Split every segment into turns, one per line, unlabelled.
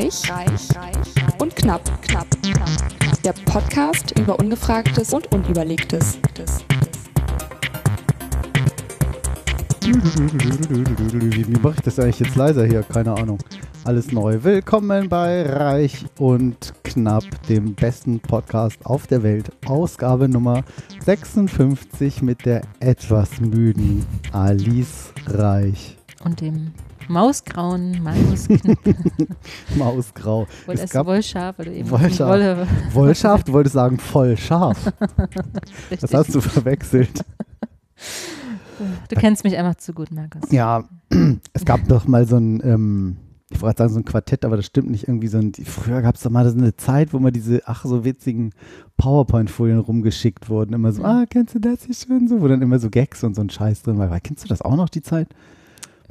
Reich, reich, reich und knapp, knapp, knapp. Der Podcast über Ungefragtes und Unüberlegtes.
Wie mache ich das eigentlich jetzt leiser hier? Keine Ahnung. Alles neu. Willkommen bei Reich und Knapp, dem besten Podcast auf der Welt. Ausgabe Nummer 56 mit der etwas müden Alice Reich.
Und dem mausgrauen Mausknapp.
Mausgrau.
Oder
Es gab-
Wollschaf, weil du eben
Wollschaf.
Wolle.
Wollschaf, du wolltest sagen voll scharf. Das hast du verwechselt.
Du kennst mich einfach zu gut, Markus.
Ja, es gab doch mal so ein, ähm, ich wollte sagen so ein Quartett, aber das stimmt nicht. Irgendwie so ein, früher gab es doch mal so eine Zeit, wo mal diese, ach so witzigen PowerPoint-Folien rumgeschickt wurden. Immer so,
Mhm.
ah, kennst du das hier schön so? Wo dann immer so Gags und so ein Scheiß drin war. Kennst du das auch noch, die Zeit?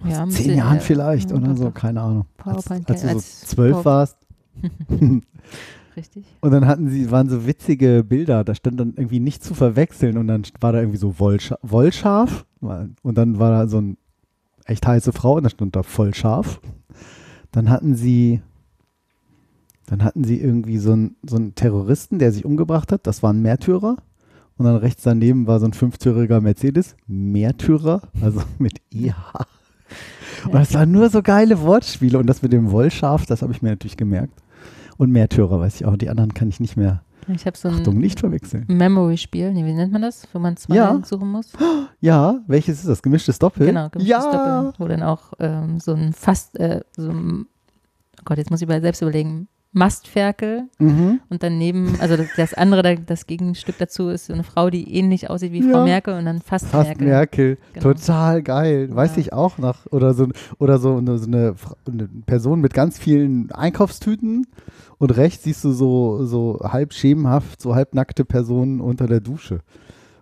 Ja,
zehn Jahren
äh,
vielleicht oder so, keine Ahnung. Als,
PowerPoint,
als du so zwölf warst.
Richtig.
Und dann hatten sie, waren so witzige Bilder, da stand dann irgendwie nicht zu verwechseln und dann war da irgendwie so Wollscha Wollschaf und dann war da so ein echt heiße Frau und da stand da voll scharf. Dann hatten sie, dann hatten sie irgendwie so einen, so einen Terroristen, der sich umgebracht hat, das war ein Märtyrer. Und dann rechts daneben war so ein 50-jähriger Mercedes, Märtyrer, also mit EH. Und das waren nur so geile Wortspiele und das mit dem Wollschaf, das habe ich mir natürlich gemerkt. Und Märtyrer weiß ich auch. Die anderen kann ich nicht mehr.
Ich habe so
Achtung,
ein
nicht verwechseln.
Memory-Spiel. Nee, wie nennt man das? Wo man zwei
Ja.
suchen muss.
Ja, welches ist das? Gemischtes Doppel?
Genau, gemischtes
ja.
Doppel. Wo dann auch ähm, so ein fast, äh, so ein, oh Gott, jetzt muss ich mal selbst überlegen, Mastferkel
Mhm.
und daneben, also das, das andere, da- das Gegenstück dazu ist so eine Frau, die ähnlich aussieht wie
Ja.
Frau Merkel und dann fast,
Fast
Merkel.
Merkel.
Genau.
Total geil. Weiß
Ja.
ich auch noch. Oder so, oder so, eine, so eine, eine Person mit ganz vielen Einkaufstüten und rechts siehst du so, so halb schemenhaft, so halbnackte Personen unter der Dusche.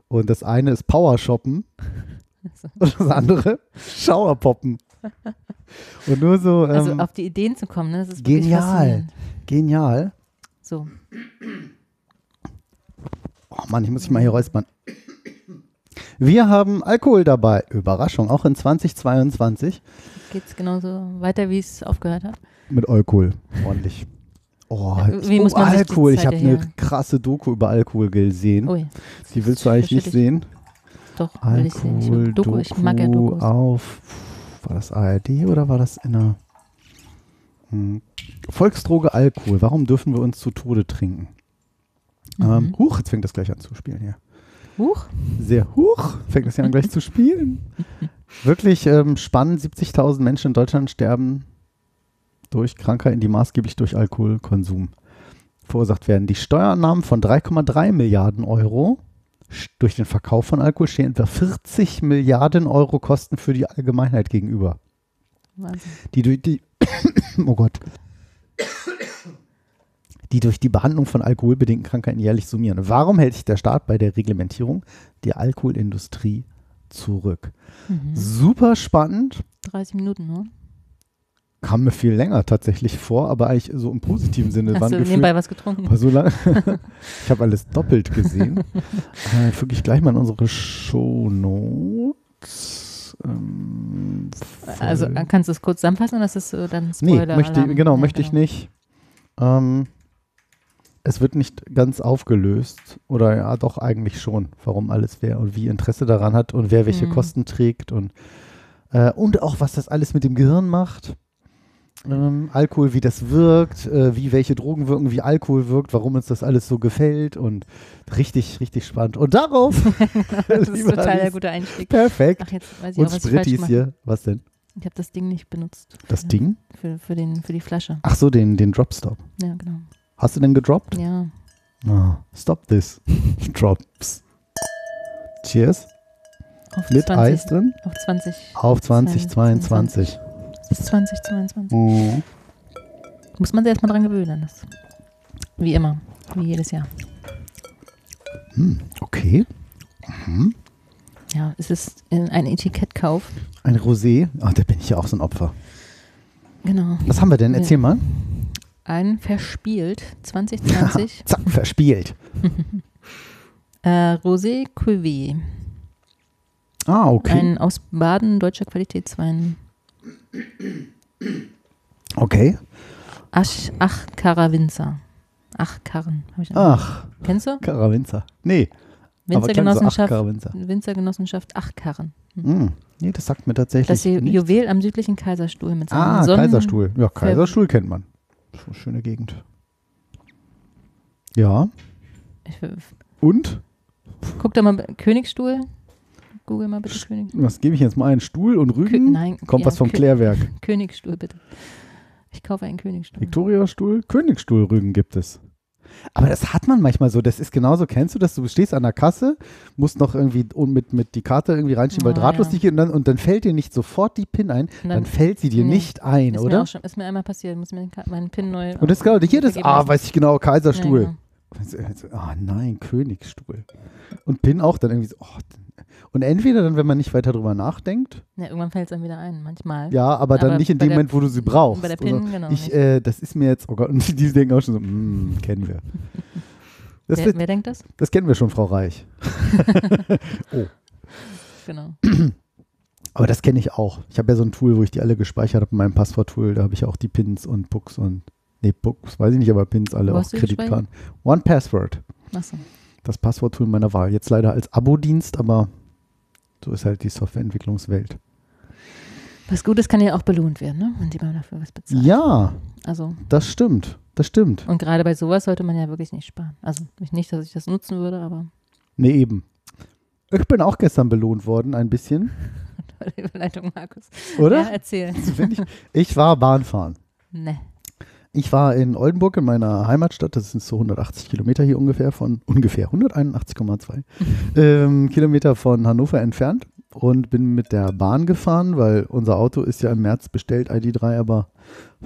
Und das eine ist Powershoppen und das andere Schauerpoppen. Und nur so
Also
ähm,
auf die Ideen zu kommen, ne? das ist
genial. Genial.
So,
Oh Mann, ich muss mich mal hier räuspern. Wir haben Alkohol dabei. Überraschung, auch in 2022
geht's genauso weiter, wie es aufgehört hat.
mit Alkohol. Ordentlich. Oh,
Wie
oh Alkohol. Ich habe eine
erhöhen?
krasse Doku über Alkohol gesehen.
Ui,
Die willst du eigentlich nicht sehen?
doch, will ich sehen. Ich,
Alkohol,
Doku, ich mag ja Dokus.
auf, war das ARD oder war das in einer hm. Volksdroge Alkohol. Warum dürfen wir uns zu Tode trinken? Ähm,
Mhm.
huch, jetzt fängt das gleich an zu spielen hier.
Huch,
Sehr hoch, fängt das ja an gleich zu spielen. Wirklich ähm, spannend, 70.000 Menschen in Deutschland sterben durch Krankheiten, die maßgeblich durch Alkoholkonsum verursacht werden. Die Steuereinnahmen von 3,3 Milliarden Euro durch den Verkauf von Alkohol stehen etwa 40 Milliarden Euro Kosten für die Allgemeinheit gegenüber.
Wahnsinn.
Die durch die, oh Gott, die durch die Behandlung von alkoholbedingten Krankheiten jährlich summieren. Warum hält sich der Staat bei der Reglementierung der Alkoholindustrie zurück?
Mhm.
Super spannend,
30 Minuten, ne?
kam mir viel länger tatsächlich vor, aber eigentlich so im positiven Sinne.
Hast du nebenbei was getrunken?
war so lang. ich habe alles doppelt gesehen. äh, Füge ich gleich mal in unsere Shownotes. Ähm,
Also kannst du es kurz zusammenfassen oder ist das dann
Nee,
Spoiler?
möchte,
Alarm?
genau,
Ja,
möchte ich nicht. Ähm, es wird nicht ganz aufgelöst. Oder ja, doch eigentlich schon, warum alles wer und wie Interesse daran hat und wer welche
Mhm.
Kosten trägt und, äh, und auch, was das alles mit dem Gehirn macht. Ähm, Alkohol, wie das wirkt, äh, wie welche Drogen wirken, wie Alkohol wirkt, warum uns das alles so gefällt und richtig, richtig spannend. Und darauf,
Das ist total der
Alice,
gute Einstieg.
perfekt.
Ach, jetzt weiß ich auch,
Und
was
Sprittis
gemacht
hier, was denn?
Ich habe das Ding nicht benutzt.
Das
Ja.
Ding?
Für, für, den, für die Flasche.
Ach so, den, den Dropstop.
Ja, genau.
Hast du den gedroppt?
Ja.
Oh, stop this. Drops. Cheers.
Auf
Mit
20,
Eis drin.
Auf 20.
Auf 2022.
Bis 2022.
Mhm.
Muss man sich erstmal dran gewöhnen. Das. Wie immer. Wie jedes Jahr.
Hm, okay. Mhm.
Ja, es ist in- ein Etikettkauf.
Ein Rosé. Ach, da bin ich ja auch so ein Opfer.
Genau.
Was haben wir denn?
Ja.
Erzähl mal.
Ein verspielt 2020
Zack, verspielt.
äh, Rosé Cuvée.
Ah, okay.
Ein aus Baden deutscher Qualitätswein.
Okay.
Asch, Ach Karawinzer. Ach Karren. Hab ich
Ach,
Kennst du?
Karawinzer. Nee, ach,
Winzergenossenschaft. Winzergenossenschaft Ach Karren.
Hm. Nee, das sagt mir tatsächlich
Das
nichts.
Juwel am südlichen Kaiserstuhl mit seinem
Ah,
Sonnen
Kaiserstuhl. Ja, Kaiserstuhl kennt man. Schöne Gegend. Ja. Und?
guck da mal, Königsstuhl. Google mal bitte König.
Was gebe ich jetzt mal ein? Stuhl und
Kö
Rügen?
nein,
Kommt
ja,
was vom
Kö-
Klärwerk.
Königsstuhl bitte. Ich kaufe einen Königsstuhl.
Viktoriastuhl, Königsstuhl Rügen gibt es. Aber das hat man manchmal so. Das ist genauso. Kennst du das? Du stehst an der Kasse, musst noch irgendwie mit, mit die Karte irgendwie reinschieben, weil
Ah,
drahtlos
ja.
nicht geht und dann, und dann fällt dir nicht sofort die PIN ein.
Und
Dann, fällt sie dir
nee,
nicht ein,
ist Mir
oder?
auch schon, ist mir einmal passiert. Muss mir meinen PIN neu.
Und das genau, hier das, ah, weiß ich genau, Kaiserstuhl.
Ja, genau.
Ah nein, Königsstuhl. Und PIN auch dann irgendwie so, oh, und entweder dann, wenn man nicht weiter drüber nachdenkt,
Ja, irgendwann fällt es einem wieder ein. Manchmal.
ja, aber dann
Aber
nicht in dem
der-
Moment, wo du sie brauchst.
bei der PIN, genau,
Ich, äh, das ist mir jetzt, oh Gott, und die denken auch schon so, mm, kennen wir. Das,
wer, wer denkt das?
das kennen wir schon, Frau Reich.
Genau.
Aber das kenne ich auch. Ich habe ja so ein Tool, wo ich die alle gespeichert habe in meinem Passworttool. Da habe ich auch die Pins und Pucks und, nee, Pucks weiß ich nicht, aber Pins alle
Wo die
Kreditkarten. One Password.
Achso.
das Passworttool meiner Wahl. Jetzt leider als Abo-Dienst, aber so ist halt die Softwareentwicklungswelt.
Was Gutes kann ja auch belohnt werden, ne? wenn jemand dafür was bezahlt.
Ja,
Also,
das stimmt. Das stimmt.
und gerade bei sowas sollte man ja wirklich nicht sparen. Also nicht, dass ich das nutzen würde, aber
Nee, eben. Ich bin auch gestern belohnt worden, ein bisschen,
tolle Überleitung, Markus.
oder?
Ja, erzähl.
Ich, ich war Bahnfahren.
Ne.
Ich war in Oldenburg, in meiner Heimatstadt, das sind so 180 Kilometer hier ungefähr von, ungefähr 181,2 ähm, Kilometer von Hannover entfernt und bin mit der Bahn gefahren, weil unser Auto ist ja im März bestellt, ID3, aber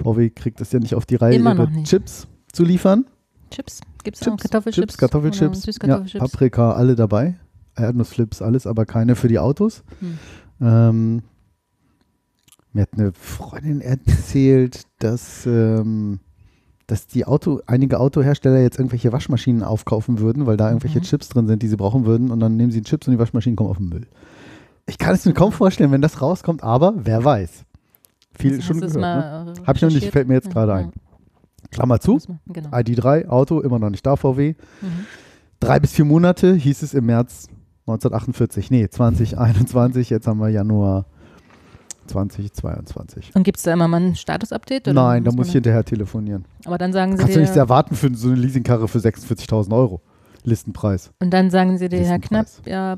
VW kriegt es ja nicht auf die Reihe,
Immer
ihre
noch nicht.
Chips zu liefern.
Chips? Gibt es auch
Chips,
Kartoffelchips?
Chips, Kartoffelchips, ja,
Süßkartoffelchips?
Paprika, alle dabei. Erdnussflips, alles, aber keine für die Autos.
Hm.
Ähm, mir hat eine Freundin erzählt, dass, ähm, dass die Auto, einige Autohersteller jetzt irgendwelche Waschmaschinen aufkaufen würden, weil da irgendwelche
Mhm.
Chips drin sind, die sie brauchen würden und dann nehmen sie Chips und die Waschmaschinen kommen auf den Müll. Ich kann es mir kaum vorstellen, wenn das rauskommt, aber wer weiß. Viel
Hast
schon gehört. Ne?
äh,
Hab ich noch nicht, fällt mir jetzt gerade
ja.
ein. Klammer zu,
Genau.
ID3, Auto, immer noch nicht da, VW.
Mhm.
Drei bis vier Monate hieß es im März 1948. Nee, 2021, jetzt haben wir Januar 2022.
Und gibt es da immer mal ein Status-Update?
Nein, da muss ich hinterher telefonieren.
Aber dann sagen sie
Kannst du
dir,
nichts erwarten für so eine Leasingkarre für 46.000 Euro. Listenpreis.
und dann sagen sie dir, Herr Knapp, ja,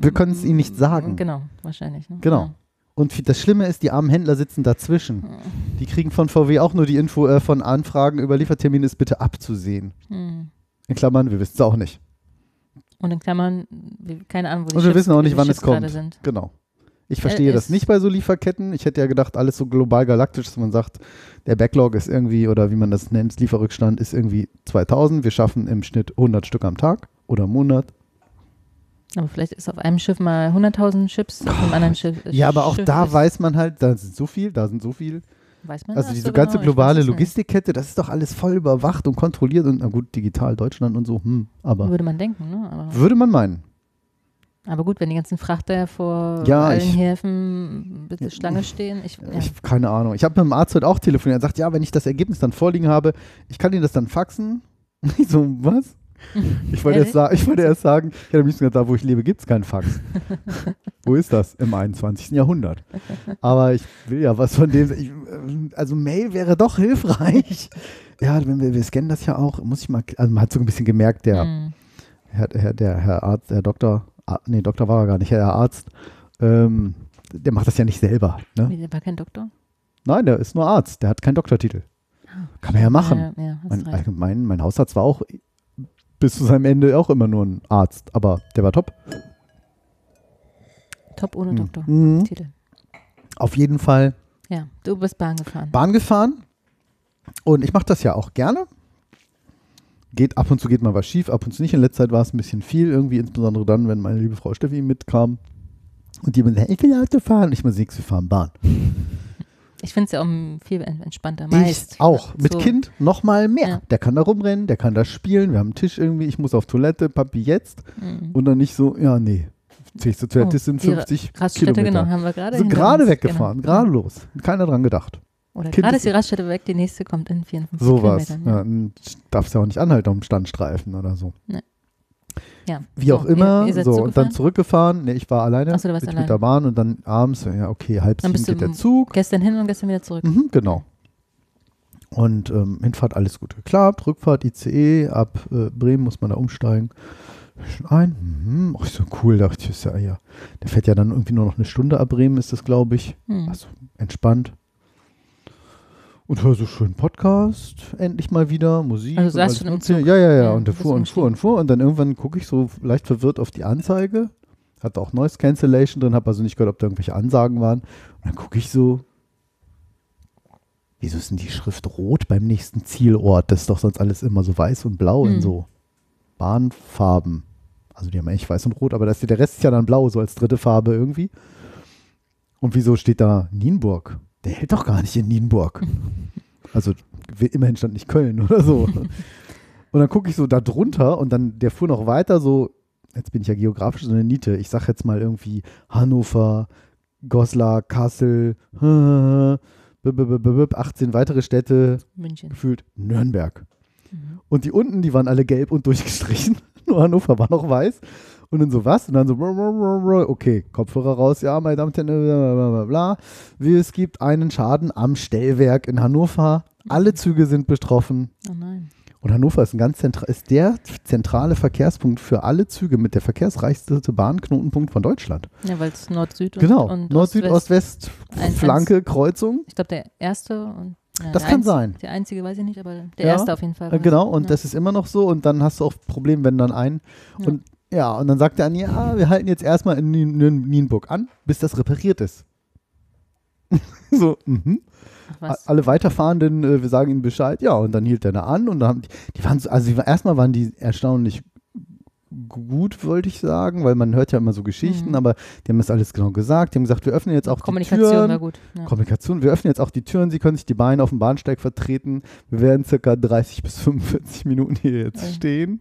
Wir können es Ihnen nicht sagen.
Genau, wahrscheinlich. Ne?
Genau. Und das Schlimme ist, die armen Händler sitzen dazwischen.
Ja.
Die kriegen von VW auch nur die Info äh, von Anfragen über Liefertermin ist bitte abzusehen.
Hm.
In Klammern, wir wissen es auch nicht.
Und in Klammern, keine Ahnung, wo die
Und wir
Chips-
wissen auch nicht, wann es kommt.
Sind.
Genau. Ich verstehe
Äh,
das nicht bei so Lieferketten. Ich hätte ja gedacht, alles so global galaktisch, dass man sagt, der Backlog ist irgendwie, oder wie man das nennt, Lieferrückstand ist irgendwie 2000. Wir schaffen im Schnitt 100 Stück am Tag oder im Monat.
Aber vielleicht ist auf einem Schiff mal 100.000 Chips, auf einem anderen Schiff.
Ja, aber auch
Schiff
da
ist,
weiß man halt, da sind so viel, da sind so viel.
weiß man
Also diese
so
ganze
genau?
Globale. Logistikkette, das ist doch alles voll überwacht und kontrolliert und na gut, digital Deutschland und so, hm, aber
Würde man denken, ne? Aber,
würde man meinen.
Aber gut, wenn die ganzen Frachter vor
Ja,
allen
ich-
Häfen bitte Schlange stehen. Ich, ja.
Ich, keine Ahnung. Ich habe mit dem Arzt heute auch telefoniert. Er sagt, ja, wenn ich das Ergebnis dann vorliegen habe, ich kann Ihnen das dann faxen. Ich so, was? Ich wollte, erst, sa ich wollte erst sagen, ich hätte am liebsten gesagt, da wo ich lebe, gibt es keinen Fax. wo ist das? Im 21. Jahrhundert. Aber ich will ja was von dem. Ich, äh, also Mail wäre doch hilfreich. Ja, wenn wir, wir scannen das ja auch, muss ich mal, also man hat so ein bisschen gemerkt, der,
Hm.
Herr, Herr, der Herr Arzt, Herr Doktor, nee, Doktor war er gar nicht, Herr Arzt, ähm, der macht das ja nicht selber. Ne?
Wie, Der war kein Doktor?
Nein, der ist nur Arzt, der hat keinen Doktortitel. Kann man ja machen.
Ja, ja,
Mein, allgemein, mein Hausarzt war auch bis zu seinem Ende auch immer nur ein Arzt, aber der war top.
Top ohne
Mhm.
Doktor.
Mhm. Auf jeden Fall
Ja, du bist Bahn gefahren.
Bahn gefahren und ich mache das ja auch gerne. Geht ab und zu geht mal was schief, ab und zu nicht. In letzter Zeit war es ein bisschen viel, irgendwie insbesondere dann, wenn meine liebe Frau Steffi mitkam und die immer sagt, ich will Auto fahren. Ich mal nix, wir fahren Bahn.
Ich finde es ja auch viel en- entspannter. Meist.
Ich auch. Mit
So.
Kind noch mal mehr.
Ja.
Der kann da rumrennen, der kann da spielen. Wir haben einen Tisch irgendwie. Ich muss auf Toilette, Papi jetzt.
Mhm.
Und dann nicht so, ja, nee. Du Toilette
Oh,
sind
die
50
Raststätte,
Kilometer.
genau, haben wir gerade hinter
gerade weggefahren,
Genau.
gerade los. Keiner dran gedacht.
Oder
Kind
gerade
ist-
die Raststätte weg, die nächste kommt in 54
Sowas.
Kilometern.
Ja, dann darfst ja auch nicht anhalten am Standstreifen oder so.
Ja.
Wie
So,
auch immer.
Ihr, ihr
so, und dann zurückgefahren. Nee, ich war alleine
so,
mit,
alleine.
der Bahn und dann abends, ja, okay, halb
Dann
sieben
bist du
geht der Zug.
Gestern hin und gestern wieder zurück.
Mhm, genau. Und ähm, Hinfahrt alles gut geklappt. Rückfahrt ICE, ab äh, Bremen muss man da umsteigen. Ein. Mhm. Ach, so cool, dachte ich, ist ja, ja. Der fährt ja dann irgendwie nur noch eine Stunde ab Bremen, ist das, glaube ich.
Hm.
Also entspannt. Und höre so schön Podcast, endlich mal wieder, Musik.
Also
alles
schon im. Zug?
Ja, ja, ja. Und der fuhr und fuhr und fuhr. Und dann irgendwann gucke ich so leicht verwirrt auf die Anzeige. Hatte auch Noise Cancellation drin, habe also nicht gehört, ob da irgendwelche Ansagen waren. Und dann gucke ich so, wieso ist denn die Schrift rot beim nächsten Zielort? Das ist doch sonst alles immer so weiß und blau in
Hm.
so Bahnfarben. Also die haben eigentlich weiß und rot, aber das, der Rest ist ja dann blau, so als dritte Farbe irgendwie. Und wieso steht da Nienburg? Der hält doch gar nicht in Nienburg. Also immerhin stand nicht Köln oder so. Und dann gucke ich so da drunter und dann, der fuhr noch weiter so, jetzt bin ich ja geografisch so eine Niete, ich sag jetzt mal irgendwie Hannover, Goslar, Kassel, b- b- b- b- b- 18 weitere Städte,
München.
gefühlt Nürnberg.
Mhm.
Und die unten, die waren alle gelb und durchgestrichen. Nur Hannover war noch weiß. Und dann so was? Und dann so, okay, Kopfhörer raus, ja, meine Damen und Herren, bla, bla, bla, bla. Wie, Es gibt einen Schaden am Stellwerk in Hannover. Alle Züge sind betroffen.
Oh nein.
Und Hannover ist, ein ganz zentra ist der zentrale Verkehrspunkt für alle Züge mit der verkehrsreichste Bahnknotenpunkt von Deutschland.
Ja, weil es Nord-Süd und,
Genau,
und
Nord, Süd, Ost, West,
Ein-
Flanke, Kreuzung.
Ich glaube, der erste und. Ja,
Das kann sein.
Der einzige weiß ich nicht, aber der
Ja,
erste auf jeden Fall.
Äh, genau, und
ja.
das ist immer noch so. Und dann hast du auch Probleme, wenn dann ein. Und ja, und dann sagt er an, ja, wir halten jetzt erstmal in Nien- Nien- Nienburg an, bis das repariert ist. so, mhm.
Was?
Alle Weiterfahrenden, äh, wir sagen ihnen Bescheid, ja, und dann hielt er da an und dann haben die, die waren so, also erstmal waren die erstaunlich gut, wollte ich sagen, weil man hört ja immer so Geschichten,
Mhm.
aber die haben das alles genau gesagt. Die haben gesagt, wir öffnen jetzt auch die
Kommunikation
Türen.
war gut. Ja.
Kommunikation. Wir öffnen jetzt auch die Türen. Sie können sich die Beine auf dem Bahnsteig vertreten. Wir werden circa 30 bis 45 Minuten hier jetzt
Okay.
stehen.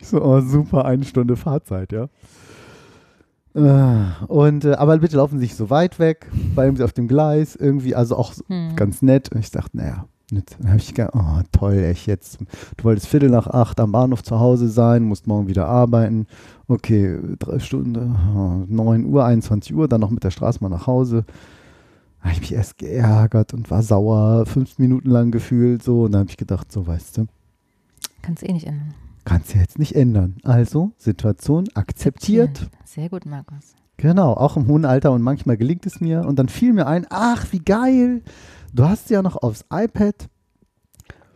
Ich so, oh, super, eine Stunde Fahrzeit, ja. Äh, Und, äh, aber bitte laufen Sie nicht so weit weg, bleiben Sie auf dem Gleis, irgendwie, also auch so
Hm.
ganz nett. Und ich dachte, naja, dann habe ich gedacht, oh toll, echt jetzt. Du wolltest Viertel nach acht am Bahnhof zu Hause sein, musst morgen wieder arbeiten. Okay, drei Stunden, oh, 9 Uhr, 21 Uhr, dann noch mit der Straßenbahn nach Hause. Da habe ich mich erst geärgert und war sauer, fünf Minuten lang gefühlt so. Und dann habe ich gedacht, so weißt du,
Kannst du eh nicht ändern.
kannst du jetzt nicht ändern. Also, Situation akzeptiert.
Sehr gut, Markus.
Genau, auch im hohen Alter und manchmal gelingt es mir. Und dann fiel mir ein, ach, wie geil. Du hast ja noch aufs iPad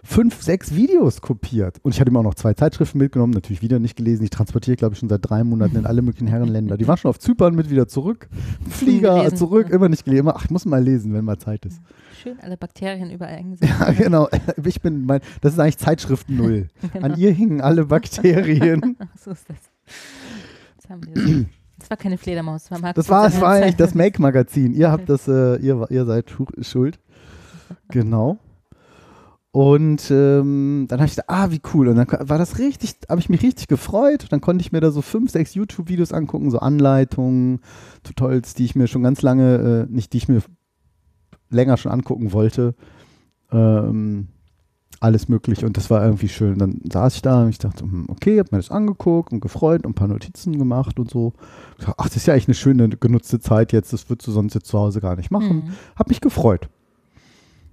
fünf, sechs Videos kopiert. Und ich hatte mir auch noch zwei Zeitschriften mitgenommen, natürlich wieder nicht gelesen. Ich transportiere, glaube ich, schon seit drei Monaten in alle möglichen Herrenländer. Die waren schon auf Zypern mit wieder zurück. Flieger zurück, immer nicht gelesen. Immer, Ach, ich muss mal lesen, wenn mal Zeit ist.
Schön alle Bakterien überall eingesetzt.
Ja, genau. Ich bin mein, das ist eigentlich Zeitschrift Null.
Genau.
An ihr hingen alle Bakterien.
Ach, so ist das. Das haben wir. Das, war keine Fledermaus, das war Markus.
Das war, das war eigentlich das Make-Magazin. Ihr habt das, äh, ihr, ihr seid schu- schuld. Genau. Und ähm, dann habe ich gedacht, ah, wie cool. Und dann war das richtig, habe ich mich richtig gefreut. Dann konnte ich mir da so fünf, sechs YouTube-Videos angucken, so Anleitungen, Tutorials, die ich mir schon ganz lange, äh, nicht die ich mir länger schon angucken wollte. Ähm, alles möglich und das war irgendwie schön. Dann saß ich da und ich dachte, hm, okay, hab mir das angeguckt und gefreut und ein paar Notizen gemacht und so. Dachte, Ach, das ist ja eigentlich eine schöne genutzte Zeit jetzt, das würdest du sonst jetzt zu Hause gar nicht machen.
Mhm.
Hab mich gefreut.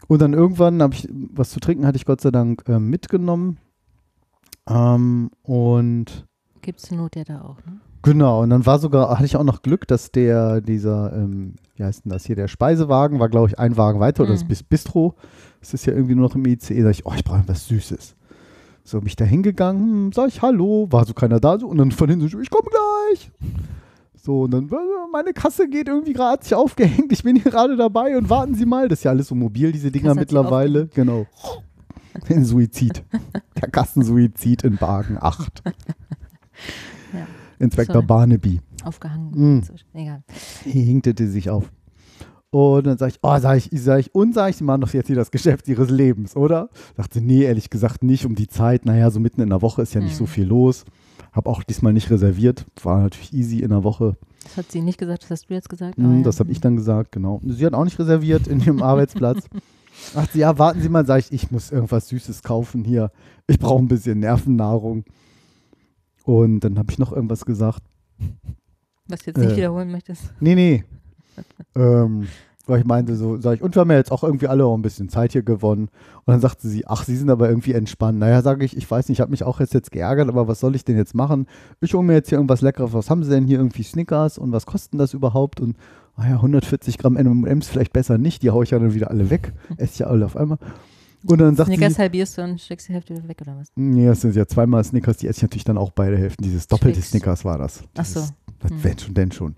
Und dann irgendwann habe ich was zu trinken, hatte ich Gott sei Dank äh, mitgenommen. Ähm, und
Gibt es Not ja da auch, ne?
Genau, und dann war sogar, hatte ich auch noch Glück, dass der, dieser, ähm, wie heißt denn das hier, der Speisewagen war, glaube ich, ein Wagen weiter oder das
Mhm.
Bis Bistro. Das ist ja irgendwie nur noch im ICE. Da dachte ich, oh, ich brauche was Süßes. So bin ich da hingegangen, sag ich Hallo, war so keiner da, so, und dann von hinten so, ich komme gleich. So, und dann, meine Kasse geht irgendwie gerade, hat sich aufgehängt, ich bin hier gerade dabei und warten Sie mal. Das ist ja alles so mobil, diese Dinger mittlerweile. Genau. Ein Suizid. Der Kassensuizid in Wagen 8.
Ja.
Inspektor
Sorry.
Barnaby.
Aufgehangen.
Mhm.
So, egal.
Hier hinkte sich auf. Und dann sage ich, oh, sag ich, sag ich, und sag ich, Sie machen doch jetzt hier das Geschäft Ihres Lebens, oder? Dachte, nee, ehrlich gesagt nicht um die Zeit. Naja, so mitten in der Woche ist ja nicht so
Mhm.
viel los. Habe auch diesmal nicht reserviert. War natürlich easy in der Woche.
Das hat sie nicht gesagt, das hast du jetzt gesagt. Ja.
das habe ich dann gesagt, genau. Sie hat auch nicht reserviert in ihrem Arbeitsplatz. Ach sie, ja, warten Sie mal, sag ich, ich muss irgendwas Süßes kaufen hier. Ich brauche ein bisschen Nervennahrung. Und dann habe ich noch irgendwas gesagt.
Was du jetzt nicht
Äh.
wiederholen möchtest.
Nee, nee. ähm, weil ich meinte so, sag ich, und wir haben ja jetzt auch irgendwie alle auch ein bisschen Zeit hier gewonnen. Und dann sagte sie, ach, Sie sind aber irgendwie entspannt. Naja, sage ich, ich weiß nicht, ich habe mich auch jetzt, jetzt geärgert, aber was soll ich denn jetzt machen? Ich hole mir jetzt hier irgendwas Leckeres. Was haben Sie denn hier irgendwie Snickers und was kosten das überhaupt? Und naja, 140 Gramm M&M's vielleicht besser nicht, die haue ich ja dann wieder alle weg. Esse ich ja alle auf einmal. Und dann sagt
Snickers
sie,
halbierst du und steckst die Hälfte wieder weg, oder was?
nee, das sind ja zweimal Snickers, die esse ich natürlich dann auch beide Hälften. Dieses doppelte
Twix.
Snickers war das.
Ach so.
Dieses- Das
Hm.
wenn schon, denn schon.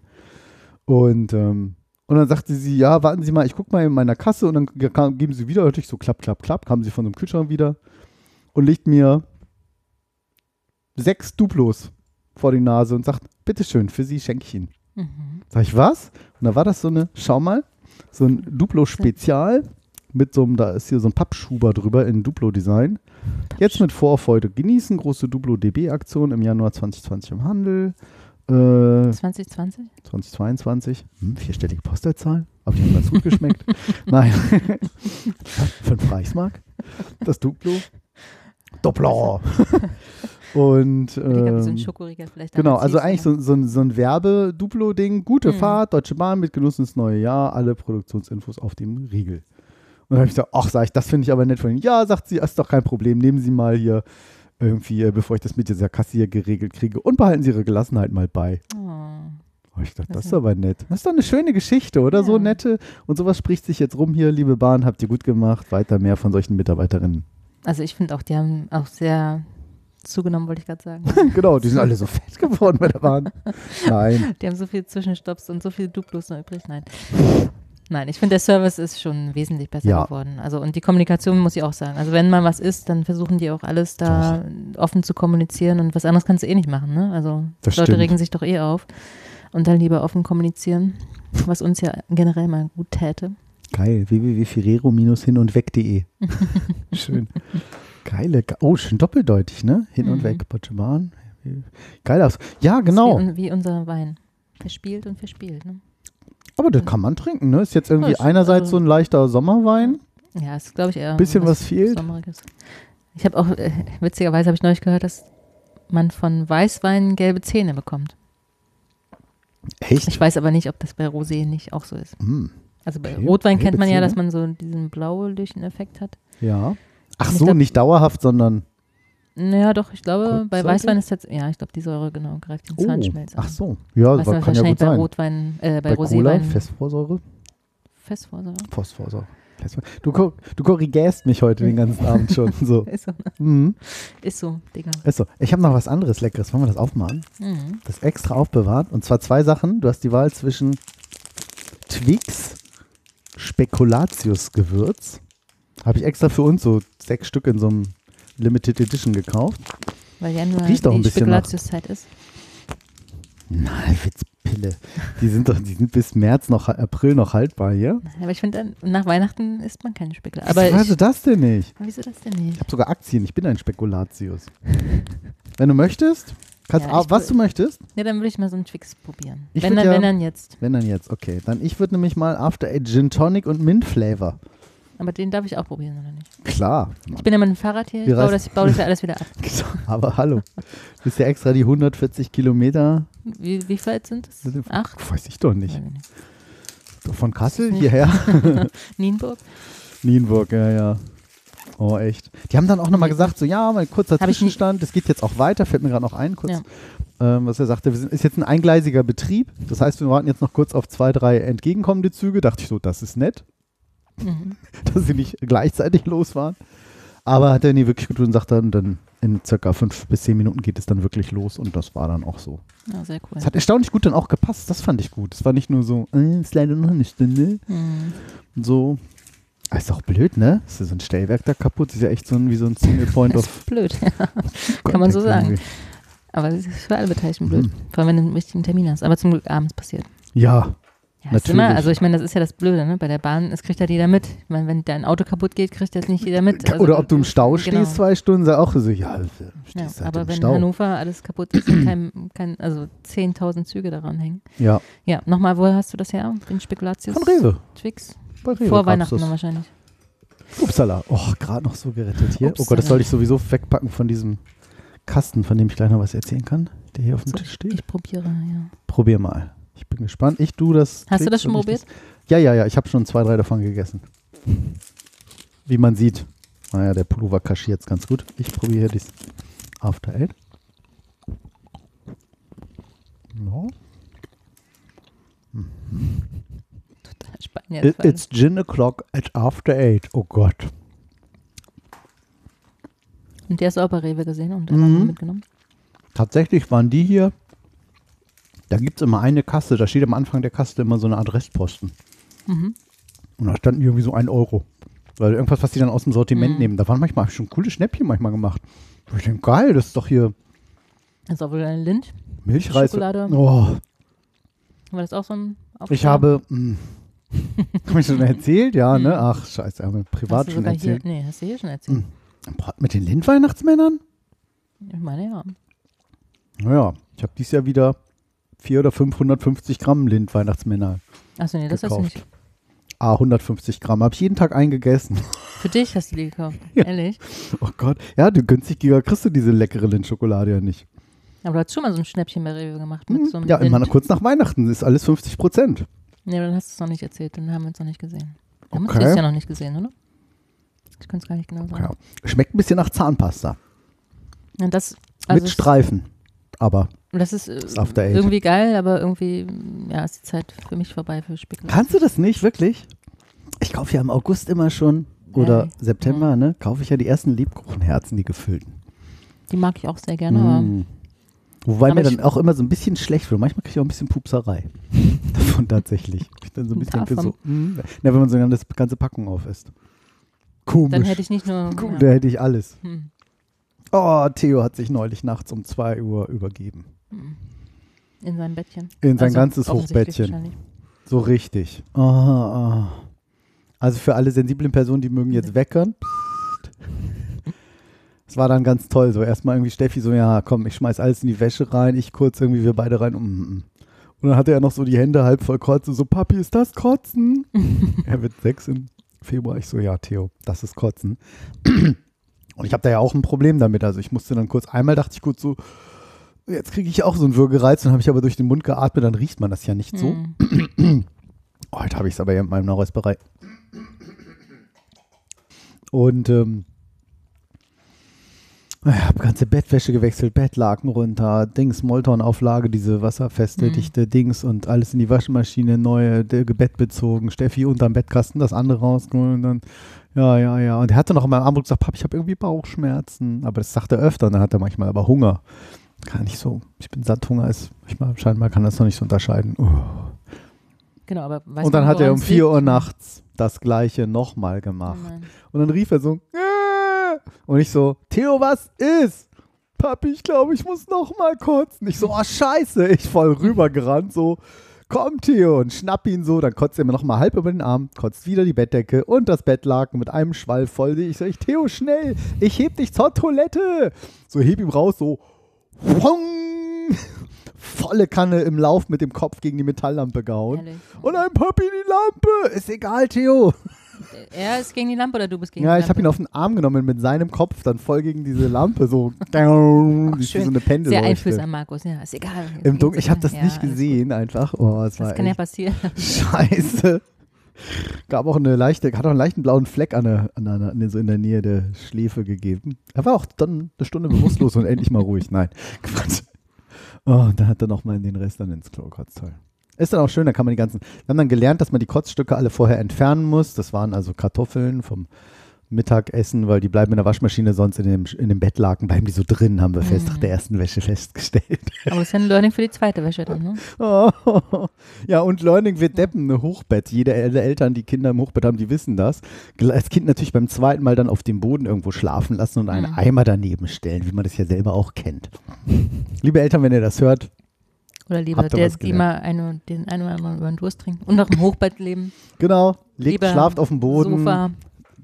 Und, ähm, und dann sagte sie, ja, warten Sie mal, ich gucke mal in meiner Kasse und dann kam, geben sie wieder, natürlich so klapp, klapp, klapp, kamen sie von so einem Kühlschrank wieder und legt mir sechs Duplos vor die Nase und sagt, bitteschön, für Sie schenke ich Ihnen.
Mhm.
Sag ich, was? Und da war das so eine, schau mal, so ein Duplo-Spezial mit so einem, da ist hier so ein Pappschuber drüber in Duplo-Design. Jetzt mit Vorfreude genießen, große Duplo-DB-Aktion im Januar 2020 im Handel. Äh,
2020?
2022. Hm, vierstellige Postleitzahl. Aber die haben ganz gut geschmeckt. Nein. Fünf Reichsmark. Das Duplo. Doppler. Und
Ich glaube, so ein
ähm,
vielleicht.
genau, also eigentlich so, so, ein- so ein Werbe-Duplo-Ding. Gute
Mhm.
Fahrt, Deutsche Bahn mit Genuss ins neue Jahr. Alle Produktionsinfos auf dem Riegel. Und dann habe ich gesagt, ach, sag ich, das finde ich aber nett von Ihnen. Ja, sagt sie, ist doch kein Problem. Nehmen Sie mal hier irgendwie, äh, bevor ich das mit dieser Kasse hier geregelt kriege. Und behalten Sie Ihre Gelassenheit mal bei.
Oh.
Oh, ich dachte,
Das
das
ist
aber nett. Das ist doch eine schöne Geschichte, oder? So
Ja.
nette. Und sowas spricht sich jetzt rum hier, liebe Bahn, habt ihr gut gemacht. Weiter mehr von solchen Mitarbeiterinnen.
Also ich finde auch, die haben auch sehr zugenommen, wollte ich gerade sagen.
genau, die sind alle so fett geworden bei der Bahn. Nein.
Die haben so viel Zwischenstopps und so viele Duplos noch übrig. Nein. Nein, ich finde, der Service ist schon wesentlich besser
Ja.
geworden. Also und die Kommunikation muss ich auch sagen. Also wenn mal was ist, dann versuchen die auch alles da offen zu kommunizieren und was anderes kannst du eh nicht machen. Ne? Also
Das
Leute
stimmt.
regen sich doch eh auf und dann lieber offen kommunizieren, was uns ja generell mal gut täte.
Geil. www.ferrero-hin und weg.de. Schön. Geile. Ge oh, schön doppeldeutig, ne? Hin und
Mhm.
weg. Deutsche Bahn. Geil aus. Ja, genau.
Wie, wie unser Wein. Verspielt und verspielt. Ne?
Aber das kann man trinken, ne? Ist jetzt irgendwie
Ja,
einerseits
also-
so ein leichter Sommerwein.
Ja, ist glaube ich eher
Bisschen was fehlt.
Sommeriges. Ich habe auch, äh, witzigerweise habe ich neulich gehört, dass man von Weißwein gelbe Zähne bekommt.
Echt?
Ich weiß aber nicht, ob das bei Rosé nicht auch so ist.
Hm.
Also bei
Okay,
Rotwein kennt man ja, dass man so diesen Blaulichten-Effekt hat.
Ja. Ach so,
glaub-
nicht dauerhaft, sondern.
Naja, doch, ich glaube, bei
Kurzsäure?
Weißwein ist das, ja, ich glaube, die Säure, genau, greift den
Oh,
Zahnschmelz an.
ach so. Ja, das kann ja
wahrscheinlich
gut
bei
sein.
Rotwein, äh, bei,
Bei Cola,
Roséwein
Phosphorsäure?
Phosphorsäure.
Phosphorsäure. Phosphor- Du, ko- du korrigierst mich heute den ganzen Abend schon. So.
Ist so,
Mhm.
ist so, Digga.
Ist so. Ich habe noch was anderes Leckeres. Wollen wir das aufmachen?
Mhm.
Das extra aufbewahrt. Und zwar zwei Sachen. Du hast die Wahl zwischen Twix Spekulatius-Gewürz. Habe ich extra für uns so sechs Stück in so einem Limited Edition gekauft.
Weil ja nur
Riecht auch
die
ein bisschen nach-
Spekulatiuszeit ist.
Nein, Witzpille. Die sind doch, die sind bis März noch, April noch haltbar hier.
Aber ich finde, nach Weihnachten isst man keine Spekulatius.
Aber du
ich,
das denn nicht?
wieso das denn nicht?
Ich habe sogar Aktien. Ich bin ein Spekulatius. Wenn du möchtest, kannst
Ja,
au-
ich
was du möchtest.
Ja, dann würde ich mal so einen Twix probieren.
Ich
wenn, dann,
ja-
wenn dann jetzt.
Wenn dann jetzt, okay. Dann ich würde nämlich mal After Eight Gin Tonic und Mint Flavor.
Aber den darf ich auch probieren, oder nicht?
Klar.
Ich bin ja mit dem Fahrrad hier, ich baue das, ich baue das ja alles wieder ab.
Aber hallo. Du bist ja extra die 140 Kilometer.
Wie, wie weit sind es? Acht?
Weiß ich doch nicht. Von Kassel hierher.
Nienburg?
Nienburg, ja, ja. Oh, echt. Die haben dann auch nochmal gesagt, so, ja, mal kurzer Zwischenstand, es geht jetzt auch weiter, fällt mir gerade noch ein, kurz,
Ja.
ähm, was er sagte, wir sind, ist jetzt ein eingleisiger Betrieb, das heißt, wir warten jetzt noch kurz auf zwei, drei entgegenkommende Züge, dachte ich so, das ist nett,
Mhm.
dass sie nicht gleichzeitig los waren, aber hat er nie wirklich getan und sagt dann, dann in circa fünf bis zehn Minuten geht es dann wirklich los und das war dann auch so.
Ja, sehr cool.
Es hat erstaunlich gut dann auch gepasst, das fand ich gut, es war nicht nur so, äh, ist leider noch eine Stunde,
Mhm.
und so. Ah, Ist auch blöd, ne? Ist ja so ein Stellwerk da kaputt? Ist ja echt so ein, wie so ein Single Point of
ist blöd. Kann man so sagen.
irgendwie.
Aber es ist für alle Beteiligten blöd.
Mhm.
Vor allem, wenn du einen wichtigen Termin hast. Aber zum Glück abends passiert.
Ja,
Ja, ist immer,
Natürlich.
also ich meine, das ist ja das Blöde, ne? Bei der Bahn, das kriegt ja jeder mit. Ich meine, wenn dein Auto kaputt geht, kriegt das nicht jeder mit. Also,
oder ob du im Stau
genau.
stehst zwei Stunden, sag auch so, ja,
Ja,
stehst halt
aber wenn
Stau.
Hannover alles kaputt ist und kein, kein, also 10.000 Züge daran hängen.
Ja,
Ja, nochmal, woher hast du das her? Den Spekulatius?
von Rewe.
Twix?
Bei Rewe
Vor Weihnachten dann wahrscheinlich.
Upsala. Oh, gerade noch so gerettet hier. Oh
Upsala.
Gott, das sollte ich sowieso wegpacken von diesem Kasten, von dem ich gleich noch was erzählen kann, der hier auf dem
So,
Tisch steht.
Ich probiere, ja.
Probier mal. Ich bin gespannt. Ich, du, das.
Hast du das schon probiert?
Ja, ja, ja. Ich habe schon zwei, drei davon gegessen. Wie man sieht. Naja, der Pullover kaschiert es ganz gut. Ich probiere hier dieses After Eight. No.
Total Spanien.
It, it's gin o'clock at after eight. Oh Gott.
und der du auch bei Rewe gesehen und
Mhm.
mitgenommen?
Tatsächlich waren die hier. Da gibt es immer eine Kasse. Da steht am Anfang der Kasse immer so eine Adressposten.
Mhm.
Und da standen irgendwie so ein Euro. Weil irgendwas, was die dann aus dem Sortiment
Mhm.
nehmen. Da waren manchmal ich schon coole Schnäppchen manchmal gemacht. Ich denke, geil, das ist doch hier
Das ist auch wohl eine Lind.
Milchreis.
Schokolade.
Oh,
War das auch so ein
ich
Aufschlag?
habe. Mh, habe ich schon erzählt? Ja,
Mhm.
ne? Ach, scheiße, haben wir
Hast
privat
du
schon erzählt.
Hier, nee, hast du hier schon erzählt.
Ein Brot mit den Lindweihnachtsmännern?
Ich meine, ja.
Naja, ich habe dieses Jahr wieder 400 oder 550 Gramm Lindweihnachtsmänner.
Achso, nee, das hast du
Gekauft.
nicht.
Ah, 150 Gramm. Habe ich jeden Tag eingegessen.
Für dich hast du die gekauft.
Ja.
Ehrlich?
Oh Gott. Ja, du günstig kriegst du diese leckere Lindschokolade ja nicht.
Aber du hast schon mal so ein Schnäppchen bei Rewe gemacht mit so einem
Hm, ja, immer
Lind.
noch kurz nach Weihnachten ist alles 50 Prozent.
Nee, dann hast du es noch nicht erzählt, dann haben wir uns noch nicht gesehen. Wir haben
Okay.
dieses Jahr noch nicht gesehen, oder? Ich kann es gar nicht genau sagen.
Ja. Schmeckt ein bisschen nach Zahnpasta.
Und das, also
mit Streifen. Aber
das ist äh, irgendwie geil, aber irgendwie, ja, ist die Zeit für mich vorbei für Spekulation.
kannst du das nicht wirklich? Ich kaufe ja im August immer schon oder
Ja.
September, ne? Kaufe ich ja die ersten Lebkuchenherzen, die gefüllten.
Die mag ich auch sehr gerne,
Mm. Wobei
Aber
mir dann auch immer so ein bisschen schlecht wird. Manchmal kriege ich auch ein bisschen Pupserei. Davon tatsächlich. Ich dann so ein bisschen denke so, mm, na, wenn man so eine ganze, ganze Packung auf isst. Komisch.
dann hätte ich nicht nur.
Cool,
ja.
da hätte ich alles.
Hm.
Oh, Theo hat sich neulich nachts um 2 Uhr übergeben.
In seinem Bettchen.
In sein
Also,
ganzes Hochbettchen. So richtig. Ah, ah. Also für alle sensiblen Personen, die mögen jetzt weckern. Es war dann ganz toll. So erstmal irgendwie Steffi so, ja, komm, ich schmeiß alles in die Wäsche rein, ich kurz irgendwie, wir beide rein. Und dann hatte er noch so die Hände halb voll Kotzen. So, Papi, ist das Kotzen? er wird sechs im Februar. Ich so, ja, Theo, das ist Kotzen. Und ich habe da ja auch ein Problem damit. Also ich musste dann kurz, einmal dachte ich kurz so, jetzt kriege ich auch so einen Würgereiz. Dann habe ich aber durch den Mund geatmet, dann riecht man das ja nicht so.
Hm.
Oh, heute habe ich es aber ja in meinem Räusperei. Und ähm, ich habe ganze Bettwäsche gewechselt, Bettlaken runter, Dings, Molton-Auflage, diese wasserfeste,
Mhm.
dichte Dings und alles in die Waschmaschine, neue Bett bezogen, Steffi unterm Bettkasten, das andere rausgeholt und dann, ja, ja, ja. Und er hatte noch in meinem Arm gesagt, Papa, ich habe irgendwie Bauchschmerzen. Aber das sagt er öfter und dann hat er manchmal aber Hunger. Kann nicht so, ich bin satt, Hunger ist, ich mal, scheinbar kann das noch nicht so unterscheiden. Uh.
Genau, aber weißt
Und dann
du,
hat er um
es
4
liegt?
Uhr nachts das gleiche nochmal
Oh
gemacht.
nein.
Und dann rief er so, "Äh." und ich so, Theo, was ist? Papi, ich glaube, ich muss nochmal kotzen. Ich so, oh scheiße, ich voll rübergerannt, so, komm Theo und schnapp ihn so, dann kotzt er mir nochmal halb über den Arm, kotzt wieder die Bettdecke und das Bettlaken mit einem Schwall voll. Ich so, ich, Theo, schnell, ich heb dich zur Toilette. So, heb ihm raus, so, Wong! volle Kanne im Lauf mit dem Kopf gegen die Metalllampe gehauen.
Ehrlich.
Und ein Papi die Lampe. Ist egal, Theo.
Er ist gegen die Lampe oder du bist gegen
Ja,
die
ich
Lampe?
habe ihn auf den Arm genommen mit seinem Kopf dann voll gegen diese Lampe so. wie
schön.
so eine Pendel.
Sehr einfühlsam, Markus. Ja, ist egal.
Im Dunkeln, ich habe das
Ja,
nicht gesehen einfach. Oh, war
Das kann ja passieren.
scheiße. Gab auch eine leichte, hat auch einen leichten blauen Fleck an der, an der, an der, so in der Nähe der Schläfe gegeben. Er war auch dann eine Stunde bewusstlos und endlich mal ruhig. Nein, Quatsch. Oh, dann hat er noch mal in den Rest dann ins Klo gekotzt. Toll. Ist dann auch schön, da kann man die ganzen. Wir haben dann gelernt, dass man die Kotzstücke alle vorher entfernen muss. Das waren also Kartoffeln vom Mittagessen, weil die bleiben in der Waschmaschine, sonst in dem, in dem Bettlaken bleiben die so drin, haben wir fest nach
Mhm.
der ersten Wäsche festgestellt.
Aber das ist ja ein Learning für die zweite Wäsche dann, ne?
Oh. Ja, und Learning wird deppen, eine Hochbett. Jede Eltern, die Kinder im Hochbett haben, die wissen das. Als Kind natürlich beim zweiten Mal dann auf dem Boden irgendwo schlafen lassen und einen
Mhm.
Eimer daneben stellen, wie man das ja selber auch kennt. Liebe Eltern, wenn ihr das hört,
Oder lieber
Habt
der, die
gelernt?
mal eine, den einen oder anderen über den Durst trinken. Und noch im Hochbett leben.
genau, legt,
Lieber
schlaft auf dem Boden,
Sofa.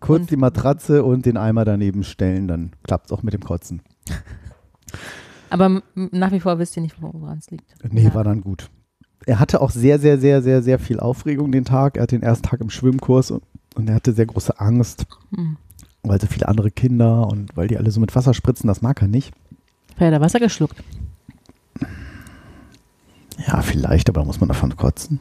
Kurz
und-
die Matratze und den Eimer daneben stellen, dann klappt es auch mit dem Kotzen.
Aber nach wie vor wisst ihr nicht, woran es liegt.
Nee, war dann gut. Er hatte auch sehr, sehr, sehr, sehr, sehr viel Aufregung den Tag. Er hat den ersten Tag im Schwimmkurs und Und er hatte sehr große Angst,
Hm.
weil so viele andere Kinder und weil die alle so mit Wasser spritzen, das mag er nicht.
Hat er Wasser geschluckt?
Ja, vielleicht, aber da muss man davon kotzen.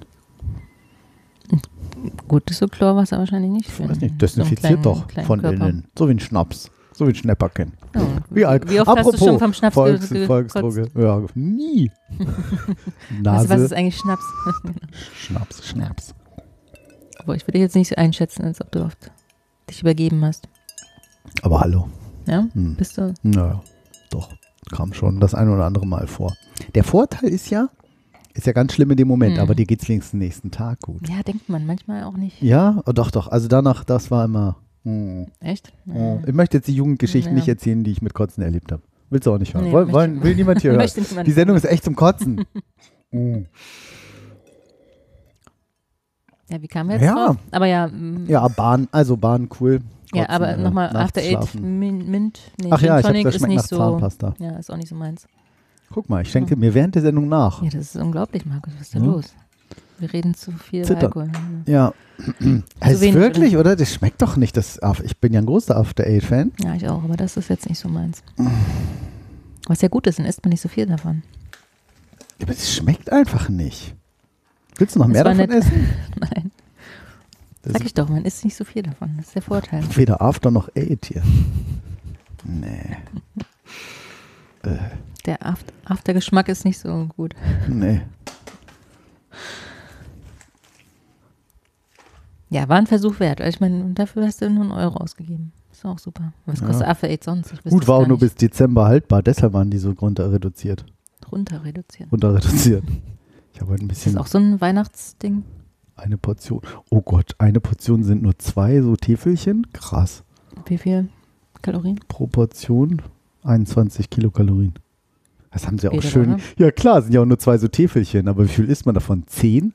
Gut, ist so Chlorwasser wahrscheinlich nicht.
Ich weiß nicht, desinfiziert doch von innen. So wie ein Schnaps. So wie ein Schnäpperchen.
Ja.
Wie, alt.
Wie oft
Apropos
hast du schon vom Schnaps
Volks,
ge-
Volksdroge. Ja, nie.
Was,
Nase.
was ist eigentlich Schnaps?
Schnaps, Schnaps.
Aber ich würde dich jetzt nicht so einschätzen, als ob du oft dich übergeben hast.
Aber hallo.
Ja?
Hm.
Bist du?
Naja, doch. Kam schon das ein oder andere Mal vor. Der Vorteil ist ja, ist ja ganz schlimm in dem Moment,
Mhm.
aber dir geht es wenigstens nächsten Tag gut.
Ja, denkt man manchmal auch nicht.
Ja, oh, doch, doch. Also danach, das war immer. mm,
Echt?
mm. Ich möchte jetzt die Jugendgeschichten
Ja.
nicht erzählen, die ich mit Kotzen erlebt habe. Willst du auch nicht hören?
Nee,
Woll, wollen, will niemand hier hören.
Niemand.
Die Sendung ist echt zum Kotzen. Mm.
Ja, wie wir jetzt
Ja.
drauf? Aber ja, mm,
Ja, Bahn, also Bahn, cool.
ja
Kotzen,
aber
äh,
nochmal After Eight Mint. Nee,
Ach ja, ich habe das
ist
schmeckt
nicht
nach
so.
Zahnpasta.
Ja, ist auch nicht so meins.
Guck mal, ich schenke mir während der Sendung nach.
Ja, das ist unglaublich, Markus. Was ist da
Ja.
los? Wir reden zu viel
Zittern.
Alkohol.
Ja. Heißt wirklich, oder? Das schmeckt doch nicht. Das, ich bin ja ein großer After Eight-Fan.
Ja, ich auch, aber das ist jetzt nicht so meins. Was ja gut ist, dann isst man nicht so viel davon.
Aber es schmeckt einfach nicht. Willst du noch
Das
mehr davon
nett.
essen?
Nein,
Das
sag ich doch, man isst nicht so viel davon. Das ist der Vorteil.
weder After noch Eight hier. Nee.
Der Aft- Aftergeschmack ist nicht so gut.
Nee.
Ja, war ein Versuch wert. Also Ich meine, dafür hast du nur einen Euro ausgegeben. Ist auch super. Was
Ja.
kostet After Eight sonst?
Gut, war auch nur bis Dezember haltbar. Deshalb waren die so runter reduziert.
runter reduzieren.
Runter reduziert. Ich habe heute ein
Ist
bisschen
das auch so ein Weihnachtsding?
eine Portion. Oh Gott, eine Portion sind nur zwei so Täfelchen. Krass.
Wie viel Kalorien?
Pro Portion 21 Kilokalorien. Das haben sie auch
Geht
schön.
aber, ne?
Ja klar, sind ja auch nur zwei so Täfelchen. Aber wie viel isst man davon? Zehn?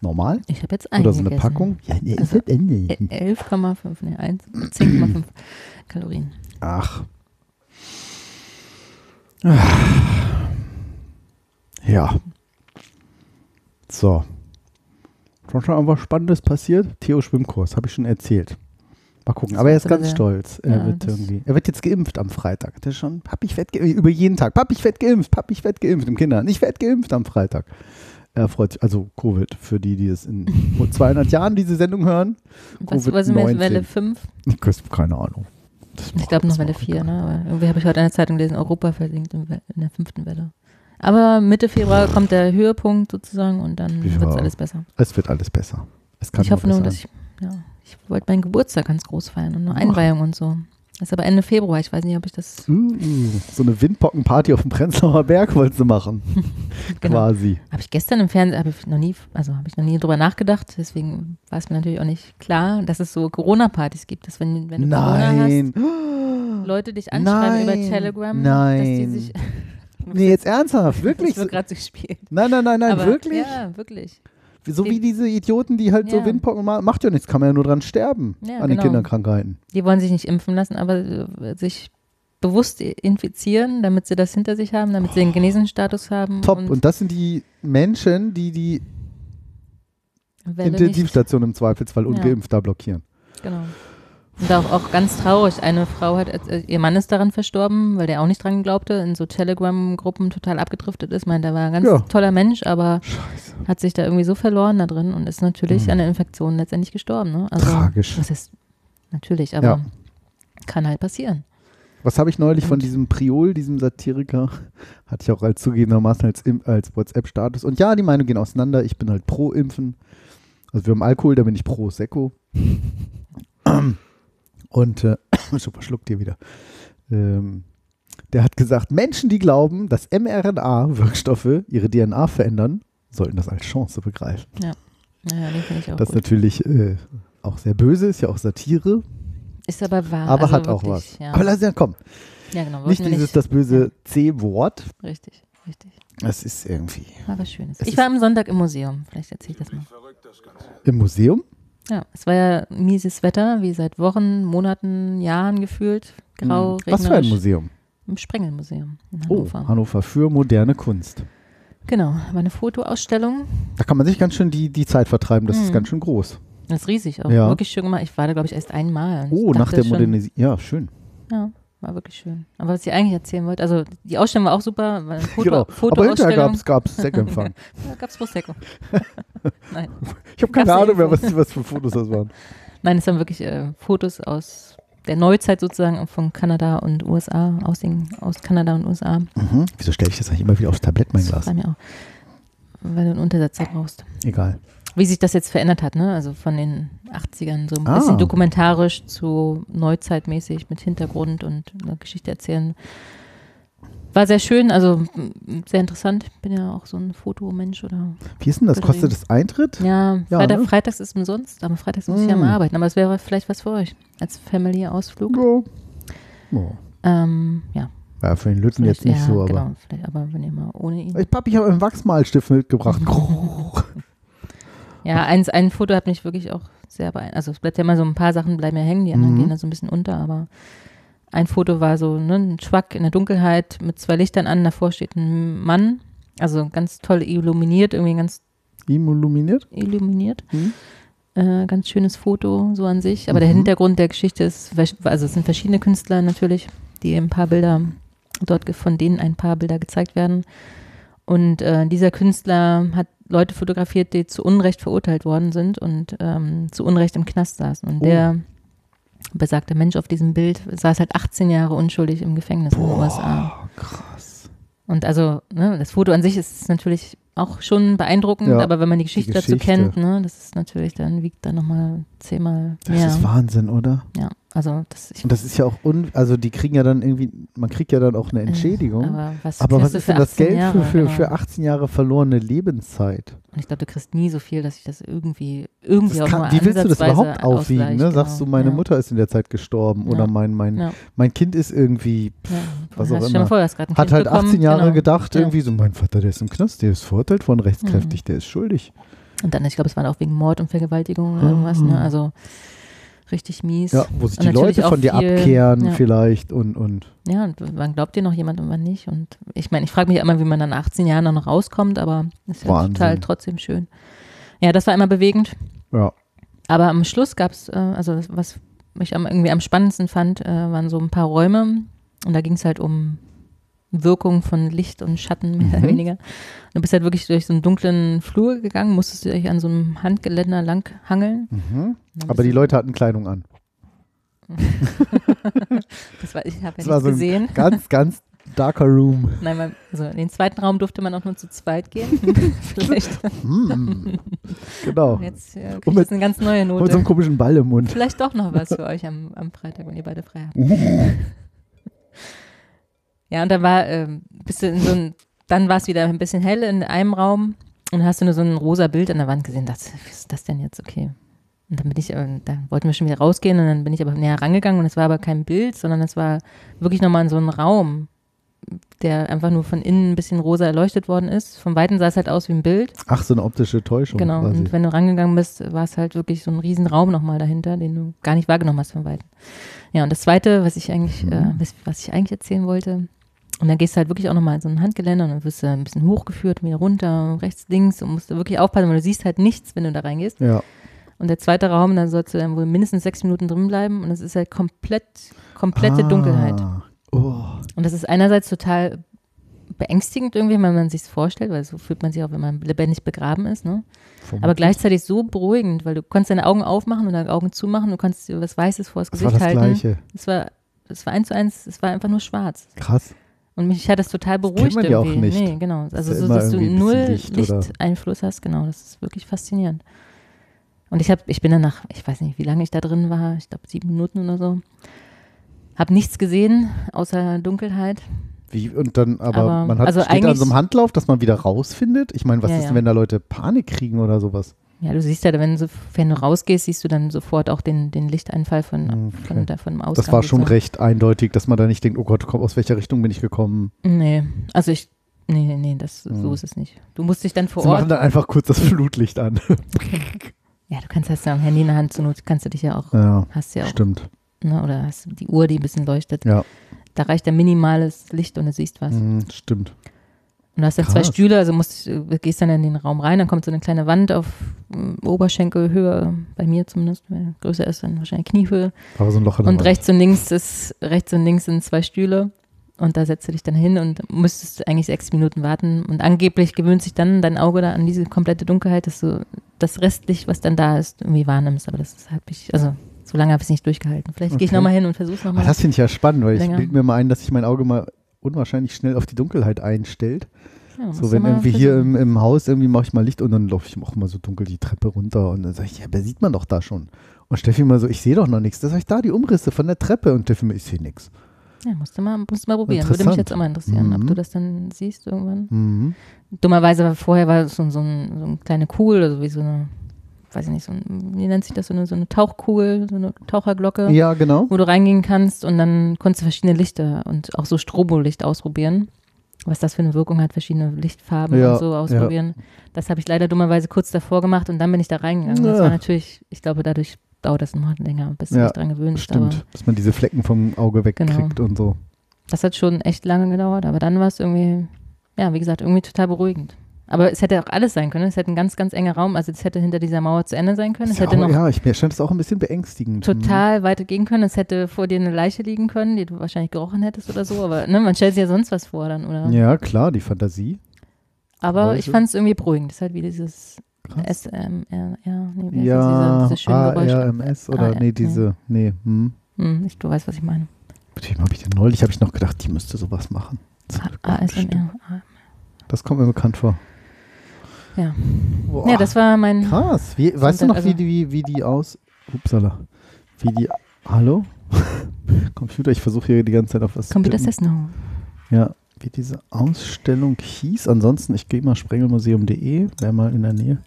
Normal?
Ich habe jetzt einen
Oder so eine
gegessen.
Packung? Ja, nee,
Also,
ist das Ende.
Ä- 11,5, ne, 1 10,5 Kalorien.
Ach. Ah. Ja. So. Schon schon irgendwas Spannendes passiert? Theo Schwimmkurs, habe ich schon erzählt. Mal gucken.
Das
Aber er ist ganz
sehr-
stolz. Er
Ja,
wird irgendwie. Er wird jetzt geimpft am Freitag. Hat er schon? Papi, ich werd geimpft. Über jeden Tag. Papi, ich werd geimpft. Papi, ich werd geimpft. Im Kindergarten. Ich werd geimpft am Freitag. Er freut sich. Also Covid für die, die es in 200 Jahren diese Sendung hören.
Was, was sind wir jetzt, Welle 5?
Ich weiß, keine Ahnung.
Ich glaube noch Welle
macht
4,
egal.
ne? Aber irgendwie habe ich heute in der Zeitung gelesen, Europa versinkt in, in der fünften Welle. Aber Mitte Februar kommt der Höhepunkt sozusagen und dann wird es alles besser.
Es wird alles besser. Es kann
ich hoffe
nur
dass ich, ja, ich wollte meinen Geburtstag ganz groß feiern und eine Einweihung und so. Das ist aber Ende Februar. Ich weiß nicht, ob ich das
Uh, so eine Windpockenparty auf dem Prenzlauer Berg wolltest du machen.
genau.
Quasi.
Habe ich gestern im Fernsehen, habe ich noch nie, also habe ich noch nie drüber nachgedacht. Deswegen war es mir natürlich auch nicht klar, dass es so Corona-Partys gibt, dass wenn, wenn du Corona
Nein.
hast, Leute dich anschreiben
Nein.
über Telegram,
Nein.
dass die sich.
Nee, jetzt ernsthaft,
Das
wirklich?
wird gerade so gespielt.
Nein, nein, nein, nein,
aber,
wirklich?
Ja, wirklich.
So wie diese Idioten, die halt so
Ja.
Windpocken machen. Macht ja nichts, kann man ja nur dran sterben.
Ja,
an den
genau.
Kinderkrankheiten.
Die wollen sich nicht impfen lassen, aber äh, sich bewusst infizieren, damit sie das hinter sich haben, damit sie den Genesenstatus haben.
Top.
Und,
Und das sind die Menschen, die die
Welle nicht-
Intensivstation im Zweifelsfall
Ja.
ungeimpft da blockieren.
Genau. Und auch, auch ganz traurig. Eine Frau hat, äh, ihr Mann ist daran verstorben, weil der auch nicht dran glaubte, in so Telegram-Gruppen total abgedriftet ist. Meint, er war ein ganz
Ja.
toller Mensch, aber
Scheiße.
hat sich da irgendwie so verloren da drin und ist natürlich
Mhm.
an der Infektion letztendlich gestorben. Ne? Also,
Tragisch.
Das ist natürlich, aber
Ja.
kann halt passieren.
Was habe ich neulich von diesem Priol, diesem Satiriker, hatte ich auch als zugegebenermaßen als, als WhatsApp-Status. Und ja, die Meinungen gehen auseinander. Ich bin halt pro Impfen. Also wir haben Alkohol, da bin ich pro Sekko. Und äh, schon verschluckt hier wieder. Ähm, der hat gesagt, Menschen, die glauben, dass mRNA-Wirkstoffe ihre DNA verändern, sollten das als Chance begreifen.
Ja, den finde ich auch
Das ist
gut.
natürlich äh, auch sehr böse, ist ja auch Satire,
Ist aber wahr.
aber
also
hat auch
wirklich,
was.
Ja,
Aber lass ja komm,
ja genau.
nicht dieses das böse C-Wort.
Richtig, richtig.
Das ist irgendwie
War was Schönes.
Es
Ich war am Sonntag im Museum. Vielleicht erzähle ich das mal.
im Museum.
Ja, es war ja mieses Wetter, wie seit Wochen, Monaten, Jahren gefühlt. Grau,
Hm. Was für ein. Museum?
Im Sprengelmuseum in
Oh,
Hannover.
Hannover für moderne Kunst.
Genau, war eine Fotoausstellung.
Da kann man sich ganz schön die, die Zeit vertreiben, das ist
Mhm.
ganz schön groß.
Das ist riesig, auch
Ja.
wirklich schön gemacht. Ich war da, glaube ich, erst einmal.
Oh, nach der Modernisierung. Ja, schön.
Ja, war wirklich schön. Aber was ich eigentlich erzählen wollte, also die Ausstellung war auch super, weil Foto,
genau. Aber
Fotoausstellung.
hinterher gab es Sektempfang.
Ja, gab's Prosecco. Nein.
Ich habe keine
Gab's
Ahnung mehr, was, was für Fotos das waren.
Nein, es waren wirklich äh, Fotos aus der Neuzeit sozusagen von Kanada und USA, aus, den, aus Kanada und USA.
Mhm. Wieso stelle ich das eigentlich immer wieder aufs Tablett, mein
Das
Glas?
mir auch, weil du einen Untersetzer brauchst.
Egal.
Wie sich das jetzt verändert hat, ne? Also von den 80ern so ein
Ah.
bisschen dokumentarisch zu neuzeitmäßig mit Hintergrund und eine Geschichte erzählen. War sehr schön, also sehr interessant. Ich bin ja auch so ein Fotomensch oder
Wie ist denn das? Kostet das Eintritt?
Ja,
Ja,
Freitag,
ne?
freitags ist umsonst, aber freitags muss ich ja
Mm.
mal arbeiten. Aber es wäre vielleicht was für euch als Family-Ausflug.
Ja. Oh.
Ähm, ja,
Ja, für den Lütten jetzt nicht
ja,
so, aber.
Genau, vielleicht, aber wenn ihr mal ohne ihn.
Ich, Papi, ich habe einen Wachsmalstift mitgebracht.
Ja, eins, ein Foto hat mich wirklich auch sehr beeindruckt. Also es bleibt ja immer so ein paar Sachen bleiben ja hängen, die anderen
Mhm.
gehen da so ein bisschen unter, aber ein Foto war so ne, ein Schwack in der Dunkelheit mit zwei Lichtern an, davor steht ein Mann, also ganz toll illuminiert, irgendwie ganz
Illuminiert?
illuminiert.
Mhm.
Äh, ganz schönes Foto so an sich. Aber der
Mhm.
Hintergrund der Geschichte ist, also es sind verschiedene Künstler natürlich, die ein paar Bilder dort, von denen ein paar Bilder gezeigt werden. Und äh, dieser Künstler hat Leute fotografiert, die zu Unrecht verurteilt worden sind und ähm, zu Unrecht im Knast saßen. Und
Oh.
der besagte Mensch auf diesem Bild saß halt 18 Jahre unschuldig im Gefängnis in den USA.
Oh, krass.
Und also, ne, das Foto an sich ist natürlich auch schon beeindruckend,
Ja,
aber wenn man die Geschichte, dazu
Geschichte.
kennt, ne, das ist natürlich, dann wiegt da nochmal zehnmal
Das
mehr.
ist Wahnsinn, oder?
ja, also das, ich,
Und das ist ja auch, un also die kriegen ja dann irgendwie, man kriegt ja dann auch eine Entschädigung.
aber was,
Aber was ist
für
denn das
18
Geld
Jahre,
für, für,
genau.
für 18 Jahre verlorene Lebenszeit?
Und ich glaube, du kriegst nie so viel, dass ich das irgendwie, irgendwie
Das
auch
kann,
nur
wie willst du das überhaupt aufwiegen? Ne?
ausgleiche,
Sagst du,
genau.
meine
ja.
Mutter ist in der Zeit gestorben oder
Ja.
mein, mein,
Ja.
mein Kind ist irgendwie,
Ja,
was auch immer.
vor,
hat
kind
halt
bekommen,
18 Jahre
genau.
gedacht, irgendwie so, mein Vater, der ist im Knast, der ist verurteilt worden, rechtskräftig, der ist schuldig.
Und dann, ich glaube, es war auch wegen Mord und Vergewaltigung oder irgendwas, ne? Also richtig mies.
Ja, wo sich
Und
die Leute von dir
viel-
abkehren
ja.
vielleicht und, und
Ja, und wann glaubt dir noch jemand und wann nicht? Und ich meine, ich frage mich immer, wie man dann nach 18 Jahren noch rauskommt, aber ist ja
Wahnsinn.
total trotzdem schön. Ja, das war immer bewegend.
ja.
Aber am Schluss gab es, äh, also was ich am, irgendwie am spannendsten fand, äh, waren so ein paar Räume. Und da ging es halt um Wirkung von Licht und Schatten, mehr oder
Mhm.
weniger. Und du bist halt wirklich durch so einen dunklen Flur gegangen, musstest du dich an so einem Handgeländer lang hangeln.
Mhm. Aber die Leute hatten Kleidung an.
Das war, ich habe ja
Das war so ein
gesehen.
Ganz, ganz darker Room.
Nein, man, also in den zweiten Raum durfte man auch nur zu zweit gehen. Vielleicht.
Hm. Genau.
Jetzt äh,
Und
kriegt
mit-
eine ganz neue
Und mit so einem
Note.
komischen Ball im Mund.
Vielleicht doch noch was für euch am, am Freitag, wenn ihr beide frei habt. Ja, und dann war, ähm, bist du in so ein, dann war es wieder ein bisschen hell in einem Raum und dann hast du nur so ein rosa Bild an der Wand gesehen. Dachte, was ist das denn jetzt? Okay. Und dann bin ich, äh, da wollten wir schon wieder rausgehen und dann bin ich aber näher rangegangen und es war aber kein Bild, sondern es war wirklich nochmal in so ein Raum, der einfach nur von innen ein bisschen rosa erleuchtet worden ist. Von Weitem sah es halt aus wie ein Bild.
Ach, so eine optische Täuschung.
Genau,
Quasi.
und wenn du rangegangen bist, war es halt wirklich so ein riesen Raum nochmal dahinter, den du gar nicht wahrgenommen hast von Weitem. Ja, und das Zweite, was ich eigentlich,
Mhm.
äh, was, was ich eigentlich erzählen wollte, und dann gehst du halt wirklich auch nochmal in so ein Handgeländer und dann wirst du ein bisschen hochgeführt, wieder runter, rechts, links und musst du wirklich aufpassen, weil du siehst halt nichts, wenn du da reingehst.
ja.
Und der zweite Raum, da sollst du dann wohl mindestens sechs Minuten drin bleiben und es ist halt komplett, komplette
ah.
Dunkelheit.
Oh.
Und das ist einerseits total beängstigend irgendwie, wenn man sich vorstellt, weil so fühlt man sich auch, wenn man lebendig begraben ist, ne? Aber gleichzeitig so beruhigend, weil du konntest deine Augen aufmachen und deine Augen zumachen, du konntest dir was Weißes vor das
das
Gesicht
war das
halten.
Gleiche.
Es war, es war eins zu eins, es war einfach nur schwarz.
Krass.
Und mich hat das total
kennt
beruhigt
man ja auch nicht.
Nee, genau. Also
ja
so, dass du null
Licht?
Lichteinfluss hast, genau, das ist wirklich faszinierend. Und ich habe, ich bin dann nach, ich weiß nicht, wie lange ich da drin war, ich glaube sieben Minuten oder so, habe nichts gesehen außer Dunkelheit.
Wie, und dann, aber,
Aber-
man hat
also
steht an so einem Handlauf, dass man wieder rausfindet. Ich meine, was
Ja,
ist
ja.
denn, wenn da Leute Panik kriegen oder sowas?
Ja, du siehst ja, wenn, so, wenn du rausgehst, siehst du dann sofort auch den, den Lichteinfall von,
Hm,
von,
okay.
der, von dem Ausgang.
Das war schon
sozusagen.
recht eindeutig, dass man da nicht denkt, oh Gott, komm, aus welcher Richtung bin ich gekommen?
Nee, also ich, nee, nee, nee, das, so
Hm.
ist es nicht. Du musst dich dann vor
Sie machen
Ort,
dann einfach kurz das Flutlicht an.
ja, du kannst hast ja am Handy in der Hand, zur Not kannst du dich ja auch,
ja,
hast ja auch,
stimmt.
ne, oder hast die Uhr, die ein bisschen leuchtet.
Ja,
Da reicht ja minimales Licht und du siehst was.
mm, stimmt.
Und du hast dann zwei
Krass.
Stühle, also musst, du gehst dann in den Raum rein, dann kommt so eine kleine Wand auf ähm, Oberschenkelhöhe, bei mir zumindest, wenn größer ist, dann wahrscheinlich Kniehöhe.
War so ein Loch in der
Und
Wand.
rechts und links ist, rechts und links sind zwei Stühle. Und da setzt du dich dann hin und müsstest eigentlich sechs Minuten warten. Und angeblich gewöhnt sich dann dein Auge da an diese komplette Dunkelheit, dass du das Restlicht, was dann da ist, irgendwie wahrnimmst. Aber das habe ich, also so lange habe ich es nicht durchgehalten. Vielleicht gehe ich
Okay.
nochmal hin und versuche es
Aber
nochmal.
das finde ich ja spannend, weil ich
Länger.
bilde mir mal ein, dass sich mein Auge mal unwahrscheinlich schnell auf die Dunkelheit einstellt.
Ja,
So, wenn irgendwie hier im, im Haus irgendwie mache ich mal Licht und dann laufe ich auch mal so dunkel die Treppe runter und dann sage ich, ja, da sieht man doch da schon. Und Steffi mal so, ich sehe doch noch nichts. Da sag ich, da die Umrisse von der Treppe und Steffi mal, ich sehe nichts.
Ja, musst du mal, musst du mal probieren. Würde mich jetzt auch mal interessieren, ob
Mhm.
du das dann siehst irgendwann.
Mhm.
Dummerweise war vorher war es so, so, ein, so eine kleine Kugel, also wie so eine, weiß ich nicht, so ein, wie nennt sich das, so eine, so eine Tauchkugel, so eine Taucherglocke,
Ja, genau.
wo du reingehen kannst und dann konntest du verschiedene Lichter und auch so Strobolicht ausprobieren. Was das für eine Wirkung hat, verschiedene Lichtfarben
Ja,
und so ausprobieren. Das habe ich leider dummerweise kurz davor gemacht und dann bin ich da reingegangen. Das
Ja.
war natürlich, ich glaube, dadurch dauert das noch länger, bis du
Ja,
dich dran gewöhnst.
Stimmt, dass man diese Flecken vom Auge wegkriegt
Genau.
und so.
das hat schon echt lange gedauert, aber dann war es irgendwie, ja, wie gesagt, irgendwie total beruhigend. Aber es hätte auch alles sein können. Es hätte ein ganz, ganz enger Raum, also es hätte hinter dieser Mauer zu Ende sein können. Es
ja,
hätte
auch,
noch
ja, ich, mir scheint es auch ein bisschen beängstigend.
total weit gehen können. Es hätte vor dir eine Leiche liegen können, die du wahrscheinlich gerochen hättest oder so. Aber ne, man stellt sich ja sonst was vor dann, oder?
Mhm. Ja, klar, die Fantasie.
aber ich
Geräusche.
fand es irgendwie beruhigend. Das ist halt wie dieses. SMR, ja, nee,
Ja,
diese, diese.
ARMS oder nee, diese, nee, hm.
Hm, ich, du weißt, was ich meine.
Mit wem habe ich denn neulich, habe ich noch gedacht, die müsste sowas machen.
ASMR.
Das kommt mir bekannt vor.
Ja.
Boah,
Ja, das war mein.
krass. Wie, weißt du noch,
also-
wie, die, wie, wie die aus, upsala, wie die, hallo? Computer, ich versuche hier die ganze Zeit auf was
Computer
tippen.
says no.
Ja, wie diese Ausstellung hieß. Ansonsten, ich gehe mal sprengelmuseum.de, wäre mal in der Nähe.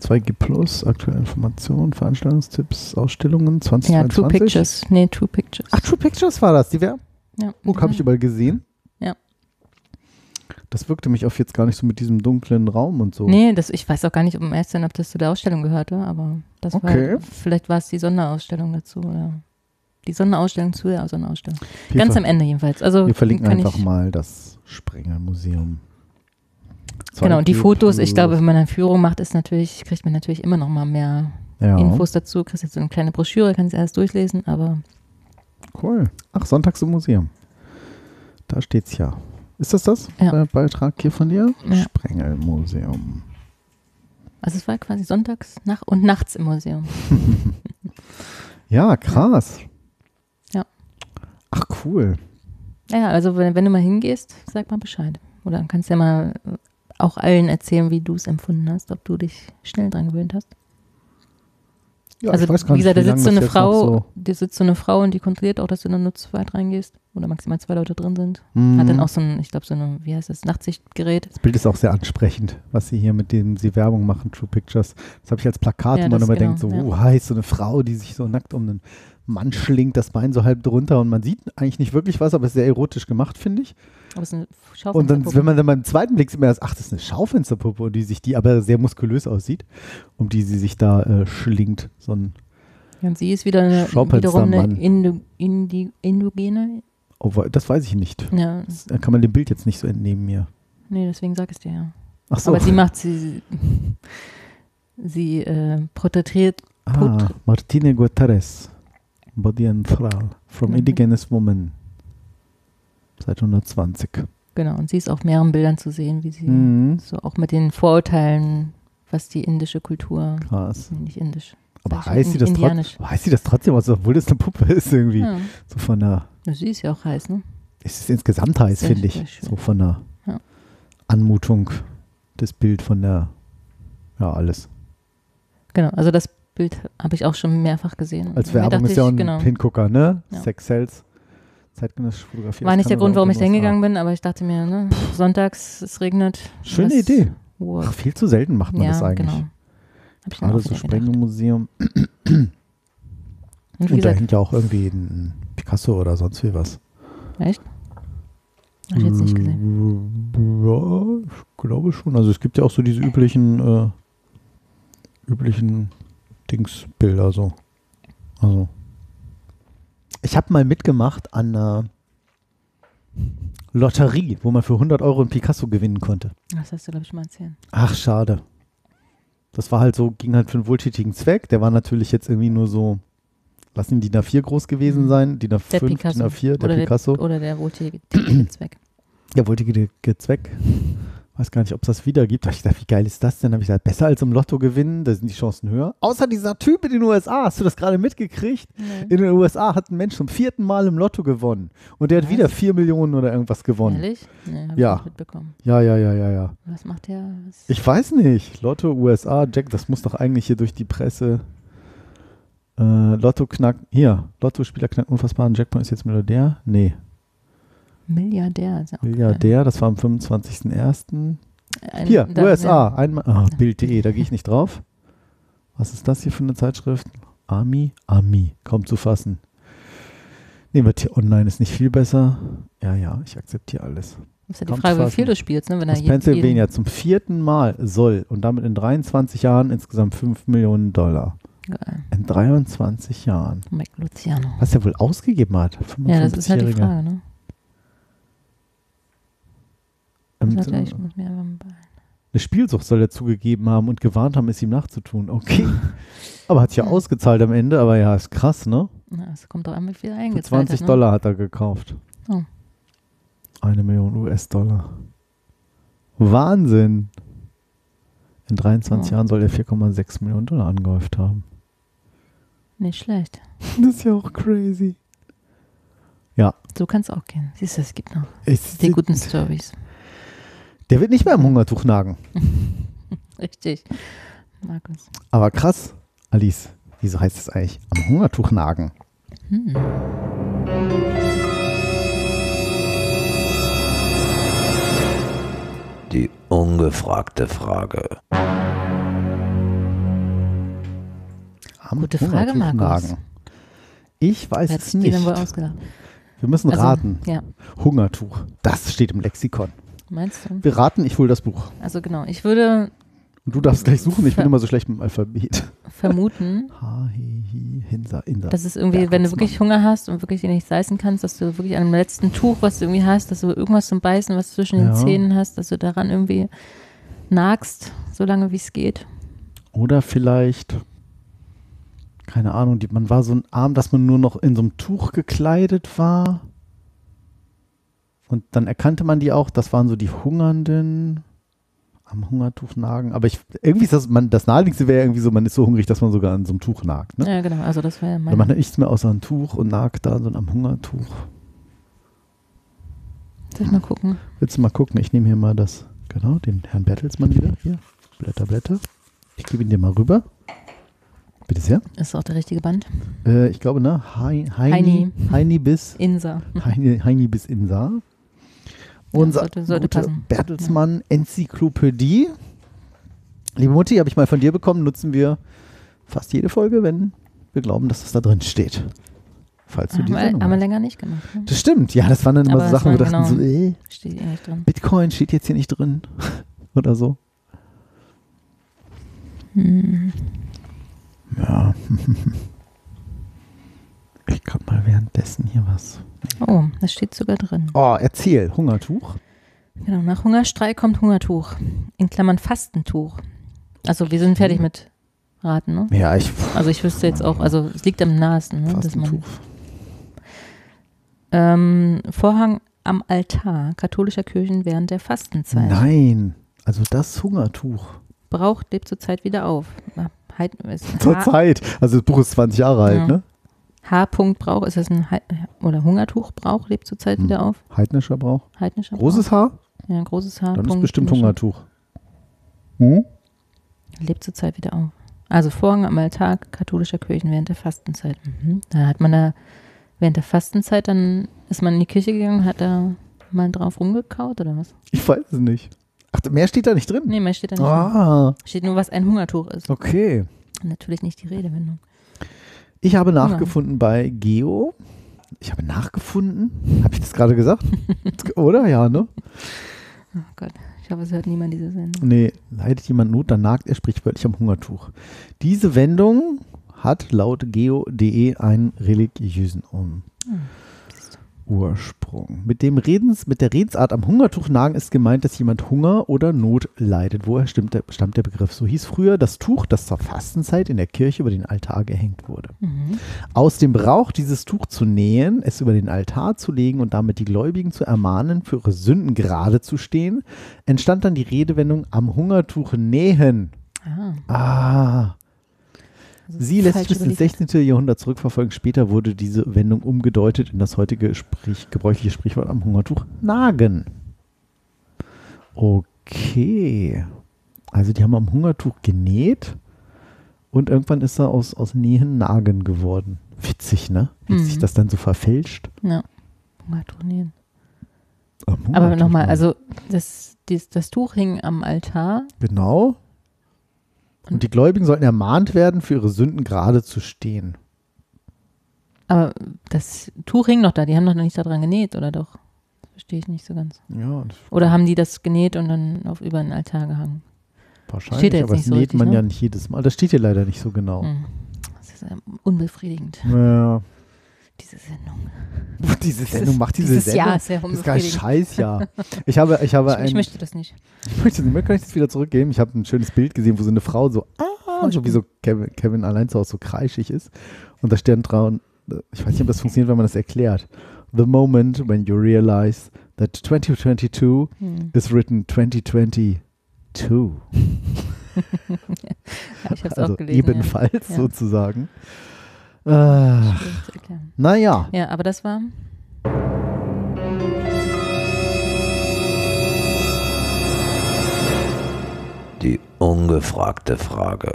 2G Plus, aktuelle Informationen, Veranstaltungstipps, Ausstellungen
Ja,
2022.
True Pictures. Nee, True Pictures.
Ach, True Pictures war das. Die wäre
ja.
Guck, habe ich überall gesehen. Das wirkte mich auf jetzt gar nicht so mit diesem dunklen Raum und so.
Nee, das, ich weiß auch gar nicht, um ehrlich zu sein, ob das zu der Ausstellung gehörte, aber das
Okay.
war, vielleicht war es die Sonderausstellung dazu oder die Sonderausstellung zu der Sonderausstellung.
Wir
Ganz am Ende jedenfalls. Also
Wir verlinken einfach
ich,
mal das Sprengelmuseum.
Genau, und die
2G
Fotos, ich glaube, wenn man eine Führung macht, ist natürlich, kriegt man natürlich immer noch mal mehr
ja.
Infos dazu. Kriegst jetzt so eine kleine Broschüre, kannst alles durchlesen, aber
Cool. Ach, Sonntags im Museum. Da steht's ja. Ist das das?
Ja.
Der Beitrag hier von dir?
Ja.
Sprengelmuseum.
also es war quasi sonntags nach und nachts im Museum.
Ja, krass.
Ja.
Ach, cool.
Ja, also wenn, wenn du mal hingehst, sag mal Bescheid. Oder dann kannst du ja mal äh, auch allen erzählen, wie du es empfunden hast, ob du dich schnell dran gewöhnt hast.
Ja,
also wie gesagt, da sitzt so eine Frau,
So,
da sitzt so eine Frau und die kontrolliert auch, dass du dann nur zu zweit reingehst oder maximal zwei Leute drin sind.
Mhm.
Hat dann auch so ein, ich glaube, so ein, wie heißt das, Nachtsichtgerät.
Das Bild ist auch sehr ansprechend, was sie hier mit dem sie Werbung machen, True Pictures. Das habe ich als Plakat,
Ja,
wo man immer
genau,
denkt, so,
ja.
uh, heiß, so eine Frau, die sich so nackt um einen Mann schlingt, das Bein so halb drunter und man sieht eigentlich nicht wirklich was, aber es ist sehr erotisch gemacht, finde ich.
Aber es ist eine
Und dann,
Schaufensterpuppe.
wenn man dann beim zweiten Blick sieht, man erst, ach, das ist eine Schaufensterpuppe, und die sich, die aber sehr muskulös aussieht, um die sie sich da äh, schlingt. So ein,
Ja, und sie ist wieder eine, wiederum eine Indo, Indi, Indogene.
oh, das weiß ich nicht.
Ja,
Das äh, kann man dem Bild jetzt nicht so entnehmen mir.
nee, deswegen sag ich es dir ja.
Ach so.
Aber sie macht, sie, sie äh, porträtiert,
ah, Martine Guterres, Body and Frau, from
Mhm.
Indigenous Woman. Seit 120.
genau, und sie ist auf mehreren Bildern zu sehen, wie sie
Mhm.
so auch mit den Vorurteilen, was die indische Kultur,
Krass.
nicht indisch,
Aber heißt
schon,
sie, trotzdem, heißt sie das trotzdem aus, obwohl das eine Puppe ist irgendwie?
ja.
So von der,
Ja, sie ist ja auch heiß, ne?
es ist insgesamt heiß, finde ich.
schön.
So von der
Ja.
Anmutung, das Bild von der, ja, alles.
Genau, also das Bild habe ich auch schon mehrfach gesehen.
Als Werbung ist ja auch ein
genau,
Hingucker, ne?
Ja.
Sex Sales, zeitgenössische Fotografie.
War nicht der Grund, warum ich da hingegangen bin, aber ich dachte mir, ne, sonntags, es regnet.
Schöne Idee. Ach, viel zu selten macht man
ja,
das eigentlich.
genau. Hab ich
Gerade so
wieder gedacht.
Sprengelmuseum.
Und
Und da hängt ja auch irgendwie ein Picasso oder sonst wie was.
echt? Hab ich jetzt nicht gesehen.
Ja, ich glaube schon. Also es gibt ja auch so diese üblichen, äh, üblichen Dingsbilder so. Also. Ich habe mal mitgemacht an einer Lotterie, wo man für 100 Euro ein Picasso gewinnen konnte.
Das hast du, glaube ich, mal erzählt.
Ach, schade. Das war halt so, ging halt für einen wohltätigen Zweck. Der war natürlich jetzt irgendwie nur so, lass ihn DIN A4 groß gewesen sein, DIN
Der
A5, DIN
Picasso.
A4, der
oder
Picasso.
Der, oder der wohltätige Zweck.
Der wohltätige Zweck. Weiß gar nicht, ob es das wieder gibt. Da hab ich gedacht, wie geil ist das denn? Da habe ich gesagt, besser als im Lotto gewinnen, da sind die Chancen höher. Außer dieser Typ in den USA, hast du das gerade mitgekriegt? In den USA hat ein Mensch zum vierten Mal im Lotto gewonnen. Und der hat
Was?
wieder 4 Millionen oder irgendwas gewonnen.
Ehrlich? Nee, hab
Ja.
ich nicht mitbekommen.
Ja, ja, ja, ja, ja.
Was macht der? Was?
Ich weiß nicht. Lotto, USA, Jack, das muss doch eigentlich hier durch die Presse. Äh, Lotto knackt. Hier, Lotto-Spieler knackt unfassbaren Jackpot ist jetzt Milliardär? Nee,
Milliardär. Ist ja auch
Milliardär, das war am 25.01.
geil. Ein-
Hier, USA. Einmal, ah, Bild.de, da gehe ich nicht drauf. Was ist das hier für eine Zeitschrift? Ami? Ami, kaum zu fassen. Nehmen wir hier online, ist nicht viel besser. Ja, ja, ich akzeptiere alles.
Ist ja die Frage, wie viel du spielst, ne? Wenn er jeden-
Pennsylvania zum vierten Mal soll und damit in 23 Jahren insgesamt 5 Millionen Dollar.
Geil.
In 23 Jahren.
Mike Luciano.
Was er wohl ausgegeben hat.
Ja, das ist halt die
55-Jähriger.
Frage, ne?
Ähm,
hat er, ich muss mir aber mal-
Eine Spielsucht soll er zugegeben haben und gewarnt haben, es ihm nachzutun. Okay. aber hat sich ja ausgezahlt am Ende, aber ja, ist krass, ne?
Na, es kommt doch an, wie viel er
Für
eingezahlt
20
hat, ne?
Dollar hat er gekauft.
Oh.
Eine Million US-Dollar. Wahnsinn. In 23
Oh.
Jahren soll er 4,6 Millionen Dollar angehäuft haben.
Nicht schlecht.
Das ist ja auch crazy.
So kann es auch gehen. Siehst du, es gibt noch
Ich,
die guten Stories.
Der wird nicht mehr am Hungertuch nagen.
Richtig. Markus.
Aber krass, Alice, wieso heißt es eigentlich am Hungertuch nagen?
Hm.
Die ungefragte Frage.
Am
Gute Frage, Markus.
nagen. Ich weiß
hat
es nicht.
wohl ausgedacht?
Wir müssen
Also,
raten.
Ja,
Hungertuch. Das steht im Lexikon.
Meinst du?
Wir raten, ich hole das Buch.
Also genau, ich würde
Und du darfst gleich suchen, ich bin immer so schlecht mit dem Alphabet.
vermuten,
Ha, hi, hi, Hinsa, Insa.
dass es irgendwie, wenn du wirklich Hunger hast und wirklich dir nicht leisten kannst, dass du wirklich an dem letzten Tuch, was du irgendwie hast, dass du irgendwas zum Beißen, was zwischen
Ja.
den Zähnen hast, dass du daran irgendwie nagst, so lange wie es geht.
Oder vielleicht, keine Ahnung, die, man war so ein Arm, dass man nur noch in so einem Tuch gekleidet war. Und dann erkannte man die auch, das waren so die Hungernden am Hungertuch nagen. Aber ich, irgendwie ist das, man, das naheliegendste wäre irgendwie so, man ist so hungrig, dass man sogar an so einem Tuch nagt. Ne?
Ja, genau, also das wäre mein.
man hat nichts mehr außer ein Tuch und nagt da so am Hungertuch.
Soll ich mal gucken?
Willst du mal gucken? Ich nehme hier mal das, genau, den Herrn Bertelsmann wieder. Hier, Blätter, Blätter. Ich gebe ihn dir mal rüber. Bitte sehr.
Ist auch der richtige Band.
Äh, ich glaube, ne? Hei- Heini,
Heini.
Heini bis,
Insa.
Heini, Heini bis Insa. Unser
sollte- sollte passen.
Bertelsmann Enzyklopädie. Liebe Mutti, habe ich mal von dir bekommen, nutzen wir fast jede Folge, wenn wir glauben, dass das da drin steht. Falls du
Haben
die
wir, haben länger nicht gemacht. Ne?
Das stimmt, ja, das waren dann immer
Aber
so Sachen, wo wir dachten so,
genau-
äh,
Steht hier nicht drin.
Bitcoin steht jetzt hier nicht drin. Oder so.
Hm.
Ja. Ich kann mal währenddessen hier was.
Oh, das steht sogar drin.
Oh, erzähl. Hungertuch.
Genau, nach Hungerstreik kommt Hungertuch. In Klammern Fastentuch. Also wir sind fertig mit Raten, ne?
Ja, ich.
Also ich wüsste jetzt auch, also es liegt am nahesten, ne? dass man
Fastentuch.
ähm, Vorhang am Altar katholischer Kirchen während der Fastenzeit.
Nein. Also das Hungertuch.
Braucht lebt zurzeit wieder auf. Heid, ist
Zur Zeit. Also das Buch ist 20 Jahre alt,
Ja.
ne?
H. Brauch, ist das ein Heid, oder Hungertuch Brauch lebt zurzeit
Hm.
wieder auf.
Heidnischer Brauch.
Heidnischer
Großes Haar?
Brauch. Ja, großes H.
Dann ist
Punkt,
bestimmt
Mische.
Hungertuch. Hm?
Lebt zurzeit wieder auf. Also Vorhang am Altar katholischer Kirchen während der Fastenzeit. Mhm. Da hat man da während der Fastenzeit, dann ist man in die Kirche gegangen, hat da mal drauf rumgekaut oder was?
Ich weiß es nicht. Ach, mehr steht da nicht drin.
Nee, mehr steht da nicht.
Ah,
Steht nur, was ein Hungertuch ist.
okay.
Natürlich nicht die Redewendung.
Ich habe nachgefunden bei Geo. Ich habe nachgefunden. Habe ich das gerade gesagt? Oder? Ja, ne?
Oh Gott, ich hoffe, es hört niemand diese Sendung.
Nee, leidet jemand Not, dann nagt er sprichwörtlich am Hungertuch. Diese Wendung hat laut geo.de einen religiösen um.
Hm,
Ursprung. Mit, dem Redens, mit der Redensart am Hungertuch nagen ist gemeint, dass jemand Hunger oder Not leidet. Woher stammt der, stammt der Begriff? So hieß früher das Tuch, das zur Fastenzeit in der Kirche über den Altar gehängt wurde.
Mhm.
Aus dem Brauch, dieses Tuch zu nähen, es über den Altar zu legen und damit die Gläubigen zu ermahnen, für ihre Sünden gerade zu stehen, entstand dann die Redewendung am Hungertuch nähen.
Ah,
Ah.
Also
Sie lässt sich bis ins
überlegt.
16. Jahrhundert zurückverfolgen. Später wurde diese Wendung umgedeutet in das heutige Sprich, gebräuchliche Sprichwort am Hungertuch nagen. Okay. Also die haben am Hungertuch genäht und irgendwann ist er aus, aus Nähen Nagen geworden. Witzig, ne? Wie
Mhm.
sich das dann so verfälscht.
Ja. Hungertuch nähen.
Am
Aber
Hungertuch
nochmal,
nagen.
also das, dies, das Tuch hing am Altar.
Genau. Und die Gläubigen sollten ermahnt werden, für ihre Sünden gerade zu stehen.
Aber das Tuch hing noch da, die haben noch nicht daran genäht, oder doch? Das verstehe ich nicht so ganz.
Ja,
Oder haben die das genäht und dann auf über den Altar gehangen?
wahrscheinlich.
Steht ja jetzt
aber das
so
näht
richtig,
man
ne?
ja nicht jedes Mal. Das steht hier leider nicht so genau.
Hm. Das ist ähm, unbefriedigend,
Ja.
Diese Sendung.
Diese Sendung macht diese
dieses
Sendung.
Jahr ist sehr
das ist gar ein
unbefriedigend.
Scheißjahr. Ich habe, ich habe
Ich,
ein,
ich möchte das nicht.
ich möchte nicht mehr, kann ich das wieder zurückgeben? Ich habe ein schönes Bild gesehen, wo so eine Frau so, ah, so wie so Kevin, Kevin allein zu Hause so kreischig ist. Und da steht dran, ich weiß nicht, ob das funktioniert, wenn man das erklärt. The moment when you realize that 2022
Hm.
is written 2022.
Ja, ich habe es
Also
auch gelesen.
ebenfalls
Ja.
sozusagen.
Ja.
Naja,
ja, aber das war.
Die ungefragte Frage.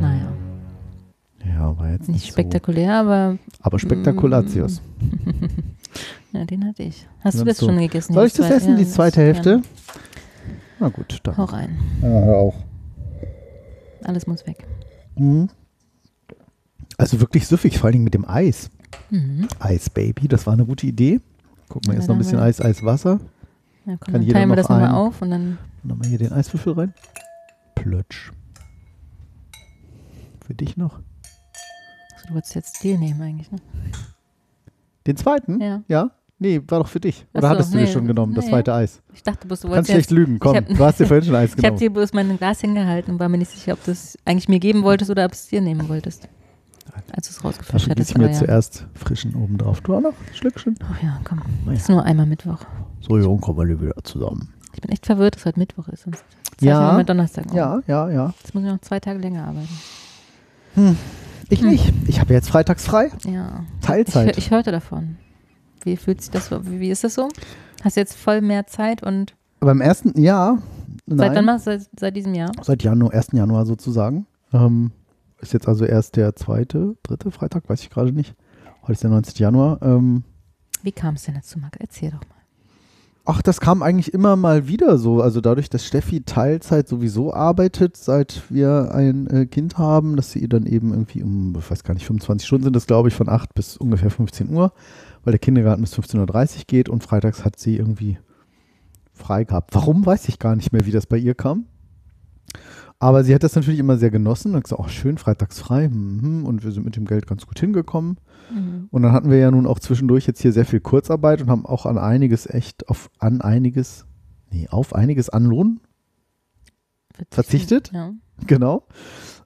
Naja,
ja, war jetzt
nicht
nicht
spektakulär, aber
so. Aber spektakulatius.
ja, den hatte ich. Hast du
Ja,
das
so.
schon gegessen?
Soll ich
die
das essen, die
Ja,
zweite
ja.
Hälfte? Na gut, dann.
Hau rein.
Ja, hör auf.
Alles muss weg.
Mhm. Also wirklich süffig, vor allen Dingen mit dem Eis.
Mhm.
Eis Baby, das war eine gute Idee. Guck mal,
Ja,
jetzt noch ein bisschen Eis, Eis, Wasser.
Ja, komm,
Kann
dann teilen wir das nochmal auf und dann.
Nochmal hier den Eiswürfel rein. Plötsch. Für dich noch.
Achso, du wolltest jetzt Stil nehmen eigentlich, ne?
Den zweiten?
Ja.
Ja? Nee, war doch für dich. Oder
so,
hattest du
nee.
dir schon genommen, das
Nee.
zweite Eis?
Ich dachte, du wolltest
schlecht
jetzt.
lügen, komm.
hab-
du hast dir vorhin schon Eis
Ich habe
genommen.
dir bloß mein Glas hingehalten und war mir nicht sicher, ob du es eigentlich mir geben wolltest oder ob du es dir nehmen wolltest. Als du es rausgefischt
Dafür gieße
hattest.
ich mir
ja.
zuerst frischen oben drauf. Du auch noch? ein Schlückchen?
Ach ja, komm.
Naja.
Ist nur einmal Mittwoch.
So, Jung, kommen wir wieder zusammen.
Ich bin echt verwirrt, dass heute Mittwoch ist. Sonst
Ja.
mit Donnerstag. auf.
Ja, ja, ja.
Jetzt muss ich noch zwei Tage länger arbeiten.
Ich
Hm.
nicht. Ich habe jetzt freitags frei.
Ja. Ich,
Teilzeit.
ich hörte davon. Wie fühlt sich das so? Wie, wie ist das so? Hast du jetzt voll mehr Zeit und
Beim ersten Jahr,
seit wann machst du seit, seit diesem Jahr?
seit Januar, 1. Januar sozusagen. Ähm, ist jetzt also erst der zweite, dritte Freitag, weiß ich gerade nicht. Heute ist der 19. Januar. Ähm,
Wie kam es denn dazu, Marc? Erzähl doch mal.
ach, das kam eigentlich immer mal wieder so. Also dadurch, dass Steffi Teilzeit sowieso arbeitet, seit wir ein äh, Kind haben, dass sie ihr dann eben irgendwie um, ich weiß gar nicht, 25 Stunden sind das, glaube ich, von 8 bis ungefähr 15 Uhr, weil der Kindergarten bis 15.30 Uhr geht und freitags hat sie irgendwie frei gehabt. Warum, weiß ich gar nicht mehr, wie das bei ihr kam. Aber sie hat das natürlich immer sehr genossen und hat gesagt, oh schön, freitags frei. Mhm. Und wir sind mit dem Geld ganz gut hingekommen.
Mhm.
Und dann hatten wir ja nun auch zwischendurch jetzt hier sehr viel Kurzarbeit und haben auch an einiges echt, auf an einiges, nee, auf einiges an Lohn, Verzichtet?
Ja.
genau.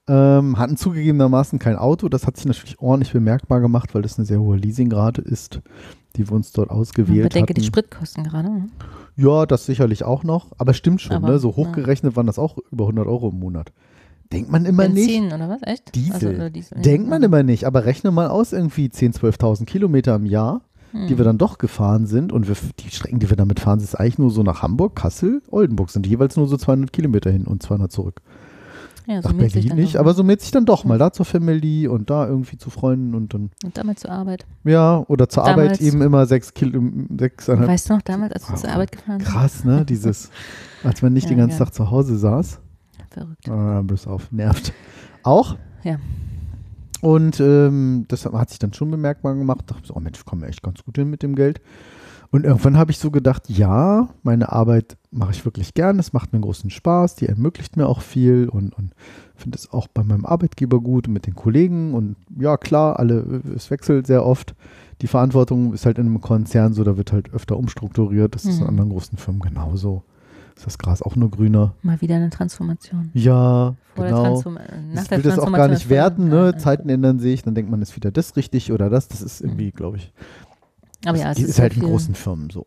Ähm, hatten zugegebenermaßen kein Auto. Das hat sich natürlich ordentlich bemerkbar gemacht, weil das eine sehr hohe Leasingrate ist, die wir uns dort ausgewählt
bedenke
hatten.
die Spritkosten gerade. ne?
Ja, das sicherlich auch noch. Aber stimmt schon,
Aber,
ne? So
ja.
hochgerechnet waren das auch über 100 Euro im Monat. Denkt man immer nicht.
Benzin oder was? Echt?
Diesel.
Also, Diesel.
Denkt man
ja.
immer nicht. Aber rechne mal aus, irgendwie 10.000, 12.000 Kilometer im Jahr,
Hm.
die wir dann doch gefahren sind. Und wir, die Strecken, die wir damit fahren, sind eigentlich nur so nach Hamburg, Kassel, Oldenburg. Sind jeweils nur so 200 Kilometer hin und 200 zurück.
Ja, so mäßig
Berlin nicht, aber so mäßig dann doch. Mal da zur Family und da irgendwie zu Freunden und dann,
Und damit zur Arbeit.
ja, oder zur Arbeit
Damals-
eben immer sechs Kilo, sechseinhalb.
Weißt du noch damals, als wir zur Arbeit gefahren sind?
Krass, ne? Dieses, als man nicht
Ja,
den ganzen
ja.
Tag zu Hause saß.
Verrückt.
Ah, bloß auf, nervt. Auch?
Ja.
Und ähm, das hat sich dann schon bemerkbar gemacht. Dachte so, oh Mensch, ich komme echt ganz gut hin mit dem Geld. Und irgendwann habe ich so gedacht, ja, meine Arbeit mache ich wirklich gern. Es macht mir großen Spaß. Die ermöglicht mir auch viel und, und finde es auch bei meinem Arbeitgeber gut und mit den Kollegen. Und ja, klar, alle, es wechselt sehr oft. Die Verantwortung ist halt in einem Konzern so, da wird halt öfter umstrukturiert. Das ist in
Mhm.
anderen großen Firmen genauso. Ist das Gras auch nur grüner?
Mal wieder eine Transformation.
Ja,
Vor
genau.
Transform äh, nach
Ich will das auch gar nicht werten, ne? Zeiten ändern sich, dann denkt man, ist wieder das richtig oder das. Das ist irgendwie, glaube ich,
Aber ja, es
ist,
ist,
halt in großen Firmen so.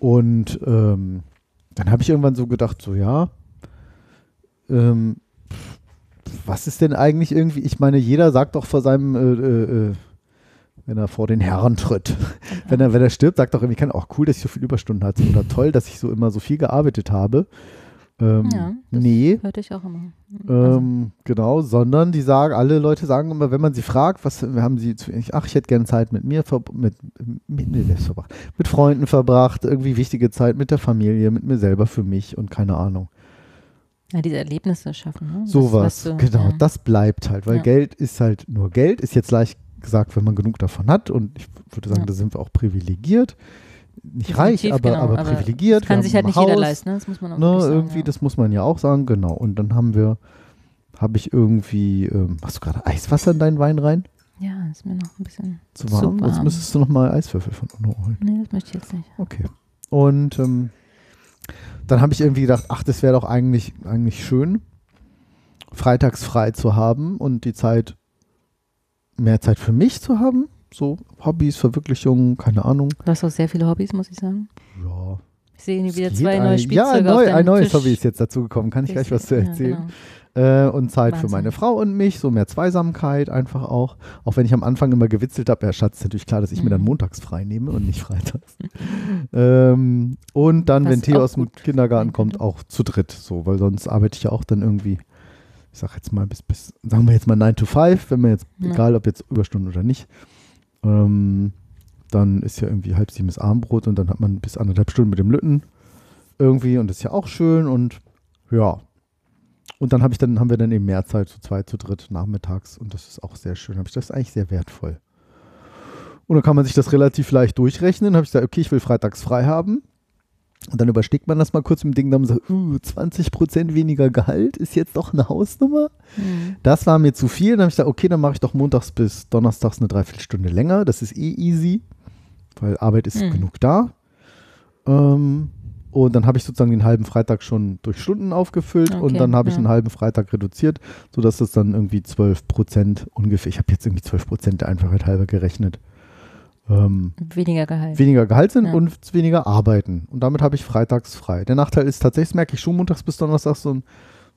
Und ähm, dann habe ich irgendwann so gedacht, so ja, ähm, was ist denn eigentlich irgendwie, ich meine, jeder sagt doch vor seinem, äh, äh, äh, wenn er vor den Herren tritt, wenn er, wenn er stirbt, sagt doch irgendwie, kann auch cool, dass ich so viel Überstunden hatte oder toll, dass ich so immer so viel gearbeitet habe. Ähm,
Ja, das
nee,
hörte ich auch immer. Also,
ähm, genau, sondern die sagen, alle Leute sagen immer, wenn man sie fragt, was haben sie zu, ich- ach, ich hätte gerne Zeit mit mir, mit, mit selbst verbracht, mit Freunden verbracht, irgendwie wichtige Zeit mit der Familie, mit mir selber, für mich und keine Ahnung.
ja, diese Erlebnisse schaffen. Ne?
Sowas, genau,
ja.
das bleibt halt, weil
Ja.
Geld ist halt nur Geld, ist jetzt leicht gesagt, wenn man genug davon hat und ich würde sagen,
Ja.
da sind wir auch privilegiert. Nicht reich,
Definitiv,
aber,
genau,
aber, privilegiert.
Kann sich halt nicht jeder
Haus,
leisten, ne? das muss man auch
Ne,
sagen,
irgendwie,
ja.
das muss man ja auch sagen, genau. Und dann haben wir, habe ich irgendwie, ähm, hast du gerade Eiswasser in deinen Wein rein?
Ja, ist mir noch ein bisschen.
Zu
Zu
warm? Sonst
warm.
müsstest du nochmal Eiswürfel von Uno holen.
Nee, das möchte ich jetzt nicht.
Okay. Und ähm, dann habe ich irgendwie gedacht, ach, das wäre doch eigentlich, eigentlich schön, freitags frei zu haben und die Zeit, mehr Zeit für mich zu haben. So Hobbys, Verwirklichungen, keine Ahnung.
Du hast auch sehr viele Hobbys, muss ich sagen.
Ja,
Ich sehe hier wieder zwei neue Spielzeuge
Ja, neu, ein neues
Tisch.
Hobby ist jetzt dazu gekommen. Kann ich gleich was zu erzählen. Äh, und Zeit für
Wahnsinn.
meine Frau und mich, so mehr Zweisamkeit einfach auch. Auch wenn ich am Anfang immer gewitzelt habe, ja, Schatz, ist natürlich klar, dass ich mir dann
Mhm.
montags frei nehme und nicht freitags. ähm, und dann,
Was
wenn Theo aus dem Kindergarten kommt,
könnte.
auch zu dritt, so, weil sonst arbeite ich ja auch dann irgendwie, ich sag jetzt mal bis, bis sagen wir jetzt mal 9 to 5, wenn man jetzt,
Ja.
egal ob jetzt Überstunden oder nicht, ähm, dann ist ja irgendwie halb sieben ist Abendbrot und dann hat man bis anderthalb Stunden mit dem Lütten irgendwie und das ist ja auch schön und ja. Und dann habe ich dann haben wir dann eben mehr Zeit zu zweit, zu dritt nachmittags und das ist auch sehr schön. Das ist eigentlich sehr wertvoll. Und dann kann man sich das relativ leicht durchrechnen. Habe ich gesagt, okay, ich will freitags frei haben. Und dann übersteckt man das mal kurz mit dem Ding, dann sagt, uh, 20% weniger Gehalt ist jetzt doch eine Hausnummer.
Mhm.
Das war mir zu viel. Dann habe ich gesagt, okay, dann mache ich doch montags bis donnerstags eine Dreiviertelstunde länger. Das ist eh easy, weil Arbeit ist
Mhm.
genug da. Ähm, und dann habe ich sozusagen den halben Freitag schon durch Stunden aufgefüllt und
Okay,
dann habe ich
ja.
einen halben Freitag reduziert, sodass das dann irgendwie 12 Prozent ungefähr, ich habe jetzt irgendwie 12 Prozent der Einfachheit halber gerechnet, ähm,
Weniger Gehalt.
weniger Gehalt sind
Ja.
und weniger arbeiten. Und damit habe ich freitags frei. Der Nachteil ist tatsächlich, merke ich schon montags bis donnerstags so ein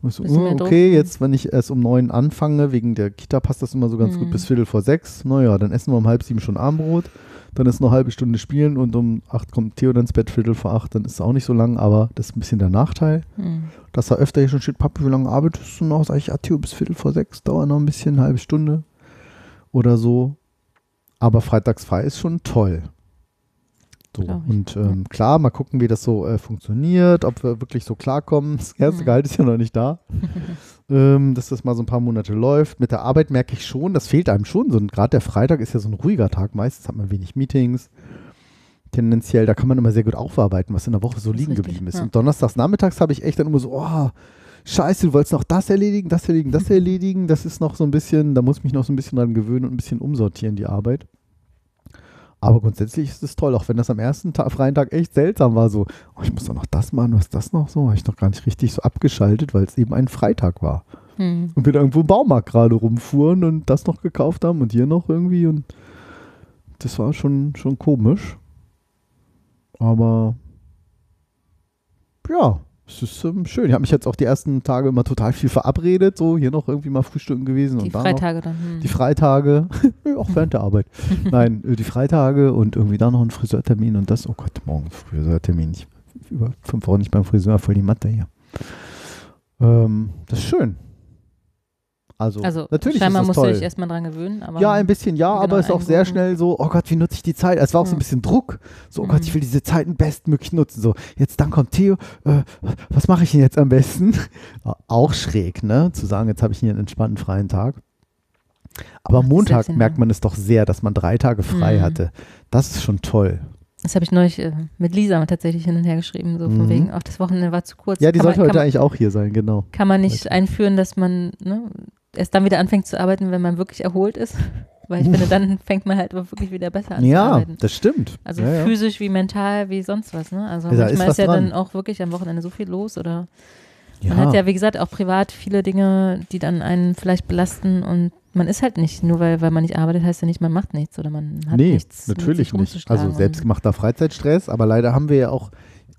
so,
Druck,
okay,
ne?
jetzt, wenn ich erst um neun anfange, wegen der Kita passt das immer so ganz
Mhm.
gut bis Viertel vor sechs. Naja, dann essen wir um halb sieben schon Abendbrot. Dann ist noch eine halbe Stunde spielen und um acht kommt Theo dann ins Bett, Viertel vor acht. Dann ist es auch nicht so lang, aber das ist ein bisschen der Nachteil.
Mhm.
Dass er öfter hier schon steht, Papi, wie lange arbeitest du noch? Sag ich, ja, Theo, bis Viertel vor sechs, dauert noch ein bisschen, eine halbe Stunde oder so. Aber freitags frei ist schon toll. So, und ähm, klar, mal gucken, wie das so äh, funktioniert, ob wir wirklich so klarkommen. Das erste
Mhm.
Gehalt ist ja noch nicht da. ähm, dass das mal so ein paar Monate läuft. Mit der Arbeit merke ich schon, das fehlt einem schon. So, Gerade der Freitag ist ja so ein ruhiger Tag. Meistens hat man wenig Meetings. Tendenziell, da kann man immer sehr gut aufarbeiten, was in der Woche so liegen
richtig,
geblieben ist.
ja.
Und donnerstags nachmittags habe ich echt dann immer so, oh, scheiße, du wolltest noch das erledigen, das erledigen, das erledigen. Das ist noch so ein bisschen, da muss ich mich noch so ein bisschen dran gewöhnen und ein bisschen umsortieren, die Arbeit. Aber grundsätzlich ist es toll, auch wenn das am ersten Tag, freien Tag echt seltsam war. So, oh, ich muss doch noch das machen, was ist das noch so? Habe ich noch gar nicht richtig so abgeschaltet, weil es eben ein Freitag war.
Mhm.
Und wir da irgendwo im Baumarkt gerade rumfuhren und das noch gekauft haben und hier noch irgendwie. Und das war schon, schon komisch. Aber ja, es ist ähm, schön. Ich habe mich jetzt auch die ersten Tage immer total viel verabredet. So, hier noch irgendwie mal frühstücken gewesen.
Die
und da noch
Freitage dann. Hm.
die Freitage, auch während der Arbeit. Nein, äh, die Freitage und irgendwie da noch ein Friseurtermin und das, oh Gott, morgen Friseurtermin. Ich über fünf Wochen nicht beim Friseur, voll die Matte hier. Ähm, das ist schön. Also,
also
natürlich
scheinbar
ist das
musst
toll.
du dich erstmal dran gewöhnen. Aber
ja, ein bisschen ja,
Genau,
aber es ist auch sehr schnell so, oh Gott, wie nutze ich die Zeit? Es war auch so ein
Ja.
bisschen Druck. So, oh Gott,
Mhm.
ich will diese Zeiten bestmöglich nutzen. So, jetzt dann kommt Theo, äh, was mache ich denn jetzt am besten? auch schräg, ne? Zu sagen, jetzt habe ich hier einen entspannten freien Tag. Aber
es
Montag merkt
ja.
man es doch sehr, dass man drei Tage frei
Mhm.
hatte. Das ist schon toll.
Das habe ich neulich äh, mit Lisa tatsächlich hin und her geschrieben, so von
Mhm.
wegen, ach, das Wochenende war zu kurz.
Ja, die
Kann man-
sollte heute
kann,
eigentlich auch hier sein, genau.
Kann man nicht einführen, dass man ne, erst dann wieder anfängt zu arbeiten, wenn man wirklich erholt ist? Weil ich finde, dann fängt man halt wirklich wieder besser an zu
Ja,
arbeiten.
das stimmt.
Also
ja,
physisch wie mental, wie sonst was. Ne? Also
da ist
manchmal
was
ist, ja
dran.
dann auch wirklich am Wochenende so viel los oder man hat ja, wie gesagt, auch privat viele Dinge, die dann einen vielleicht belasten und man ist halt nicht, nur weil, weil man nicht arbeitet, heißt ja nicht, man macht nichts oder man hat
nee,
nichts. mit
natürlich nicht. Also selbstgemachter Freizeitstress, aber leider haben wir ja auch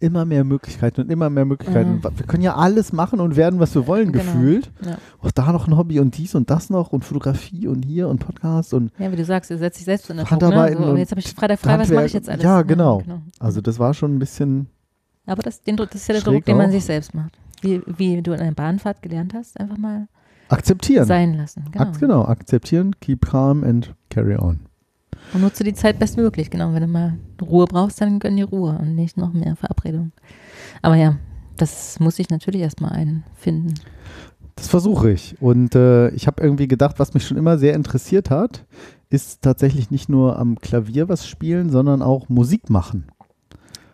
immer mehr Möglichkeiten und immer mehr Möglichkeiten.
Mhm.
Wir können ja alles machen und werden, was wir wollen,
Genau.
gefühlt.
Ja.
Auch da noch ein Hobby und dies und das noch und Fotografie und hier und Podcast und
Ja, wie du sagst, ihr setzt dich selbst unter Druck. Ne?
Handarbeiten
So,
und
jetzt habe ich Freitag frei, was mache ich jetzt alles?
Ja, genau. also das war schon ein bisschen
Aber das, den, das ist ja der Druck, den man
auch.
sich selbst macht. Wie, wie du in einer Bahnfahrt gelernt hast, einfach mal
akzeptieren.
sein lassen. Genau.
Ak genau, akzeptieren, keep calm and carry on.
Und nutze die Zeit bestmöglich. Genau, wenn du mal Ruhe brauchst, dann gönn die Ruhe und nicht noch mehr Verabredungen. Aber ja, das muss ich natürlich erstmal einfinden.
Das versuche ich. Und äh, ich habe irgendwie gedacht, was mich schon immer sehr interessiert hat, ist tatsächlich nicht nur am Klavier was spielen, sondern auch Musik machen.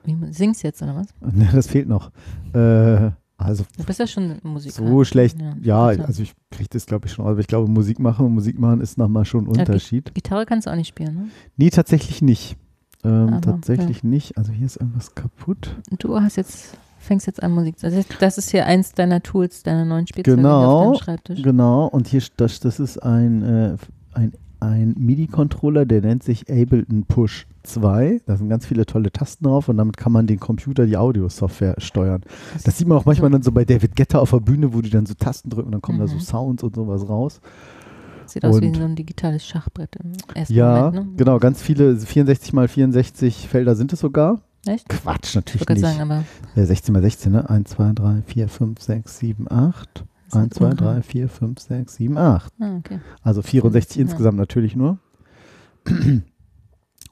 Wie, singst du jetzt oder was?
Das fehlt noch. Äh, also
Du bist ja schon Musiker.
so schlecht, ja,
also
also ich kriege das glaube ich schon, aber ich glaube Musik machen und Musik machen ist nochmal schon ein
Ja,
Unterschied.
Gitarre kannst du auch nicht spielen, ne?
Nee, tatsächlich nicht. Ähm,
Aber,
tatsächlich nicht. Also hier ist irgendwas kaputt.
Du hast jetzt, fängst jetzt an Musik. zu- Das ist, das ist hier eins deiner Tools, deiner neuen Spielzeuge
Genau,
auf deinem Schreibtisch.
Genau, und hier das, das ist ein, äh, ein, ein MIDI-Controller, der nennt sich Ableton Push 2. Da sind ganz viele tolle Tasten drauf und damit kann man den Computer, die Audio-Software steuern. Das sieht man auch manchmal dann so bei David Guetta auf der Bühne, wo die dann so Tasten drücken und dann kommen da so
Mhm.
Sounds und sowas raus.
Sieht aus wie
und-
so ein digitales Schachbrett im ersten
Ja,
Moment, ne?
genau, ganz viele, 64 mal 64 Felder sind es sogar.
Echt?
Quatsch,
Ich
natürlich
gerade
nicht.
sagen, aber
Ja, 16 mal 16, ne? 1, 2, 3, 4, 5, 6, 7, 8. 1, 2,
Aha.
3, 4, 5, 6, 7, 8.
ah, okay.
Also 64
Ja.
insgesamt natürlich nur.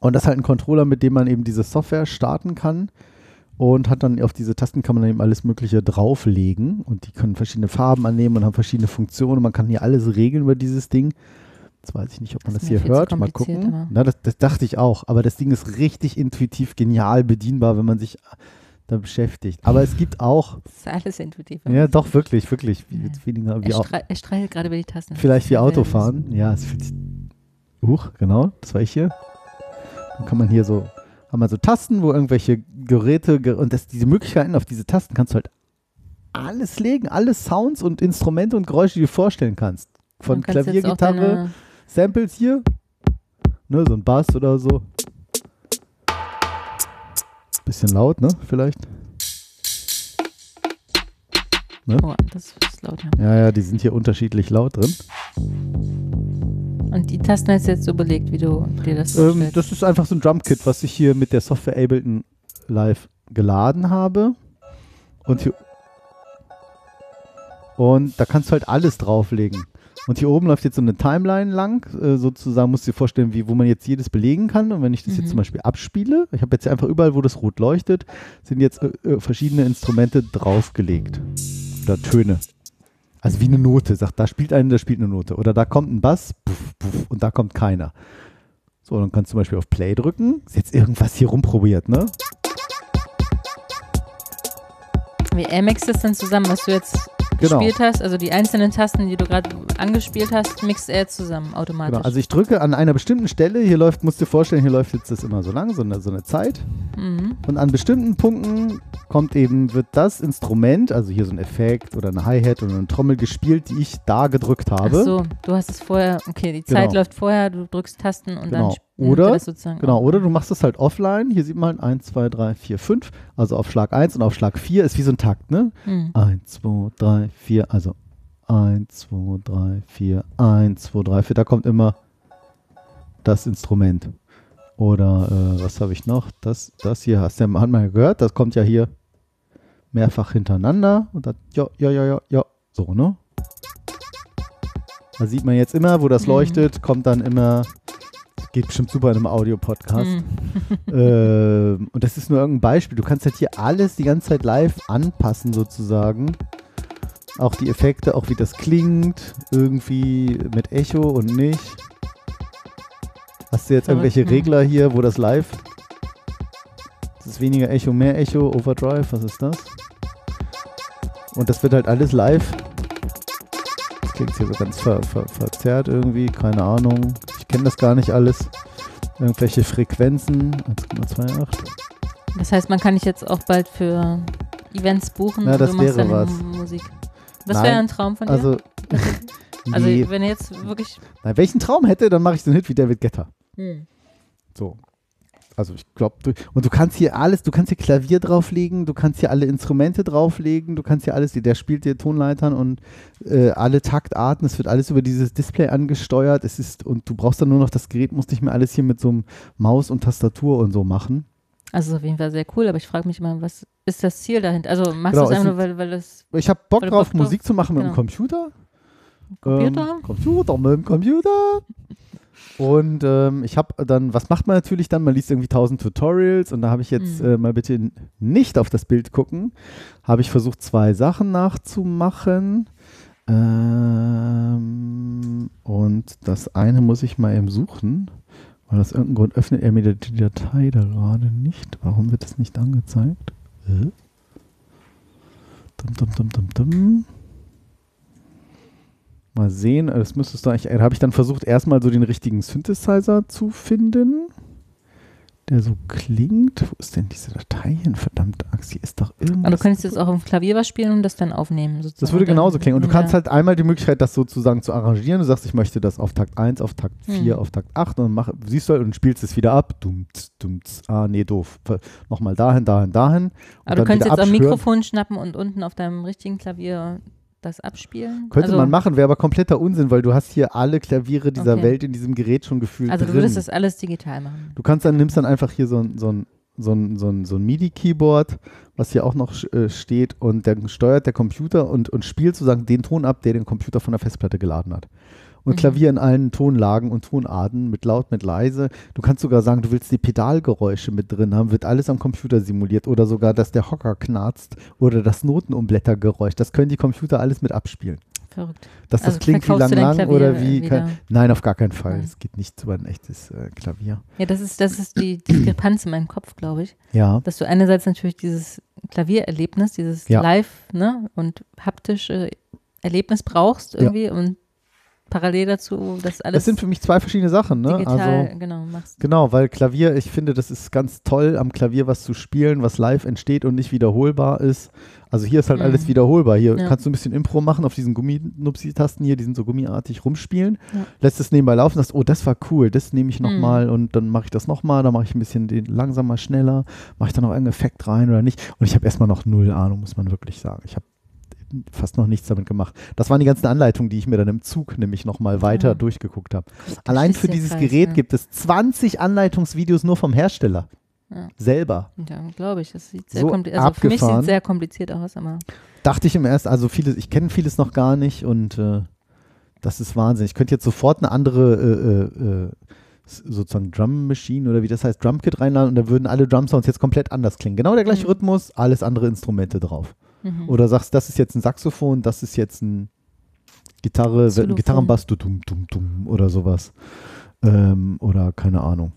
Und das ist halt ein Controller, mit dem man eben diese Software starten kann. Und hat dann auf diese Tasten kann man dann eben alles Mögliche drauflegen. Und die können verschiedene Farben annehmen und haben verschiedene Funktionen. Man kann hier alles regeln über dieses Ding. Jetzt weiß ich nicht, ob man
Das
das, hier hört. Mal gucken. Na, das, das dachte ich auch. Aber das Ding ist richtig intuitiv, genial bedienbar, wenn man sich da beschäftigt. Aber es gibt auch,
Das ist alles intuitiv.
ja doch, wirklich, wirklich, wie, weniger wie
Er,
auch.
strei er streichelt gerade über die Tasten.
Vielleicht wie Autofahren. Ja, es fühlt sich. Huch, genau, das war ich hier. Dann kann man hier so, haben wir so Tasten, wo irgendwelche Geräte ge und das, diese Möglichkeiten auf diese Tasten kannst du halt alles legen, alle Sounds und Instrumente und Geräusche, die du dir vorstellen kannst. Von Klavier, Gitarre, Samples hier, ne, so ein Bass oder so. Bisschen laut, ne, vielleicht.
Oh, das ist laut, ja.
Ja, ja, die sind hier unterschiedlich laut drin.
Und die Tasten hast du jetzt so belegt, wie du dir das
Ähm, das ist einfach so ein Drumkit, was ich hier mit der Software Ableton Live geladen habe. Und hier und da kannst du halt alles drauflegen. Und hier oben läuft jetzt so eine Timeline lang, äh, sozusagen musst du dir vorstellen, wie, wo man jetzt jedes belegen kann. Und wenn ich das
Mhm.
jetzt zum Beispiel abspiele, ich habe jetzt hier einfach überall, wo das rot leuchtet, sind jetzt äh, äh, verschiedene Instrumente draufgelegt. Oder Töne. Also wie eine Note. Sagt, da spielt eine, da spielt eine Note. Oder da kommt ein Bass, puff, puff, und da kommt keiner. So, dann kannst du zum Beispiel auf Play drücken. Ist jetzt irgendwas hier rumprobiert, ne?
Wie mixt das dann zusammen, was du jetzt
Genau.
gespielt hast, also die einzelnen Tasten, die du gerade angespielt hast, mixt er zusammen automatisch.
Genau, also ich drücke an einer bestimmten Stelle, hier läuft, musst du dir vorstellen, hier läuft jetzt das immer so lang, so eine, so eine Zeit.
mhm.
Und an bestimmten Punkten kommt eben, wird das Instrument, also hier so ein Effekt oder eine Hi-Hat oder eine Trommel gespielt, die ich da gedrückt habe.
Ach so, du hast es vorher, okay, die Zeit
Genau.
läuft vorher, du drückst Tasten und
Genau.
dann
Oder-
er
Genau, oder du machst es halt offline. Hier sieht man 1, 2, 3, 4, 5. Also auf Schlag 1 und auf Schlag 4 ist wie so ein Takt, ne?
Mhm.
1, 2, 3, 4, also 1, 2, 3, 4, 1, 2, 3, 4. Da kommt immer das Instrument. Oder äh, was habe ich noch? Das, das hier hast du ja, hat man ja gehört, das kommt ja hier mehrfach hintereinander. Und dann, ja, ja, ja, ja, ja, so, ne? Da sieht man jetzt immer, wo das
Mhm.
leuchtet, kommt dann immer, geht bestimmt super in einem Audio-Podcast.
Mhm.
Ähm, und das ist nur irgendein Beispiel. Du kannst halt hier alles die ganze Zeit live anpassen, sozusagen. Auch die Effekte, auch wie das klingt, irgendwie mit Echo und nicht. Hast du jetzt
Verrückt,
irgendwelche
ne?
Regler hier, wo das live Das ist weniger Echo, mehr Echo, Overdrive, was ist das? Und das wird halt alles live. Das klingt hier so ganz ver ver verzerrt irgendwie, keine Ahnung. Ich kenne das gar nicht alles. Irgendwelche Frequenzen, 1,28.
Das heißt, man kann dich jetzt auch bald für Events buchen
Ja, das wäre was.
Musik. Das wäre ein Traum von dir?
Also,
also
nee.
wenn du jetzt wirklich.
Nein, welchen Traum hätte, dann mache ich so einen Hit wie David Guetta.
Hm.
So. Also ich glaube, du, und du kannst hier alles, du kannst hier Klavier drauflegen, du kannst hier alle Instrumente drauflegen, du kannst hier alles, der spielt dir Tonleitern und äh, alle Taktarten, es wird alles über dieses Display angesteuert, es ist, und du brauchst dann nur noch das Gerät, musst nicht mehr alles hier mit so einem Maus und Tastatur und so machen.
Also ist auf jeden Fall sehr cool, aber ich frage mich immer, was ist das Ziel dahinter? Also machst
Genau,
du es einfach
ein-
nur, weil, weil es
Ich habe Bock drauf,
Bock drauf-
Musik zu machen mit dem
genau.
Computer.
Computer?
Ähm, Computer, mit dem Computer. Und ähm, ich habe dann, was macht man natürlich dann? Man liest irgendwie tausend Tutorials und da habe ich jetzt
Mhm.
äh, mal bitte nicht auf das Bild gucken. Habe ich versucht, zwei Sachen nachzumachen. Ähm, und das eine muss ich mal eben suchen, weil aus irgendeinem Grund öffnet er mir die, die Datei da gerade nicht. Warum wird das nicht angezeigt? Äh? Dum, dum, dum, dum, dum. Mal sehen, das müsstest du eigentlich, da habe ich dann versucht, erstmal so den richtigen Synthesizer zu finden, der so klingt. Wo ist denn diese Datei hin? Verdammte Axt, hier ist doch irgendwas.
Aber du könntest jetzt auch auf dem Klavier was spielen und das dann aufnehmen. Sozusagen.
das würde genauso klingen. Und du
Ja.
kannst halt einmal die Möglichkeit, das sozusagen zu arrangieren. Du sagst, ich möchte das auf Takt 1, auf Takt 4,
Hm.
auf Takt 8 und dann mach, siehst du halt und spielst es wieder ab. Dumts, dumts, ah, nee, doof. Nochmal dahin, dahin, dahin.
Aber du könntest jetzt am
abschwören.
Mikrofon schnappen und unten auf deinem richtigen Klavier das abspielen.
Könnte
also,
man machen, wäre aber kompletter Unsinn, weil du hast hier alle Klaviere dieser
Okay.
Welt in diesem Gerät schon gefühlt
Also du
drin.
würdest das alles digital machen.
Du kannst dann, nimmst dann einfach hier so ein, so ein, so ein, so ein, so ein MIDI-Keyboard, was hier auch noch äh, steht und dann steuert der Computer und, und spielt sozusagen den Ton ab, der den Computer von der Festplatte geladen hat. Und
Mhm.
Klavier in allen Tonlagen und Tonarten, mit laut, mit leise. Du kannst sogar sagen, du willst die Pedalgeräusche mit drin haben, wird alles am Computer simuliert oder sogar, dass der Hocker knarzt oder das Notenumblättergeräusch. Das können die Computer alles mit abspielen.
Verrückt.
Dass das
Also
klingt wie lang lang oder wie. Kein, nein, auf gar keinen Fall. Es geht nicht über ein echtes äh, Klavier.
Ja, das ist, das ist die Diskrepanz in meinem Kopf, glaube ich.
Ja.
Dass du einerseits natürlich dieses Klaviererlebnis, dieses
Ja.
Live ne, und haptische Erlebnis brauchst irgendwie und parallel dazu das alles
Das sind für mich zwei verschiedene Sachen, ne?
digital
Also,
genau machst.
genau, weil Klavier, ich finde, das ist ganz toll, am Klavier was zu spielen, was live entsteht und nicht wiederholbar ist. Also hier ist halt
Mhm.
alles wiederholbar. Hier
Ja.
kannst du ein bisschen Impro machen auf diesen Gumminupsi-Tasten hier, die sind so gummiartig rumspielen.
Ja.
Lässt es nebenbei laufen, sagst, oh, das war cool, das nehme ich
Mhm.
nochmal und dann mache ich das nochmal, dann mache ich ein bisschen den langsamer, schneller, mache ich da noch einen Effekt rein oder nicht. Und ich habe erstmal noch null Ahnung, muss man wirklich sagen. Ich habe fast noch nichts damit gemacht. Das waren die ganzen Anleitungen, die ich mir dann im Zug nämlich nochmal weiter
Ja.
durchgeguckt habe. Allein für
ja
dieses
krass,
Gerät
ne?
gibt es 20 Anleitungsvideos nur vom Hersteller.
Ja.
Selber.
Ja, glaube ich. Das sieht sehr
So
kompliziert Also für mich sieht es sehr kompliziert aus, aber
Dachte ich im ersten, also vieles, ich kenne vieles noch gar nicht und äh, das ist Wahnsinn. Ich könnte jetzt sofort eine andere äh, äh, äh, sozusagen Drum Machine oder wie das heißt, Drum Kit reinladen und da würden alle Drum Sounds jetzt komplett anders klingen. Genau der gleiche
Mhm.
Rhythmus, alles andere Instrumente drauf.
Mhm.
Oder sagst, das ist jetzt ein Saxophon, das ist jetzt ein Gitarre,
Xylophon.
Gitarrenbass, du dum, dum, dum oder sowas. Ähm, oder keine Ahnung.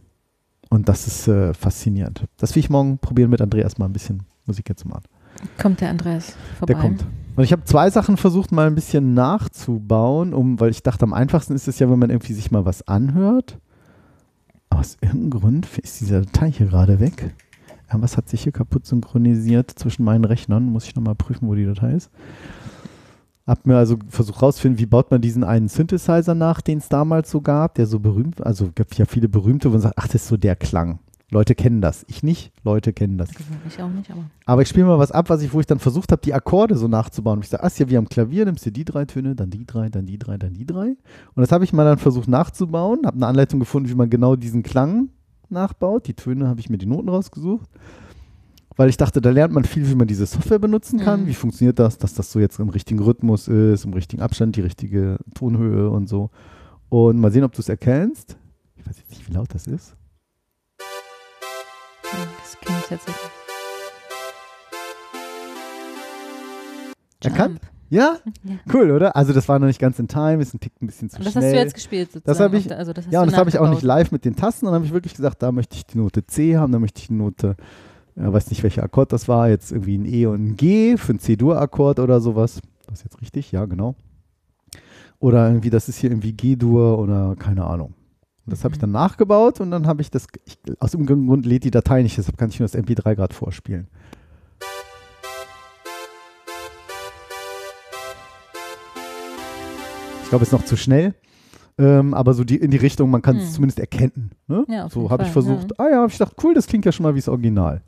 Und das ist äh, faszinierend. Das will ich morgen probieren mit Andreas mal ein bisschen Musik jetzt zu machen.
kommt der Andreas vorbei.
Der kommt. Und ich habe zwei Sachen versucht, mal ein bisschen nachzubauen, um, weil ich dachte, am einfachsten ist es ja, wenn man irgendwie sich mal was anhört. Aber aus irgendeinem Grund ist diese Datei hier gerade weg. Irgendwas hat sich hier kaputt synchronisiert zwischen meinen Rechnern. Muss ich nochmal prüfen, wo die Datei ist. Hab mir also versucht rauszufinden, wie baut man diesen einen Synthesizer nach, den es damals so gab, der so berühmt, also gibt ja viele berühmte, wo man sagt, ach, das ist so der Klang. Leute kennen das. Ich nicht, Leute kennen das.
Ich auch nicht, aber
Aber ich spiele mal was ab, was ich, wo ich dann versucht habe, die Akkorde so nachzubauen. Und ich sage, ist ja wie am Klavier, nimmst du die drei Töne, dann die drei, dann die drei, dann die drei. Und das habe ich mal dann versucht nachzubauen, habe eine Anleitung gefunden, wie man genau diesen Klang nachbaut. Die Töne habe ich mir die Noten rausgesucht. Weil ich dachte, da lernt man viel, wie man diese Software benutzen kann.
Mhm.
Wie funktioniert das, dass das so jetzt im richtigen Rhythmus ist, im richtigen Abstand, die richtige Tonhöhe und so. Und mal sehen, ob du es erkennst. Ich weiß jetzt nicht, wie laut das ist.
das klingt tatsächlich.
Erkannt? Ja?
Ja.
Cool, oder? Also das war noch nicht ganz in Time, ist ein Tick ein bisschen zu
Und das
schnell.
hast du jetzt gespielt sozusagen.
Das ich-
also das
Ja, und das habe ich auch nicht live mit den Tasten, dann habe ich wirklich gesagt, da möchte ich die Note C haben, da möchte ich die Note Ja, weiß nicht, welcher Akkord das war. Jetzt irgendwie ein E und ein G für ein C-Dur-Akkord oder sowas. Das ist jetzt richtig? Ja, genau. Oder irgendwie, das ist hier irgendwie G-Dur oder keine Ahnung. Und das habe ich dann nachgebaut und dann habe ich das, ich, aus irgendeinem Grund lädt die Datei nicht, deshalb kann ich nur das MP3 gerade vorspielen. Ich glaube, es ist noch zu schnell. Ähm, aber so die, in die Richtung, man kann es
Hm.
zumindest erkennen. Ne?
Ja,
so habe ich versucht, ah ja, habe ich gedacht, cool, das klingt ja schon mal wie das Original.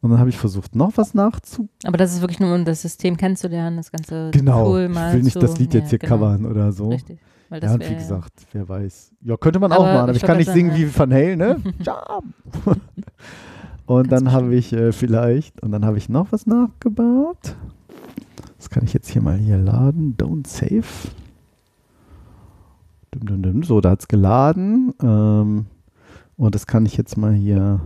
Und dann habe ich versucht, noch was nachzu.
Aber das ist wirklich nur, um das System kennenzulernen, das ganze
Genau.
Tool mal
ich will nicht
zu,
das Lied jetzt
ja,
hier
genau,
covern oder so.
Richtig. Weil das
Ja, und wie gesagt, wer weiß. Ja, könnte man auch
Aber
machen, aber
ich
kann nicht singen wie Van Halen, ne? Und dann habe ich äh, vielleicht, und dann habe ich noch was nachgebaut. Das kann ich jetzt hier mal hier laden. Don't save. So, da hat es geladen. Ähm, und das kann ich jetzt mal hier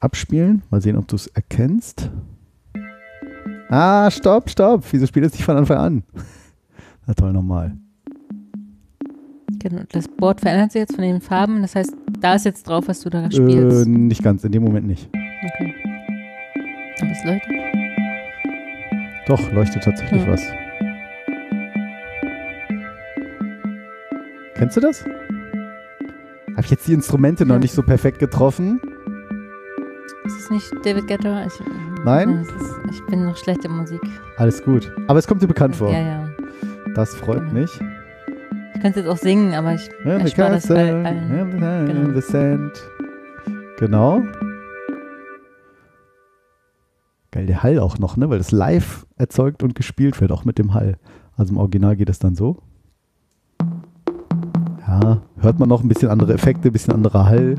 abspielen. Mal sehen, ob du es erkennst. Ah, stopp, stopp. Wieso spielt es nicht von Anfang an? Na toll, nochmal.
Genau, das Board verändert sich jetzt von den Farben. Das heißt, da ist jetzt drauf, was du da
Äh,
spielst.
nicht ganz, in dem Moment nicht.
Okay. Aber es leuchtet.
Doch, leuchtet tatsächlich
Hm.
was. Kennst du das? Habe ich jetzt die Instrumente noch nicht so perfekt getroffen?
Ist es nicht David Guetta? Ich,
Nein?
es ist, ich bin noch schlecht in Musik.
Alles gut. Aber es kommt dir bekannt vor.
Ja, ja.
Das freut
Genau.
mich.
Ich könnte jetzt auch singen, aber ich
Ja,
erspare das bei allen. Genau.
the sand. Genau. Geil, der Hall auch noch, ne? Weil das live erzeugt und gespielt wird, auch mit dem Hall. Also im Original geht es dann so. Ja, hört man noch ein bisschen andere Effekte, ein bisschen anderer Hall.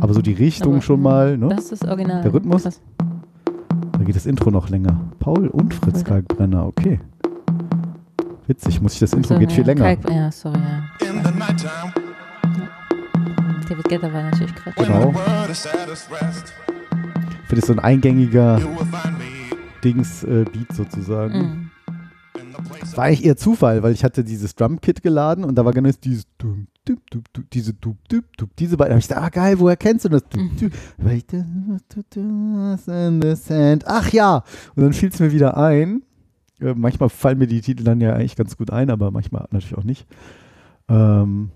Aber so die Richtung
Aber,
schon mal, ne?
Das ist original.
Der Rhythmus?
Krass.
Da geht das Intro noch länger. Paul und Fritz
Warte.
Kalkbrenner, okay. Witzig, muss ich das Intro
So,
geht viel
ja,
länger.
Kalk, ja, sorry, ja.
In the nighttime,
David Guetta war natürlich krass.
Genau. Ich finde es so ein eingängiger Dings-Beat sozusagen.
Mhm.
War eigentlich eher Zufall, weil ich hatte dieses Drum-Kit geladen und da war genau dieses dum, dum, dum, dum, diese dum, dum, dum, diese beiden. Da hab ich gedacht, ah geil, woher kennst du das? Dum, dum. Ach ja! Und dann fiel es mir wieder ein. Äh, manchmal fallen mir die Titel dann ja eigentlich ganz gut ein, aber manchmal natürlich auch nicht. Ähm,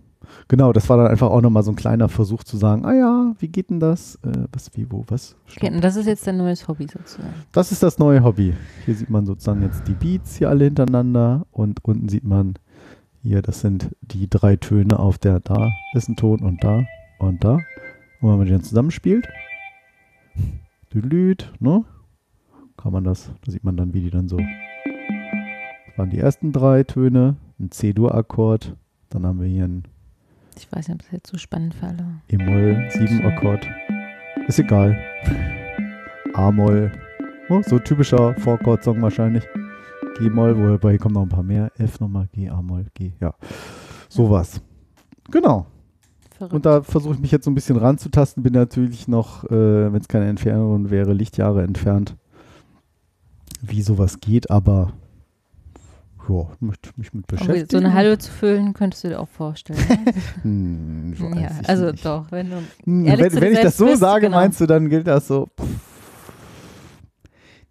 genau, das war dann einfach auch nochmal so ein kleiner Versuch zu sagen, ah ja, wie geht denn das? Äh, was, wie, wo, was?
Okay, und das ist jetzt dein neues Hobby sozusagen.
Das ist das neue Hobby. Hier sieht man sozusagen jetzt die Beats hier alle hintereinander und unten sieht man hier, das sind die drei Töne auf der, da ist ein Ton und da und da. Und wenn man die dann zusammenspielt, Düdelüt, ne? Kann man das, da sieht man dann, wie die dann so. Das waren die ersten drei Töne, ein C-Dur-Akkord, dann haben wir hier ein
Ich weiß nicht, ob das jetzt so spannend für alle.
E-Moll, 7-Akkord. Ist egal. A-Moll. Oh, so typischer Four-Chord-Song wahrscheinlich. G-Moll, wobei hier kommen noch ein paar mehr. F nochmal, G, A-Moll, G. Ja, sowas. Genau.
Verrückt.
Und da versuche ich mich jetzt so ein bisschen ranzutasten. Bin natürlich noch, äh, wenn es keine Entfernung wäre, Lichtjahre entfernt, wie sowas geht. Aber ja, möchte mich mit beschäftigen.
so eine Halbe zu füllen, könntest du dir auch vorstellen.
Hm,
Ne?
weiß
ja, also
nicht.
doch, wenn du
Hm, wenn wenn ich das so
bist,
sage,
genau.
meinst du, dann gilt das so. pff.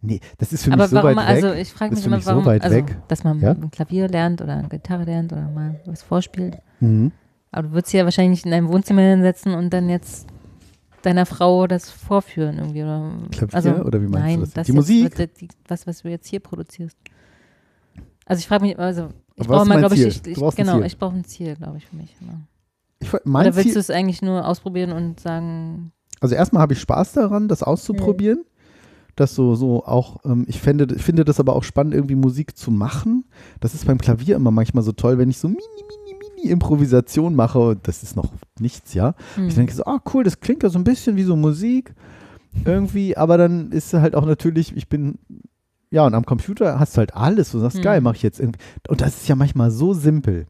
Nee, das ist für
aber
mich so
warum,
weit weg.
also ich frage mich immer,
so
warum,
weit
also,
weg.
dass man
Ja?
ein Klavier lernt oder eine Gitarre lernt oder mal was vorspielt.
mhm.
Aber du würdest ja wahrscheinlich nicht in deinem Wohnzimmer hinsetzen und dann jetzt deiner Frau das vorführen irgendwie. Oder,
Klavier?
also,
Oder wie meinst
nein,
du das?
das
Die Musik?
wird- Die, was, was du jetzt hier produzierst. Also ich frage mich, also ich brauche mal, glaube ich, ich, ich genau,
Ziel.
ich brauche ein Ziel, glaube ich, für mich. Genau.
Ich,
Oder willst du es eigentlich nur ausprobieren und sagen,
also erstmal habe ich Spaß daran, das auszuprobieren. Das so, so auch, ähm, ich, fände, ich finde das aber auch spannend, irgendwie Musik zu machen. Das ist beim Klavier immer manchmal so toll, wenn ich so mini, mini, mini Improvisation mache. Und das ist noch nichts, ja.
hm,
Ich denke so, ah cool, das klingt ja so ein bisschen wie so Musik irgendwie, aber dann ist halt auch natürlich, ich bin, ja, und am Computer hast du halt alles. Du sagst,
Hm.
geil, mache ich jetzt irgendwie. Und das ist ja manchmal so simpel.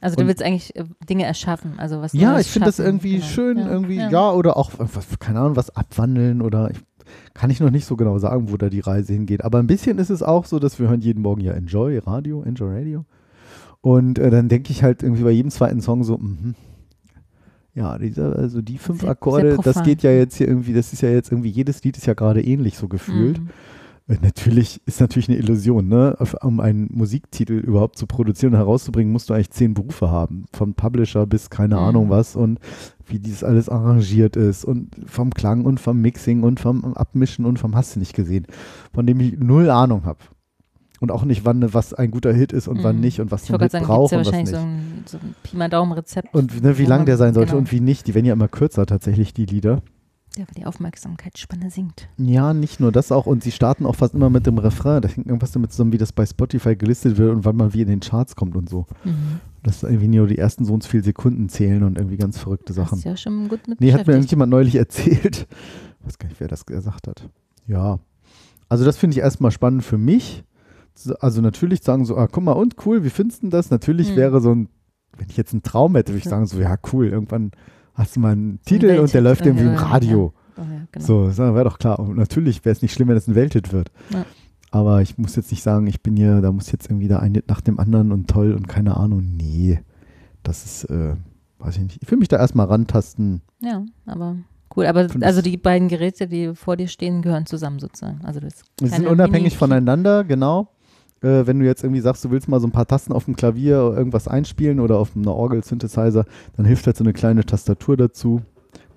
also du
Und-
willst eigentlich äh, Dinge erschaffen, also was
Ja, ich finde das irgendwie
genau.
schön,
Ja,
irgendwie, ja. oder auch, was, keine Ahnung, was abwandeln oder ich, kann ich noch nicht so genau sagen, wo da die Reise hingeht. Aber ein bisschen ist es auch so, dass wir hören jeden Morgen ja Enjoy Radio, Enjoy Radio. Und äh, dann denke ich halt irgendwie bei jedem zweiten Song so, mhm. Ja, dieser, also die fünf
Sehr-
Akkorde,
sehr
das geht ja jetzt hier irgendwie, das ist ja jetzt irgendwie, jedes Lied ist ja gerade ähnlich so gefühlt.
Mhm.
Äh, Natürlich ist natürlich eine Illusion, ne? Um einen Musiktitel überhaupt zu produzieren und herauszubringen, musst du eigentlich zehn Berufe haben. Von Publisher bis keine
Mhm.
Ahnung was und wie dieses alles arrangiert ist und vom Klang und vom Mixing und vom Abmischen und vom Hast du nicht gesehen, von dem ich null Ahnung habe. Und auch nicht, wann was ein guter Hit ist und wann
Mhm.
nicht und was
gibt
braucht
ja
und was
wahrscheinlich
nicht.
so ein, so ein Pi mal Daumen-Rezept.
und ne, wie lang
man-
der sein sollte
genau.
und wie nicht. Die werden ja immer kürzer tatsächlich, die Lieder.
Ja, weil die Aufmerksamkeitsspanne sinkt.
Ja, nicht nur das auch. Und sie starten auch fast immer mit dem Refrain. Da hängt irgendwas damit zusammen, wie das bei Spotify gelistet wird und wann man wie in den Charts kommt und so.
Mhm.
Das ist irgendwie nur die ersten so und so viele Sekunden zählen und irgendwie ganz verrückte Sachen.
Hast ja schon gut mit
Nee, hat mir irgendjemand neulich erzählt. Ich weiß gar nicht, wer das gesagt hat. Ja. Also das finde ich erstmal spannend für mich. Also natürlich sagen so, ah, guck mal, und cool, wie findest du das? Natürlich
Hm.
wäre so ein, wenn ich jetzt einen Traum hätte, würde ich sagen so, ja cool, irgendwann hast du mal einen Titel und der läuft irgendwie im
irgendwie,
Radio.
Oh, ja, genau.
So, das wäre doch klar. Und natürlich wäre es nicht schlimm, wenn es ein Welthit wird.
Ja.
Aber ich muss jetzt nicht sagen, ich bin hier, da muss jetzt irgendwie da ein Hit nach dem anderen und toll und keine Ahnung. Nee, das ist, äh, weiß ich nicht. Ich will mich da erstmal rantasten.
Ja, aber cool. Aber also die beiden Geräte, die vor dir stehen, gehören zusammen sozusagen. Also das
Sie sind unabhängig voneinander, genau. Äh, wenn du jetzt irgendwie sagst, du willst mal so ein paar Tasten auf dem Klavier irgendwas einspielen oder auf einer Orgel-Synthesizer, dann hilft halt so eine kleine Tastatur dazu.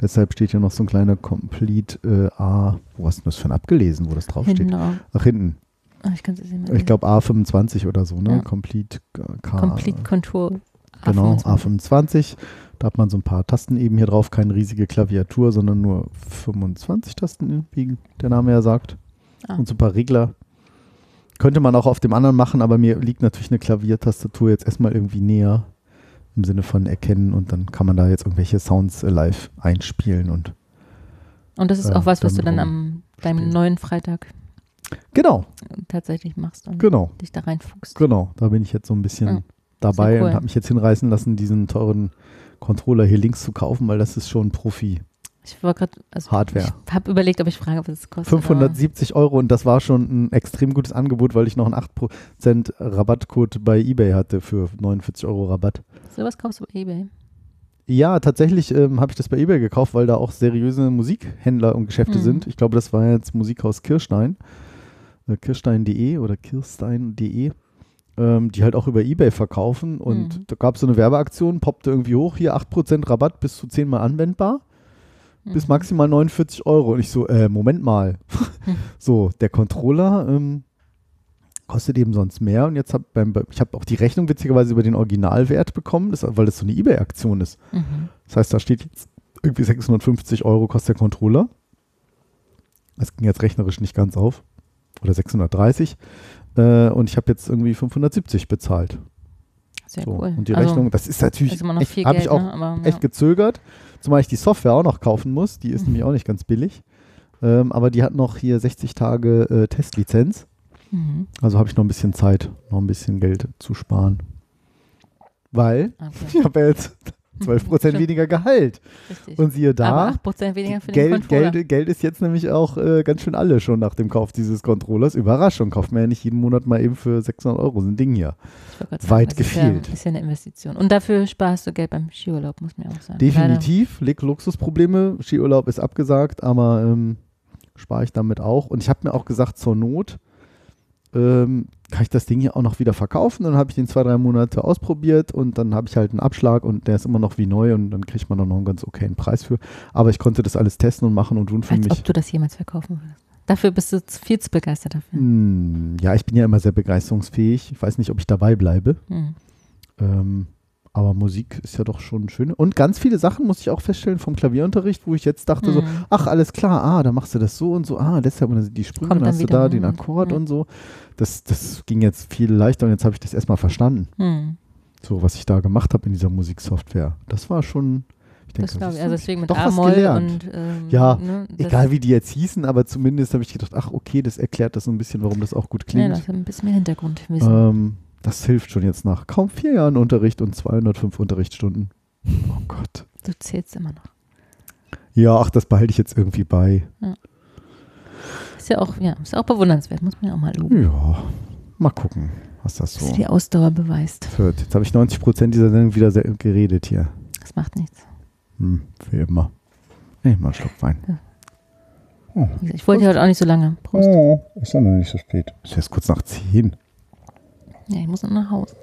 Deshalb steht hier noch so ein kleiner Complete äh, A. Wo hast du das für ein abgelesen, wo das draufsteht?
Hinten drauf.
Ach, hinten.
Ah, ich
Ich glaube A25 oder so, ne?
Ja.
Complete äh, K.
Complete Control.
Genau,
A25.
A25. Da hat man so ein paar Tasten eben hier drauf, keine riesige Klaviatur, sondern nur 25 Tasten, wie der Name ja sagt.
Ah.
Und so ein paar Regler. Könnte man auch auf dem anderen machen, aber mir liegt natürlich eine Klaviertastatur jetzt erstmal irgendwie näher. Im Sinne von erkennen und dann kann man da jetzt irgendwelche Sounds äh, live einspielen und
Und das ist
äh,
auch was, was du dann am deinem
spielen.
neuen Freitag
genau,
tatsächlich machst und
genau,
dich da reinfuchst.
genau. Da bin ich jetzt so ein bisschen
Ja,
dabei
cool.
und habe mich jetzt hinreißen lassen, diesen teuren Controller hier links zu kaufen, weil das ist schon Profi.
Ich war gerade, also
Hardware.
ich habe überlegt, ob ich frage, was es kostet.
570 Euro und das war schon ein extrem gutes Angebot, weil ich noch einen 8% Rabattcode bei eBay hatte für 49 Euro Rabatt.
aber Sowas kaufst du bei Ebay.
Ja, tatsächlich ähm, habe ich das bei eBay gekauft, weil da auch seriöse Musikhändler und Geschäfte
Mhm.
sind. Ich glaube, das war jetzt Musikhaus Kirstein, äh, kirstein.de oder kirstein.de, ähm, die halt auch über eBay verkaufen. Und
Mhm.
da gab es so eine Werbeaktion, poppte irgendwie hoch, hier 8% Rabatt bis zu 10 Mal anwendbar. Bis
Mhm.
maximal 49 Euro. Und ich so, äh, Moment mal. so, der Controller ähm, kostet eben sonst mehr. Und jetzt habe ich habe auch die Rechnung witzigerweise über den Originalwert bekommen, das, weil das so eine Ebay-Aktion ist.
Mhm.
Das heißt, da steht jetzt irgendwie 650 Euro kostet der Controller. Das ging jetzt rechnerisch nicht ganz auf. Oder 630. Äh, und ich habe jetzt irgendwie 570 bezahlt.
Sehr
so.
cool.
Und die
Also,
Rechnung, das ist natürlich,
viel
habe ich auch
ne? aber,
echt
ja.
gezögert, zumal ich die Software auch noch kaufen muss. Die ist
Mhm.
nämlich auch nicht ganz billig. Ähm, aber die hat noch hier 60 Tage äh, Testlizenz.
Mhm.
Also habe ich noch ein bisschen Zeit, noch ein bisschen Geld zu sparen. Weil
Okay.
ich habe ja jetzt 12%
Stimmt.
weniger Gehalt.
Richtig.
Und siehe da,
aber 8% weniger für den
Geld,
Controller.
Geld, Geld ist jetzt nämlich auch äh, ganz schön alle schon nach dem Kauf dieses Controllers. Überraschung, kauft man ja nicht jeden Monat mal eben für 600 Euro so ein Ding hier. Weit
das ist
gefehlt.
Ja, ist ja eine Investition. Und dafür sparst du Geld beim Skiurlaub, muss man auch sagen.
Definitiv, Leg Luxusprobleme. Skiurlaub ist abgesagt, aber ähm, spare ich damit auch. Und ich habe mir auch gesagt, zur Not ähm, kann ich das Ding hier auch noch wieder verkaufen. Dann habe ich den zwei, drei Monate ausprobiert und dann habe ich halt einen Abschlag und der ist immer noch wie neu und dann kriegt man dann noch einen ganz okayen Preis für. Aber ich konnte das alles testen und machen und tun für
Als
mich.
ob du das jemals verkaufen würdest. Dafür bist du viel zu begeistert dafür.
Hm, ja, ich bin ja immer sehr begeisterungsfähig. Ich weiß nicht, ob ich dabei bleibe.
Hm.
Ähm, aber Musik ist ja doch schon schön. Und ganz viele Sachen muss ich auch feststellen vom Klavierunterricht, wo ich jetzt dachte so,
Hm.
ach, alles klar, ah, da machst du das so und so, ah, deshalb die Sprünge,
Kommt
dann hast du da den
hm,
Akkord
ja.
und so. Das, das ging jetzt viel leichter und jetzt habe ich das erstmal verstanden,
Hm.
so was ich da gemacht habe in dieser Musiksoftware. Das war schon, ich denke,
Das glaube ich. Also deswegen mit
doch was gelernt.
und ähm,
Ja,
ne, das,
Egal wie die jetzt hießen, aber zumindest habe ich gedacht, ach okay, das erklärt das so ein bisschen, warum das auch gut
Ja,
klingt.
das hat ein bisschen mehr Hintergrundwissen.
Ähm, das hilft schon jetzt nach kaum vier Jahren Unterricht und 205 Unterrichtsstunden. Oh Gott.
du zählst immer noch.
Ja, ach, das behalte ich jetzt irgendwie bei.
Ist ja auch, ja, ist auch bewundernswert, muss man ja auch mal loben.
Ja, mal gucken, was das
Dass du
so
die Ausdauer beweist.
wird. Jetzt habe ich 90 Prozent dieser Sendung wieder sehr geredet hier.
Das macht nichts.
Hm, wie immer. Nee, mal einen Schluck Wein.
Wie gesagt, Ich wollte heute auch nicht so lange. Prost.
Oh, ist doch noch nicht so spät. Ist jetzt kurz nach 10.
Ja, ich muss noch nach Hause.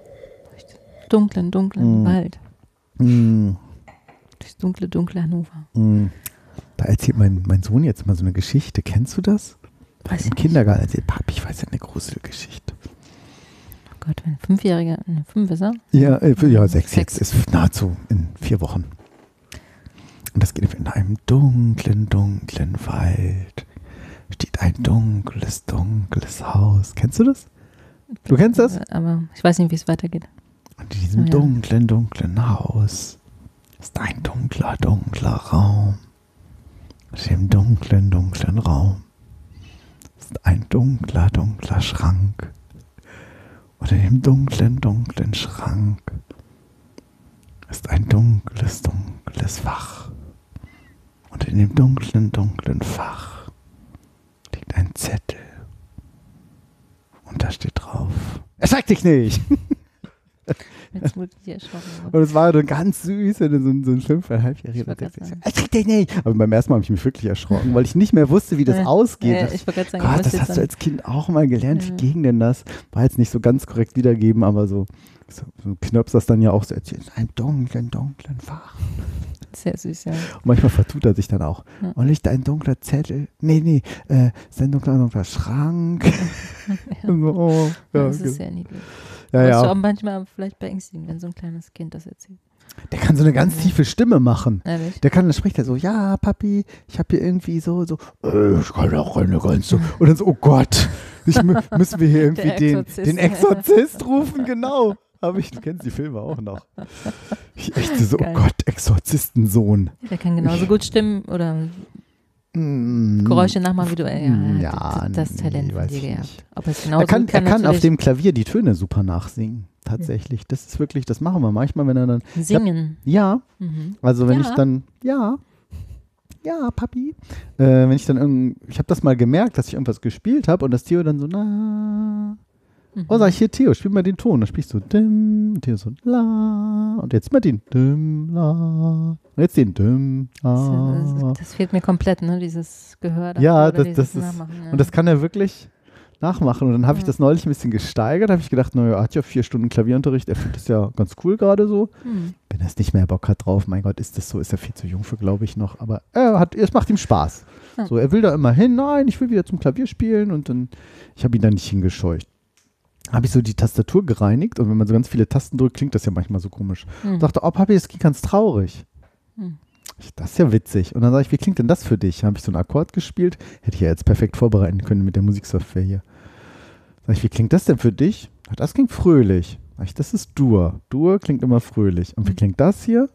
Durch den dunklen, dunklen
Mm.
Wald.
Hm,
Durchs dunkle, dunkle Hannover.
hm. Da erzählt mein, mein Sohn jetzt mal so eine Geschichte. Kennst du das?
Weiß
Im. Kindergarten erzählt, Papi, ich weiß ja eine Gruselgeschichte.
Oh Gott, wenn ein Fünfjähriger, ne, fünf ist er?
Ja, äh, ja, sechs,
Sechs.
jetzt. Ist nahezu in vier Wochen. Und das geht in einem dunklen, dunklen Wald. Steht ein dunkles, dunkles Haus. Kennst du das? Du kennst das?
Aber ich weiß nicht, wie es weitergeht.
Und in diesem dunklen, dunklen Haus ist ein dunkler, dunkler Raum. Und in dem dunklen, dunklen Raum ist ein dunkler, dunkler Schrank. Und in dem dunklen, dunklen Schrank ist ein dunkles, dunkles Fach. Und in dem dunklen, dunklen Fach liegt ein Zettel. Und da steht drauf: Erschreck dich nicht!
Jetzt wurde ich erschrocken.
Und es war dann ganz süß, wenn so ein, so ein fünfeinhalbjähriger sagt, erschreck dich nicht. Aber beim ersten Mal habe ich mich wirklich erschrocken, weil ich nicht mehr wusste, wie das
Ja.
ausgeht.
Ja,
Das-
ich wollte sagen,
Gott, das hast du als Kind auch mal gelernt.
Ja.
Wie ging denn das? War jetzt nicht so ganz korrekt wiedergeben, aber so, so, so knirps das dann ja auch so erzählt. In einem dunklen, dunklen Fach.
Sehr süß, ja.
Und manchmal vertut er sich dann auch.
Ja.
Und liegt ein dunkler Zettel. Nee, nee, äh, ist ein dunkler, dunkler Schrank. Und so, oh, ja,
das ist
okay.
sehr niedlich.
ja,
Aber ist auch
ja.
manchmal vielleicht beängstigend, wenn so ein kleines Kind das erzählt.
Der kann so eine ganz tiefe Stimme machen.
Ehrlich?
Der kann, dann spricht er so, ja, Papi, ich habe hier irgendwie so, so, äh, ich kann auch eine ganze. Und dann so, oh Gott, ich, mü- müssen wir hier irgendwie den, den Exorzist rufen, genau. Aber ich, du kennst die Filme auch noch. Ich echt so, oh. Gott, Exorzistensohn.
Der kann genauso gut stimmen oder
Mm,
Geräusche nachmachen wie du. Ja,
Ja,
das, das Talent
nee,
dir
nicht.
Ob er es genauso
Er kann,
kann,
er kann auf dem Klavier die Töne super nachsingen. Tatsächlich. Das ist wirklich, das machen wir manchmal, wenn er dann.
singen.
Ja,
Mhm.
Also wenn
Ja.
ich dann, ja, ja, Papi. Äh, wenn ich dann irgend, ich habe das mal gemerkt, dass ich irgendwas gespielt habe und das Theo dann so, na,
Mhm.
oh, sag ich hier, Theo, spiel mal den Ton. Dann spielst du dim, Theo so, la, und jetzt mal den dim, la, und jetzt den dim,
Das,
la.
das, das fehlt mir komplett, ne? Dieses Gehör.
Ja, das- das ist-
Nachmachen, ja.
Und das kann er wirklich nachmachen. Und dann habe ich das neulich ein bisschen gesteigert, habe ich gedacht, naja, er hat ja vier Stunden Klavierunterricht, er findet das ja ganz cool gerade so.
Hm.
Wenn er es nicht mehr Bock hat drauf, mein Gott, ist das so, ist er viel zu jung für, glaube ich, noch. Aber er hat, es macht ihm Spaß.
Ja.
So, er will da immer hin, nein, ich will wieder zum Klavier spielen und dann, ich habe ihn da nicht hingescheucht. Habe ich so die Tastatur gereinigt und wenn man so ganz viele Tasten drückt, klingt das ja manchmal so komisch.
Hm.
Dachte, oh Papi, das klingt ganz traurig.
Hm.
Ich, Das ist ja witzig. Und dann sage ich, wie klingt denn das für dich? Habe ich so einen Akkord gespielt, hätte ich ja jetzt perfekt vorbereiten können mit der Musiksoftware hier. Sag ich, wie klingt das denn für dich? "Ah, Das klingt fröhlich. Sag ich, das ist Dur. Dur klingt immer fröhlich. Und wie
Mhm.
klingt das hier?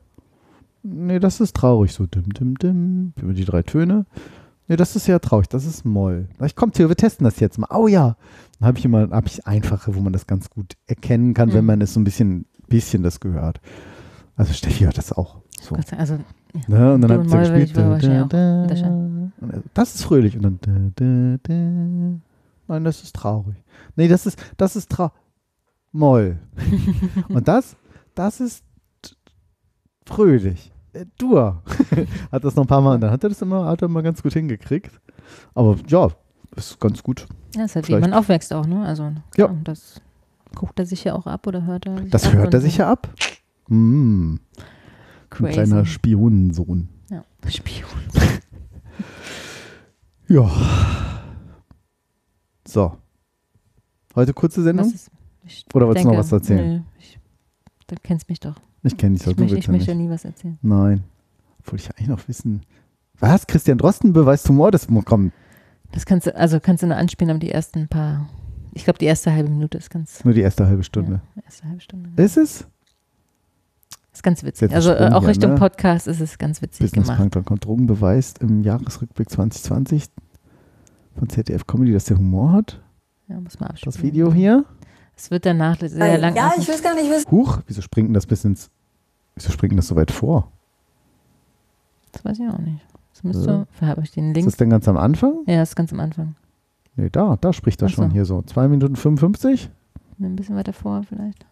Nee, das ist traurig. So dim, dim, dim. Über die drei Töne. Nee, das ist ja traurig. Das ist Moll. Sag ich, komm, Theo, wir testen das jetzt mal. Oh ja. Dann habe ich immer, habe ich einfache, wo man das ganz gut erkennen kann, wenn
Mhm.
man es so ein bisschen, bisschen das gehört. Also Steffi hört das auch. So.
Also
Ne? Und dann hat sie gespielt. da, und er so, das ist fröhlich. Und dann. Da, da, da. Nein, das ist traurig. Nee, das ist, das ist traurig. Moll. und das, das ist fröhlich. Äh, Dur. hat das noch ein paar Mal. Und dann hat er das immer, hat er immer ganz gut hingekriegt. Aber ja, ist ganz gut.
ja, ist halt wie
Vielleicht-
man aufwächst auch, ne? Also
Ja.
klar, das guckt er sich ja auch ab oder hört er sich
Das hört er sich ja ab. Mm, ein
Crazy.
kleiner Spionensohn.
ja. Spion.
Ja. So. Heute kurze Sendung? Oder wolltest du noch was erzählen?
nö, ich, du kennst mich doch.
Ich kenne dich doch,
Ich,
du
möchte,
willst
ich
ja
möchte
nicht.
nie was erzählen.
Nein. Obwohl ich eigentlich noch wissen. Was? Christian Drosten beweist Humor? Das mu- komm,
Das kannst du, also kannst du nur anspielen, aber die ersten paar, ich glaube, die erste halbe Minute ist ganz,
nur die erste halbe Stunde.
ja, erste halbe Stunde.
Ist es?
Ist ganz witzig. Also äh,
Sprung
auch
hier,
Richtung
ne?
Podcast ist es ganz witzig
Business
gemacht.
Plankton kommt Drogen beweist im Jahresrückblick 2020 von ZDF Comedy, dass der Humor hat.
Ja, muss man abspielen.
Das Video hier.
Es wird danach sehr lang.
Ja, ich weiß gar nicht, was.
Huch, wieso springt denn das bis ins. Wieso springt denn das so weit vor?
das weiß ich auch nicht. Das müsste, habe ich den
Ist
Link.
das denn ganz am Anfang?
Ja, ist ganz am Anfang.
Nee, da, da spricht er
so.
schon hier so. 2 Minuten 55?
Ein bisschen weiter vor vielleicht.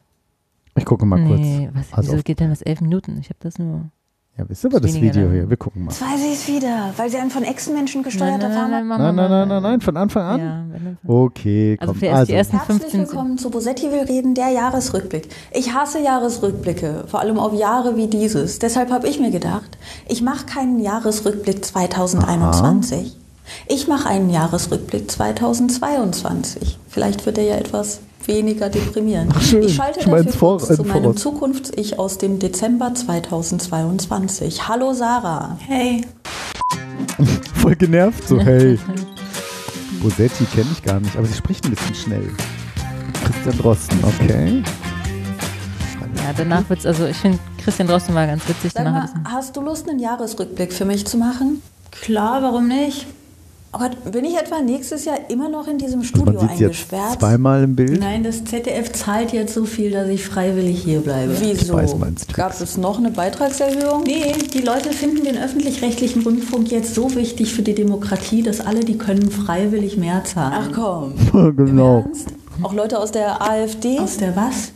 Ich gucke mal kurz.
nee, was,
Also
wieso geht denn das elf Minuten? Ich habe das nur.
Ja, wisst ihr aber das Video
dann.
hier? Wir gucken mal.
Jetzt weiß ich es wieder, weil sie ein von Echsenmenschen
Nein,
gesteuerter
nein, nein,
Nein, nein, nein, von Anfang an? Okay,
Also
komm.
die ersten
Herzlich
15
willkommen zu Bosetti will reden, der Jahresrückblick. Ich hasse Jahresrückblicke, vor allem auf Jahre wie dieses. Deshalb habe ich mir gedacht, ich mache keinen Jahresrückblick 2021. Ich mache einen Jahresrückblick 2022. Vielleicht wird er ja etwas weniger deprimierend.
Ach, schön.
Ich schalte
mal
dafür
Vor-
zu meinem
Voraus.
Zukunfts-Ich aus dem Dezember 2022. Hallo Sarah. Hey.
Voll genervt, so hey. Bosetti kenne ich gar nicht, aber sie spricht ein bisschen schnell. Christian Drosten, okay.
Ja, danach wird's, also ich finde, Christian Drosten war ganz witzig.
Sag
Danach
mal,
es-
hast du Lust, einen Jahresrückblick für mich zu machen? Klar, warum nicht? Oh Gott, bin ich etwa nächstes Jahr immer noch in diesem
Also
Studio
man sieht sie jetzt
eingesperrt?
zweimal im Bild.
Nein, das ZDF zahlt jetzt so viel, dass ich freiwillig hier bleibe.
Wieso?
weiß.
Gab es noch eine Beitragserhöhung?
Nee, die Leute finden den öffentlich-rechtlichen Rundfunk jetzt so wichtig für die Demokratie, dass alle, die können, freiwillig mehr zahlen.
Ach komm.
genau.
Ernst? Auch Leute aus der AfD?
Aus der was?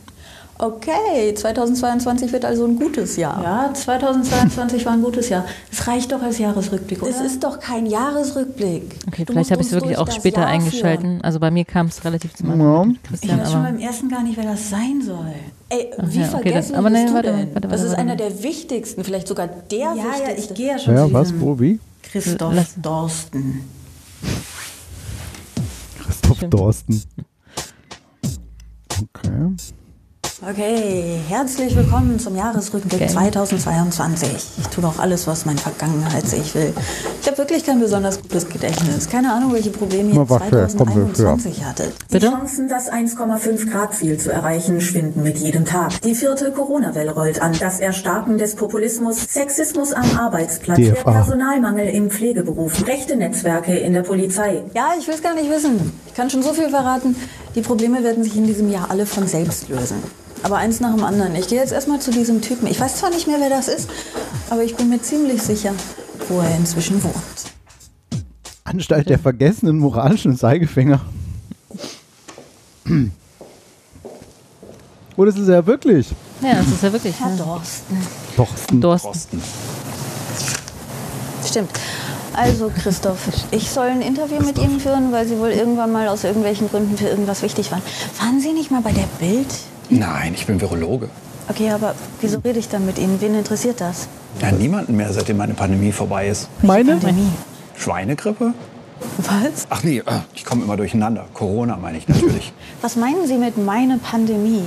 Okay, 2022 wird also ein gutes Jahr.
Ja, 2022 war ein gutes Jahr. Es reicht doch als Jahresrückblick, oder?
Es ist doch kein Jahresrückblick.
Okay,
Du
vielleicht habe ich es wirklich auch später
Jahr
eingeschalten.
führen.
Also bei mir kam es relativ zum
Ja.
Anfang. mit
ich weiß schon beim ersten gar nicht, wer das sein soll.
Ey,
Ach
wie
ja, okay,
vergessen
das- aber nein, warte,
denn?
warte,
das
warte,
ist
warte.
einer der wichtigsten, vielleicht sogar der
Ja, ja,
wichtigste.
ich gehe ja schon
Ja, was, wo, wie?
Christoph
Lass-
Dorsten.
Christoph
Stimmt.
Dorsten. Okay.
Okay, herzlich willkommen zum Jahresrückblick
Okay.
2022. Ich tue doch alles, was meine Vergangenheit ich will. Ich habe wirklich kein besonders gutes Gedächtnis. Keine Ahnung, welche Probleme ihr
Na, warte, komm, wir
2021 hattet.
Die? Chancen, das 1,5 Grad Ziel zu erreichen, schwinden mit jedem Tag. Die vierte Corona-Welle rollt an. Das Erstarken des Populismus, Sexismus am Arbeitsplatz, der
DFA.
Personalmangel im Pflegeberuf, rechte Netzwerke in der Polizei.
Ja, ich will es gar nicht wissen. Ich kann schon so viel verraten. Die Probleme werden sich in diesem Jahr alle von selbst lösen. Aber eins nach dem anderen. Ich gehe jetzt erstmal zu diesem Typen. Ich weiß zwar nicht mehr, wer das ist, aber ich bin mir ziemlich sicher, wo er inzwischen wohnt.
Anstalt der vergessenen moralischen Seigefänger. Oh, das ist er ja wirklich.
Ja, das ist ja wirklich.
Herr
Ja.
Dorsten.
Dorsten.
Dorsten.
Stimmt. Also, Christoph, ich soll ein Interview mit Ihnen führen, weil Sie wohl irgendwann mal aus irgendwelchen Gründen für irgendwas wichtig waren. Waren Sie nicht mal bei der Bild?
Nein, ich bin Virologe.
Okay, aber wieso rede ich dann mit Ihnen? Wen interessiert das?
Ja, niemanden mehr, seitdem meine Pandemie vorbei ist.
Meine?
Pandemie.
Schweinegrippe?
Was?
Ach nee, äh, ich komme immer durcheinander. Corona meine ich natürlich.
Was meinen Sie mit meine Pandemie?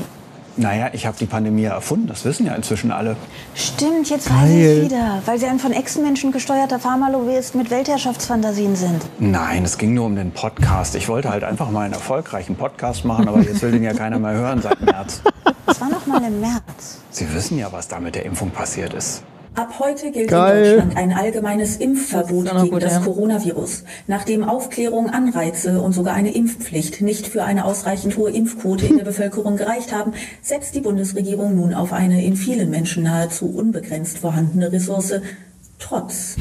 Naja, ich habe die Pandemie ja erfunden, das wissen ja inzwischen alle.
Stimmt, jetzt weiß ich wieder. Weil Sie ein von Echsenmenschen gesteuerter Pharmalobbyist mit Weltherrschaftsfantasien sind.
Nein, es ging nur um den Podcast. Ich wollte halt einfach mal einen erfolgreichen Podcast machen, aber jetzt will den ja keiner mehr hören seit März.
Das war noch mal im März.
Sie wissen ja, was da mit der Impfung passiert ist.
Ab heute gilt
Geil.
in Deutschland ein allgemeines Impfverbot
Das
gegen
gut,
das
ja.
Coronavirus, nachdem Aufklärung, Anreize und sogar eine Impfpflicht nicht für eine ausreichend hohe Impfquote in der Bevölkerung gereicht haben, setzt die Bundesregierung nun auf eine in vielen Menschen nahezu unbegrenzt vorhandene Ressource Trotz.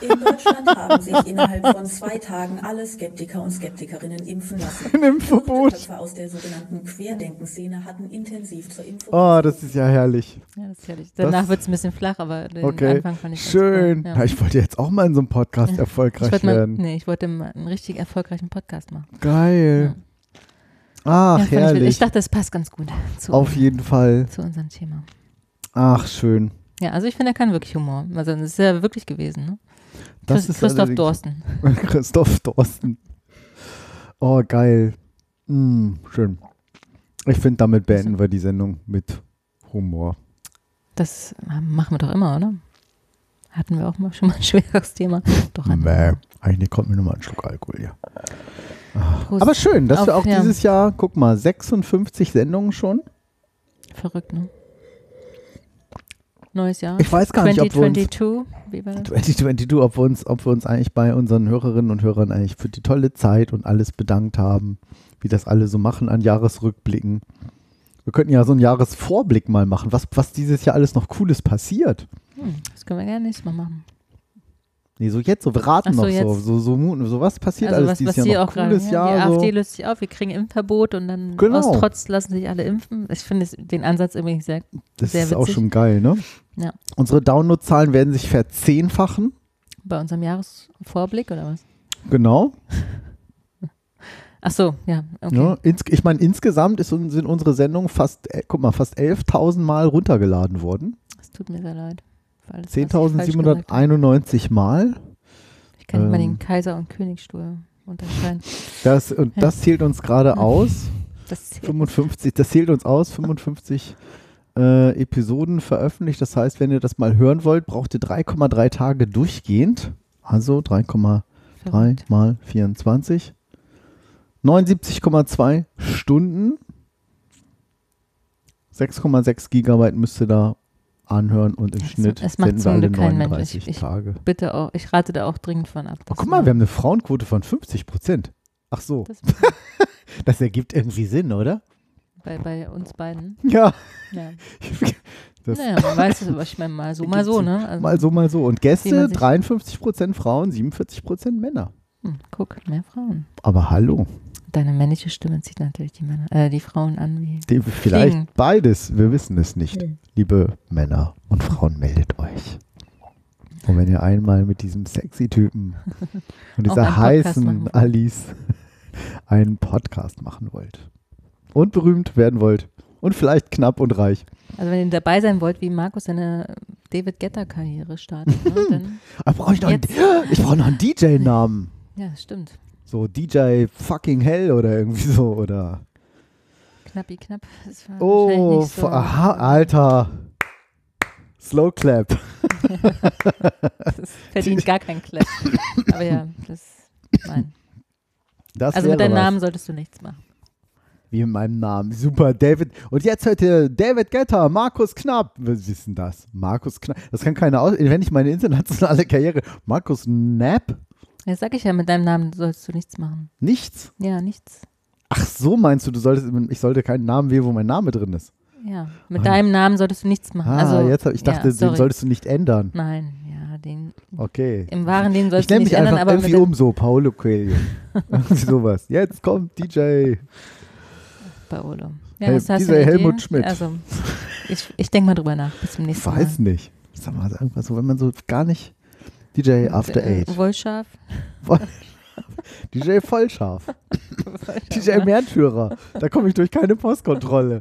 In Deutschland haben sich innerhalb von zwei Tagen alle Skeptiker und Skeptikerinnen impfen lassen.
Ein Impfverbot.
Köpfe aus der sogenannten Querdenkenszene hatten intensiv zur Impfung.
Oh, das ist ja herrlich.
Ja, das ist herrlich. Danach wird es ein bisschen flach, aber den
Okay.
Anfang fand ich ganz
Schön.
cool.
Ja. Ich wollte jetzt auch mal in so einem Podcast erfolgreich
ich wollte mal,
werden.
nee, ich wollte mal einen richtig erfolgreichen Podcast machen.
Geil. Ach,
Ja, fand ich,
herrlich.
ich dachte, das passt ganz gut zu,
Auf jeden Fall.
zu unserem Thema.
Ach, schön.
Ja, also ich finde, er kann wirklich Humor. Also das ist ja wirklich gewesen. Ne?
Das
Chris-
ist
Christoph Dorsten.
Christoph Dorsten. Oh, geil. Mm, schön. Ich finde, damit beenden wir die Sendung mit Humor.
Das machen wir doch immer, oder? Hatten wir auch mal schon mal ein schweres Thema. Doch, wir.
Bäh. Eigentlich kommt mir nochmal ein Schluck Alkohol, ja.
Prost.
Aber schön, dass wir
Auf-
auch
ja.
dieses Jahr, guck mal, 56 Sendungen schon.
Verrückt, ne? Neues Jahr.
Ich weiß gar nicht, ob wir uns
2022, wie war das?
2022, ob wir uns, ob wir uns eigentlich bei unseren Hörerinnen und Hörern eigentlich für die tolle Zeit und alles bedankt haben, wie das alle so machen an Jahresrückblicken. Wir könnten ja so einen Jahresvorblick mal machen, was, was dieses Jahr alles noch Cooles passiert.
Hm, das können wir gerne nächstes Mal machen.
Nee, so jetzt, so wir raten
so,
noch so,
jetzt.
so, so, mu- so was passiert
also
alles
was,
dieses
was
Jahr noch cooles
ja,
Jahr.
die
so.
AfD löst sich auf, wir kriegen Impfverbot und dann
Genau.
aus Trotz lassen sich alle impfen. Ich finde den Ansatz übrigens sehr,
Das
sehr
ist auch
witzig.
schon geil, ne?
Ja.
Unsere Downloadzahlen werden sich verzehnfachen.
Bei unserem Jahresvorblick oder was?
Genau.
Ach so, ja, okay.
Ja, ins, ich meine, insgesamt ist, sind unsere Sendungen fast, äh, guck mal, fast 11.000 Mal runtergeladen worden.
Es tut mir sehr leid. für alles, was ich falsch gesagt habe.
10.791 Mal.
Ich kann nicht mal den
ähm,
Kaiser- und Königsstuhl unterscheiden.
Das, und das zählt uns gerade aus.
Das zählt.
55, das zählt uns aus, 55 äh, Episoden veröffentlicht. Das heißt, wenn ihr das mal hören wollt, braucht ihr 3,3 Tage durchgehend. Also 3,3
Verrückt.
mal 24. 79,2 Stunden. 6,6 Gigabyte müsst ihr da anhören und im
Es-
Schnitt
es macht zum
alle
Glück kein Mensch.
39
Ich- ich-
Tage.
Bitte auch, ich rate da auch dringend von ab.
Oh,
Das
guck mal, wir haben eine Frauenquote von 50 Prozent. Ach so,
das
das ergibt irgendwie Sinn, oder?
Bei, bei uns beiden.
Ja.
Ja.
Das-
naja, man weiß es, aber ich meine mal so, mal so, ne? Also,
Mal so, mal so. Und Gäste,
man sich-
53 Prozent Frauen, 47 Prozent Männer.
Hm, guck, mehr Frauen.
Aber hallo,
Deine männliche Stimme zieht natürlich die Männer, äh, die Frauen an wie.
die, vielleicht
Fliegen.
beides, wir wissen es nicht.
Hm.
Liebe Männer und Frauen, meldet euch. Und wenn ihr einmal mit diesem sexy Typen und dieser heißen. Alice einen Podcast machen wollt und berühmt werden wollt und vielleicht knapp und reich.
Also wenn ihr dabei sein wollt, wie Markus seine David Getter-Karriere startet, ne, dann.
Aber brauche ich noch einen,
Jetzt.
ich brauche noch einen DJ-Namen.
Ja, stimmt.
So DJ fucking hell oder irgendwie so oder
Knappi knapp. Das war
Oh,
nicht so.
aha, Alter. Slow Clap.
Das verdient gar keinen Clap. Aber ja, das. Nein.
Das
Also mit deinem
was.
Namen solltest du nichts machen.
Wie mit meinem Namen. Super, David. Und jetzt hört ihr David Getter, Markus Knapp. Was ist denn das? Markus Knapp. Das kann keiner aus. Wenn ich meine internationale Karriere. Markus Knapp?
Ja, sag ich ja, mit deinem Namen sollst du nichts machen.
Nichts.
Ja, nichts.
Ach so, meinst du, du solltest, ich sollte keinen Namen wählen, wo mein Name drin ist?
Ja, mit
Ah.
deinem Namen solltest du nichts machen.
Ah,
also,
jetzt hab, ich dachte,
ja,
den solltest du nicht ändern.
Nein, ja, den.
Okay.
Im wahren Leben
Ich
sollst du nicht
mich
ändern,
einfach
aber
irgendwie um so, Paulo Coelho. sowas. Jetzt kommt DJ.
Paolo. Ja,
Hel- dieser? Helmut Schmidt.
Also, ich, ich denke mal drüber nach. Bis zum
Ich
nächsten
weiß
Mal.
nicht. Sag mal, irgendwas so, wenn man so gar nicht. DJ After
Äh,
Eight.
Wollscharf.
DJ Vollscharf. DJ Märtyrer. Da komme ich durch keine Postkontrolle.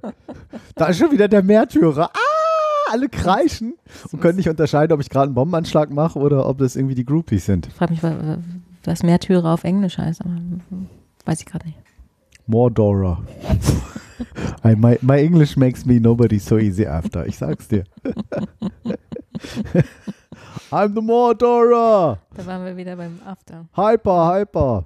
Da ist schon wieder der Märtyrer. Ah, alle kreischen und können nicht unterscheiden, ob ich gerade einen Bombenanschlag mache oder ob das irgendwie die Groupies sind.
Ich frage mich, wa- was Märtyrer auf Englisch heißt, aber weiß ich gerade nicht.
Mordora. I, my, my English makes me nobody so easy after. Ich sag's dir. I'm the Mordora.
Da waren wir wieder beim After,
Hyper, hyper.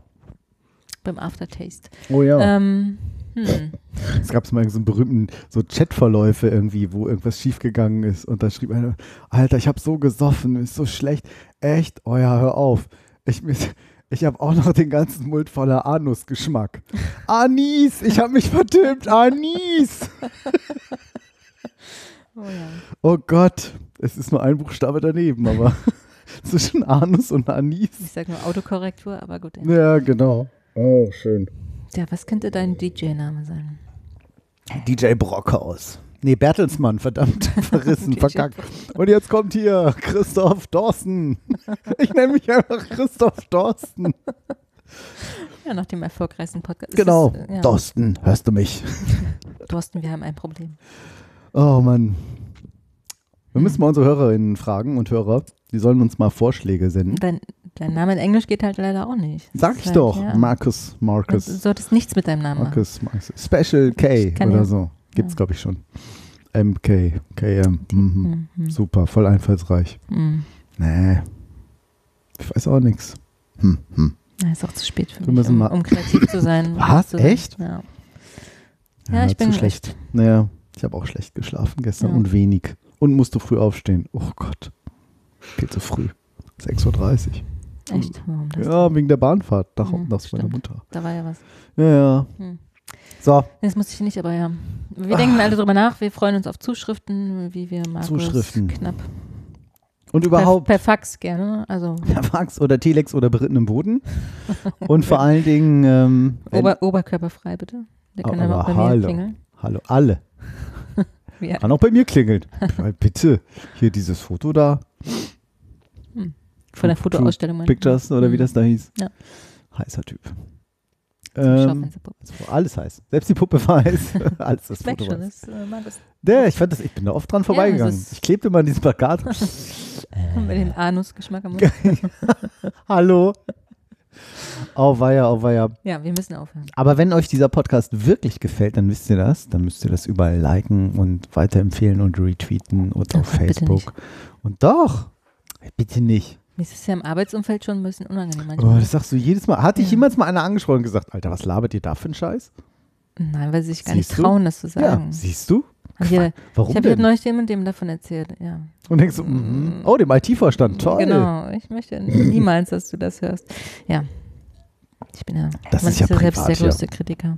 beim Aftertaste.
Oh ja.
Ähm, hm.
Es gab so mal so einen berühmten so Chatverläufe irgendwie, wo irgendwas schiefgegangen ist und da schrieb einer, Alter, ich habe so gesoffen, ist so schlecht. Echt? Oh ja, hör auf. Ich, ich habe auch noch den ganzen Mund voller Anusgeschmack. Anis, ich habe mich vertippt, Anis.
Oh ja.
Oh Gott, es ist nur ein Buchstabe daneben, aber zwischen Anus und Anis.
Ich sag nur Autokorrektur, aber gut. Ja,
Ja, genau. Oh, schön.
ja was könnte dein DJ-Name sein?
DJ Brockhaus. Nee, Bertelsmann, verdammt, verrissen, verkackt. Und jetzt kommt hier Christoph Dorsten. Ich nenne mich einfach Christoph Dorsten.
Ja, nach dem erfolgreichsten Podcast.
Genau,
Ist, äh, ja,
Dorsten, hörst du mich?
Thorsten, wir haben ein Problem.
Oh Mann. Wir müssen mal unsere Hörerinnen fragen und Hörer, die sollen uns mal Vorschläge senden.
Dein, dein Name in Englisch geht halt leider auch nicht. Das
Sag ich
halt,
doch,
Ja.
Marcus,
Du
Marcus,
solltest nichts mit deinem Namen machen.
Marcus, Marcus. Special K oder
ja-
so. Gibt's,
ja.
glaube ich, schon. MK, KM. Mhm.
Mhm.
Super, voll einfallsreich.
Mhm.
Nee. Ich weiß auch nichts. Hm, hm.
Ja, ist auch zu spät für
Wir
mich, um, um kreativ zu sein.
Was? Echt?
Ja. Ja, ich
zu
bin
schlecht. Naja, ich habe auch schlecht geschlafen gestern
Ja.
und wenig. Und musste früh aufstehen. Oh Gott. Viel zu früh. 6.30 Uhr.
Echt? Warum das?
Ja, wegen der Bahnfahrt nach,
Mhm,
nach meiner. Mutter.
Da war ja was.
Ja, ja.
Hm.
So,
Das musste ich nicht, aber ja. Wir denken alle drüber nach. Wir freuen uns auf Zuschriften, wie wir Markus
Zuschriften.
knapp
und
per,
überhaupt
per Fax gerne. Also
per Fax oder Telex oder berittenem Boden. und vor allen Dingen, ähm,
Ober, oberkörperfrei bitte. Der kann
Aber
auch bei mir
hallo.
klingeln.
hallo, alle.
Ja.
Kann auch bei mir klingeln. Weil Bitte, hier dieses Foto da.
Von der Fotoausstellung.
Pictures oder wie das da hieß.
Ja.
Heißer Typ. Ähm, alles heiß. Selbst die Puppe war heiß. Alles
merk
Foto
schon, das äh,
ich fand das, ich bin da oft dran vorbeigegangen.
ist-
ich klebte mal an diesem Plakat.
Mit dem Anus-Geschmack am Mund.
Hallo. Auweia, auweia.
Ja, wir müssen aufhören.
Aber wenn euch dieser Podcast wirklich gefällt, dann wisst ihr das. Dann müsst ihr das überall liken und weiterempfehlen und retweeten und auf
Ach,
Facebook. Und doch. Bitte nicht.
Mir ist es ja im Arbeitsumfeld schon ein bisschen unangenehm
Oh,
manchmal.
das sagst du jedes Mal. Hat dich jemals mal einer angesprochen und gesagt, Alter, was labert ihr da für einen Scheiß?
Nein, weil sie sich gar
Siehst
nicht
du?
trauen, das zu sagen.
Ja, siehst du?
Jeder-
Warum
ich habe
denn?
neulich dem und dem davon erzählt. Ja.
Und denkst du, mhm. oh, dem IT-Vorstand, toll.
Genau, ich möchte niemals, dass du das hörst. Ja. Ich bin ja,
Das ist ja
selbst
privat,
der
ja.
größte Kritiker.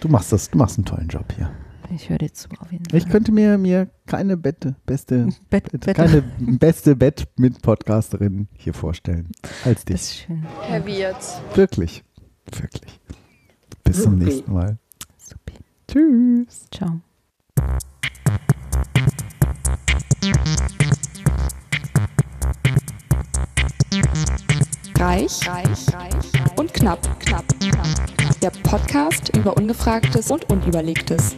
Du machst das, du machst einen tollen Job hier.
Ich höre dir zu, auf jeden Fall.
Ich könnte mir, mir keine Bette, beste,
Bett, Bett,
keine beste Bett mit Podcasterin hier vorstellen als
das
dich.
ist schön.
Heavy jetzt.
Wirklich. Wirklich. Bis zum nächsten Mal.
Supi.
Tschüss.
Ciao.
Reich, reich, reich und knapp, knapp, knapp der Podcast über Ungefragtes und Unüberlegtes.